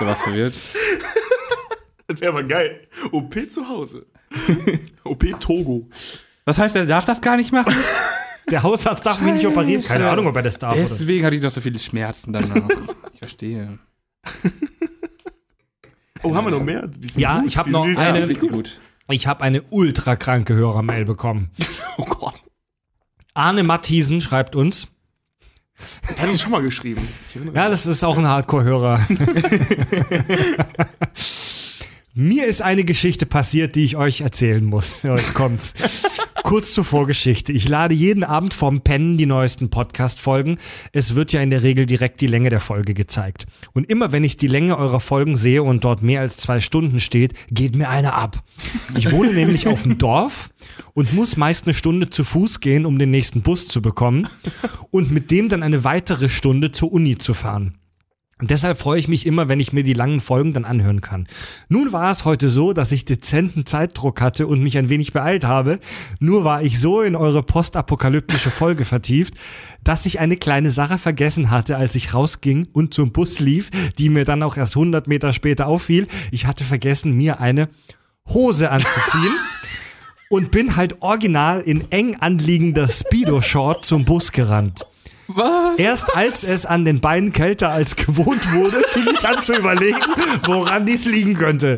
So was verwirrt. Das wäre aber geil. OP zu Hause. OP Togo. Was heißt, er darf das gar nicht machen? Der Hausarzt darf mich nicht operieren. Keine Ahnung, ob er das darf. Oder. Deswegen hatte ich doch so viele Schmerzen danach. Ich verstehe. Oh, haben wir noch mehr? Die sind Ja, gut. ich hab Die noch sind eine- gut. Ich habe eine ultra kranke Hörermail bekommen. Oh Gott. Arne Mathiesen schreibt uns. Der hat uns schon mal geschrieben. Ja, das ist auch ein Hardcore-Hörer. Mir ist eine Geschichte passiert, die ich euch erzählen muss. Jetzt kommt's. Kurz zur Vorgeschichte. Ich lade jeden Abend vorm Pennen die neuesten Podcast-Folgen. Es wird ja in der Regel direkt die Länge der Folge gezeigt. Und immer wenn ich die Länge eurer Folgen sehe und dort mehr als zwei Stunden steht, geht mir eine ab. Ich wohne nämlich auf dem Dorf und muss meist eine Stunde zu Fuß gehen, um den nächsten Bus zu bekommen und mit dem dann eine weitere Stunde zur Uni zu fahren. Und deshalb freue ich mich immer, wenn ich mir die langen Folgen dann anhören kann. Nun war es heute so, dass ich dezenten Zeitdruck hatte und mich ein wenig beeilt habe. Nur war ich so in eure postapokalyptische Folge vertieft, dass ich eine kleine Sache vergessen hatte, als ich rausging und zum Bus lief, die mir dann auch erst 100 Meter später auffiel. Ich hatte vergessen, mir eine Hose anzuziehen. Und bin halt original in eng anliegender Speedo-Short zum Bus gerannt. Was? Erst als es an den Beinen kälter als gewohnt wurde, fing ich an zu überlegen, woran dies liegen könnte.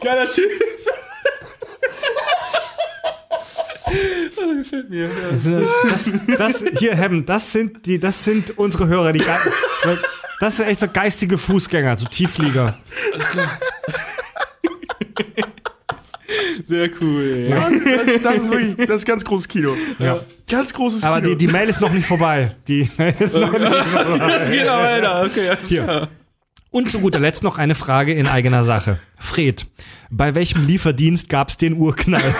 Geiler Typ. Das gefällt mir. Ja. Das, das hier, Hebben, das sind die, das sind unsere Hörer, die das sind echt so geistige Fußgänger, so Tiefflieger. Sehr cool. Ja. Das, das ist wirklich, das ist ganz großes Kino. Ja. Ganz großes Aber Kino. die, die Mail ist noch nicht vorbei. Die Mail ist noch nicht vorbei. Geht aber weiter. Okay. Hier. Und zu guter Letzt noch eine Frage in eigener Sache. Fred, bei welchem Lieferdienst gab's den Urknall?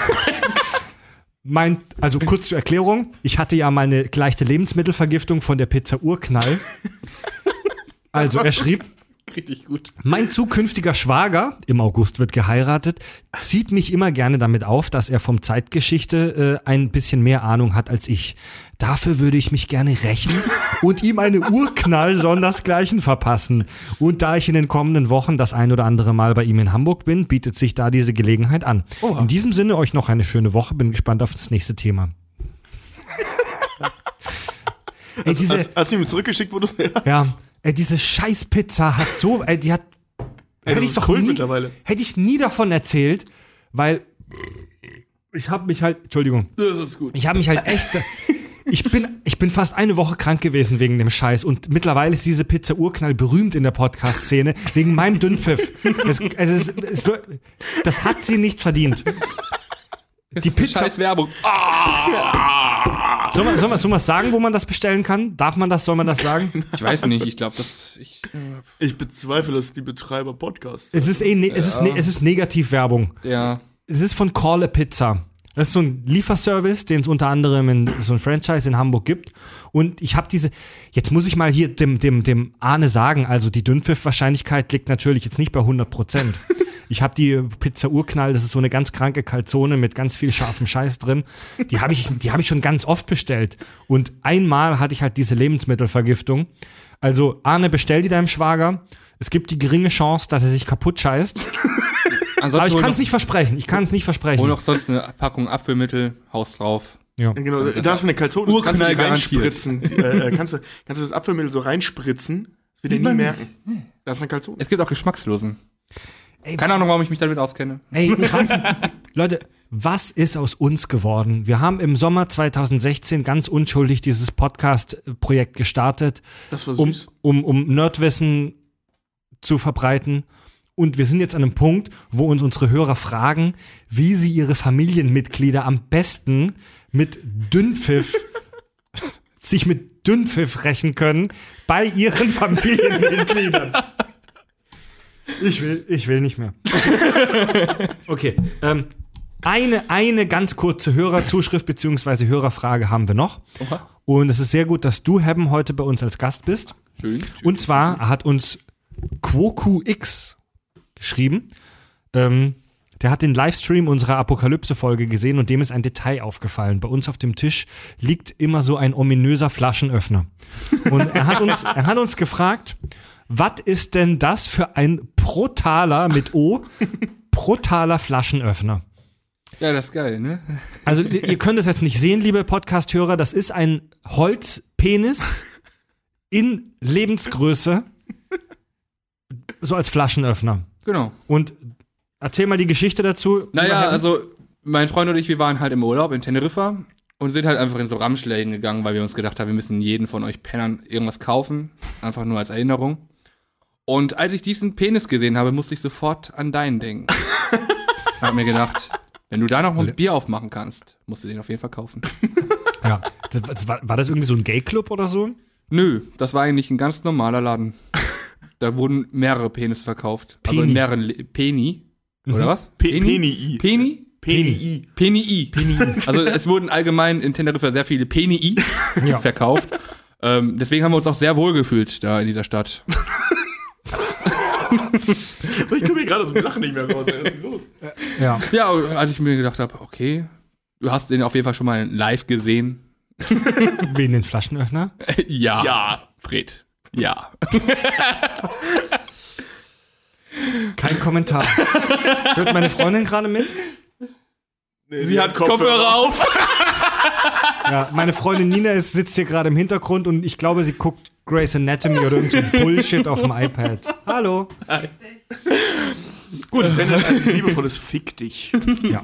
Mein, also kurz zur Erklärung, ich hatte ja mal eine leichte Lebensmittelvergiftung von der Pizza Urknall. Also er schrieb, Richtig gut. mein zukünftiger Schwager, im August wird geheiratet, zieht mich immer gerne damit auf, dass er vom Zeitgeschichte äh, ein bisschen mehr Ahnung hat als ich. Dafür würde ich mich gerne rächen und ihm eine Urknall sondersgleichen verpassen. Und da ich in den kommenden Wochen das ein oder andere Mal bei ihm in Hamburg bin, bietet sich da diese Gelegenheit an. In diesem Sinne euch noch eine schöne Woche, bin gespannt auf das nächste Thema. Ey, diese, Hast, hast du ihm zurückgeschickt, wo du ja, ey, diese Scheißpizza hat so, ey, die hat, Ey, hätte das ich ist doch Kult nie, mittlerweile. hätte ich nie davon erzählt, weil ich habe mich halt, Entschuldigung, Das ist ich habe mich halt echt, ich bin, ich bin fast eine Woche krank gewesen wegen dem Scheiß und mittlerweile ist diese Pizza Urknall berühmt in der Podcast-Szene wegen meinem Dünnpfiff. Es, es ist, es das hat sie nicht verdient. Die Pizza, Scheiß Werbung. Soll man, soll, man, soll man sagen, wo man das bestellen kann? Darf man das, soll man das sagen? Ich weiß nicht, ich glaube, das. Ich, Ich bezweifle, dass die Betreiber Podcasts. Es ist eh, ne, es ist, ne, es ist Negativwerbung. ja. Es ist von Call a Pizza. Das ist so ein Lieferservice, den es unter anderem in so ein Franchise in Hamburg gibt. Und ich habe diese, jetzt muss ich mal hier dem, dem, dem Arne sagen, also die Dünnpfiff-Wahrscheinlichkeit liegt natürlich jetzt nicht bei 100 Prozent. Ich habe die Pizza Urknall, das ist so eine ganz kranke Calzone mit ganz viel scharfem Scheiß drin. Die habe ich, die habe ich schon ganz oft bestellt. Und einmal hatte ich halt diese Lebensmittelvergiftung. Also Arne, bestell die deinem Schwager. Es gibt die geringe Chance, dass er sich kaputt scheißt. Ansonsten Aber ich kann es nicht versprechen. Ich kann es nicht versprechen. Hol noch sonst eine Packung Apfelmittel, Haus drauf. ja. Genau, da ist eine Kalzone, das kannst du reinspritzen. äh, kannst, du, kannst du das Apfelmittel so reinspritzen, das wird er nie merken. Da ist eine Kalzone. Es gibt auch Geschmackslosen. Keine Ahnung, warum ich mich damit auskenne. Ey, was, Leute, was ist aus uns geworden? Wir haben im Sommer 2016 ganz unschuldig dieses Podcast-Projekt gestartet, Das war um, um, um Nerdwissen zu verbreiten. Und wir sind jetzt an einem Punkt, wo uns unsere Hörer fragen, wie sie ihre Familienmitglieder am besten mit Dünnpfiff sich mit Dünnpfiff rächen können bei ihren Familienmitgliedern. Ich will, ich will nicht mehr. Okay. Ähm, eine, eine ganz kurze Hörerzuschrift bzw. Hörerfrage haben wir noch. Und es ist sehr gut, dass du, Hebben, heute bei uns als Gast bist. Schön. Und zwar hat uns QuoQX geschrieben. Ähm, der hat den Livestream unserer Apokalypse-Folge gesehen und dem ist ein Detail aufgefallen. Bei uns auf dem Tisch liegt immer so ein ominöser Flaschenöffner. Und er hat uns, er hat uns gefragt, was ist denn das für ein Protaler mit O? Protaler Flaschenöffner. Ja, das ist geil, ne? Also ihr ihr könnt es jetzt nicht sehen, liebe Podcast-Hörer, das ist ein Holzpenis in Lebensgröße, so als Flaschenöffner. Genau. Und erzähl mal die Geschichte dazu. Naja, also mein Freund und ich, wir waren halt im Urlaub in Teneriffa und sind halt einfach in so Ramschläden gegangen, weil wir uns gedacht haben, wir müssen jeden von euch Pennern irgendwas kaufen. Einfach nur als Erinnerung. Und als ich diesen Penis gesehen habe, musste ich sofort an deinen denken. hab mir gedacht, wenn du da noch mal ein Bier aufmachen kannst, musst du den auf jeden Fall kaufen. ja. das, das war, war das irgendwie so ein Gay-Club oder so? Nö, das war eigentlich ein ganz normaler Laden. Da wurden mehrere Penis verkauft. Also Peni. in mehreren Le Peni. Oder was? Pe- Penii. Peni? Penii. Penii. Also es wurden allgemein in Teneriffa sehr viele Penii Ja. verkauft. Ähm, deswegen haben wir uns auch sehr wohl gefühlt da in dieser Stadt. Ich komme hier gerade aus dem Lachen nicht mehr raus. ey. Was ist denn los? Ja. Ja, als ich mir gedacht habe, okay, du hast den auf jeden Fall schon mal live gesehen. Wen den Flaschenöffner? ja. Ja. Fred. Ja. Kein Kommentar. Hört meine Freundin gerade mit? Sie hat Kopfhörer auf. Ja, meine Freundin Nina ist, sitzt hier gerade im Hintergrund und ich glaube, sie guckt Grey's Anatomy oder irgend so Bullshit auf dem iPad. Hallo. Gut, das sendet ein liebevolles Fick dich. Ja.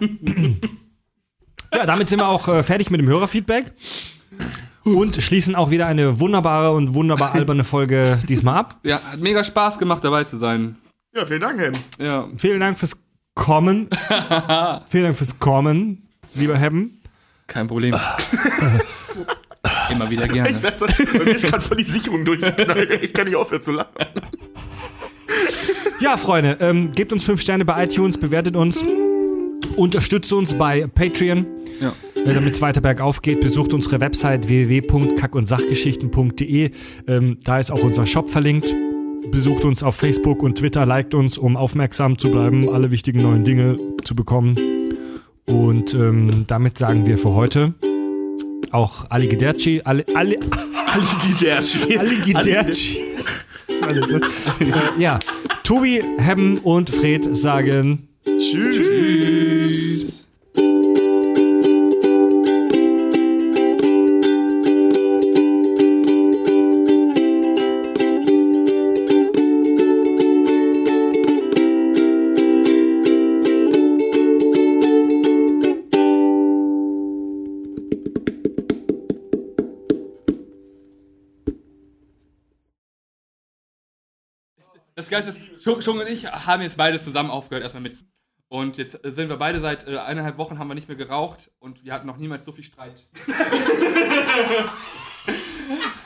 ja, damit sind wir auch äh, fertig mit dem Hörerfeedback und schließen auch wieder eine wunderbare und wunderbar alberne Folge diesmal ab. Ja, hat mega Spaß gemacht, dabei zu sein. Ja, vielen Dank, Helm. Ja. Vielen Dank fürs Kommen. Vielen Dank fürs Kommen, lieber Hebben. Kein Problem. Immer wieder gerne. Ich weiß, bei mir ist gerade voll die Sicherung durchgeknallt. Ich kann nicht aufhören zu lachen. Ja, Freunde, ähm, gebt uns fünf Sterne bei iTunes, bewertet uns, unterstützt uns bei Patreon. Ja. Damit es weiter bergauf geht, besucht unsere Website www.kackundsachgeschichten.de. Ähm, da ist auch unser Shop verlinkt. Besucht uns auf Facebook und Twitter, liked uns, um aufmerksam zu bleiben, alle wichtigen neuen Dinge zu bekommen. Und ähm, damit sagen wir für heute auch Aligiderci, alle, alle, Aligiderci. Aligiderci. äh, ja, Tobi, Hebben und Fred sagen Tschüss. Das Geilste ist, Schung und ich haben jetzt beide zusammen aufgehört, erstmal mit. Und jetzt sind wir beide seit äh, eineinhalb Wochen haben wir nicht mehr geraucht und wir hatten noch niemals so viel Streit.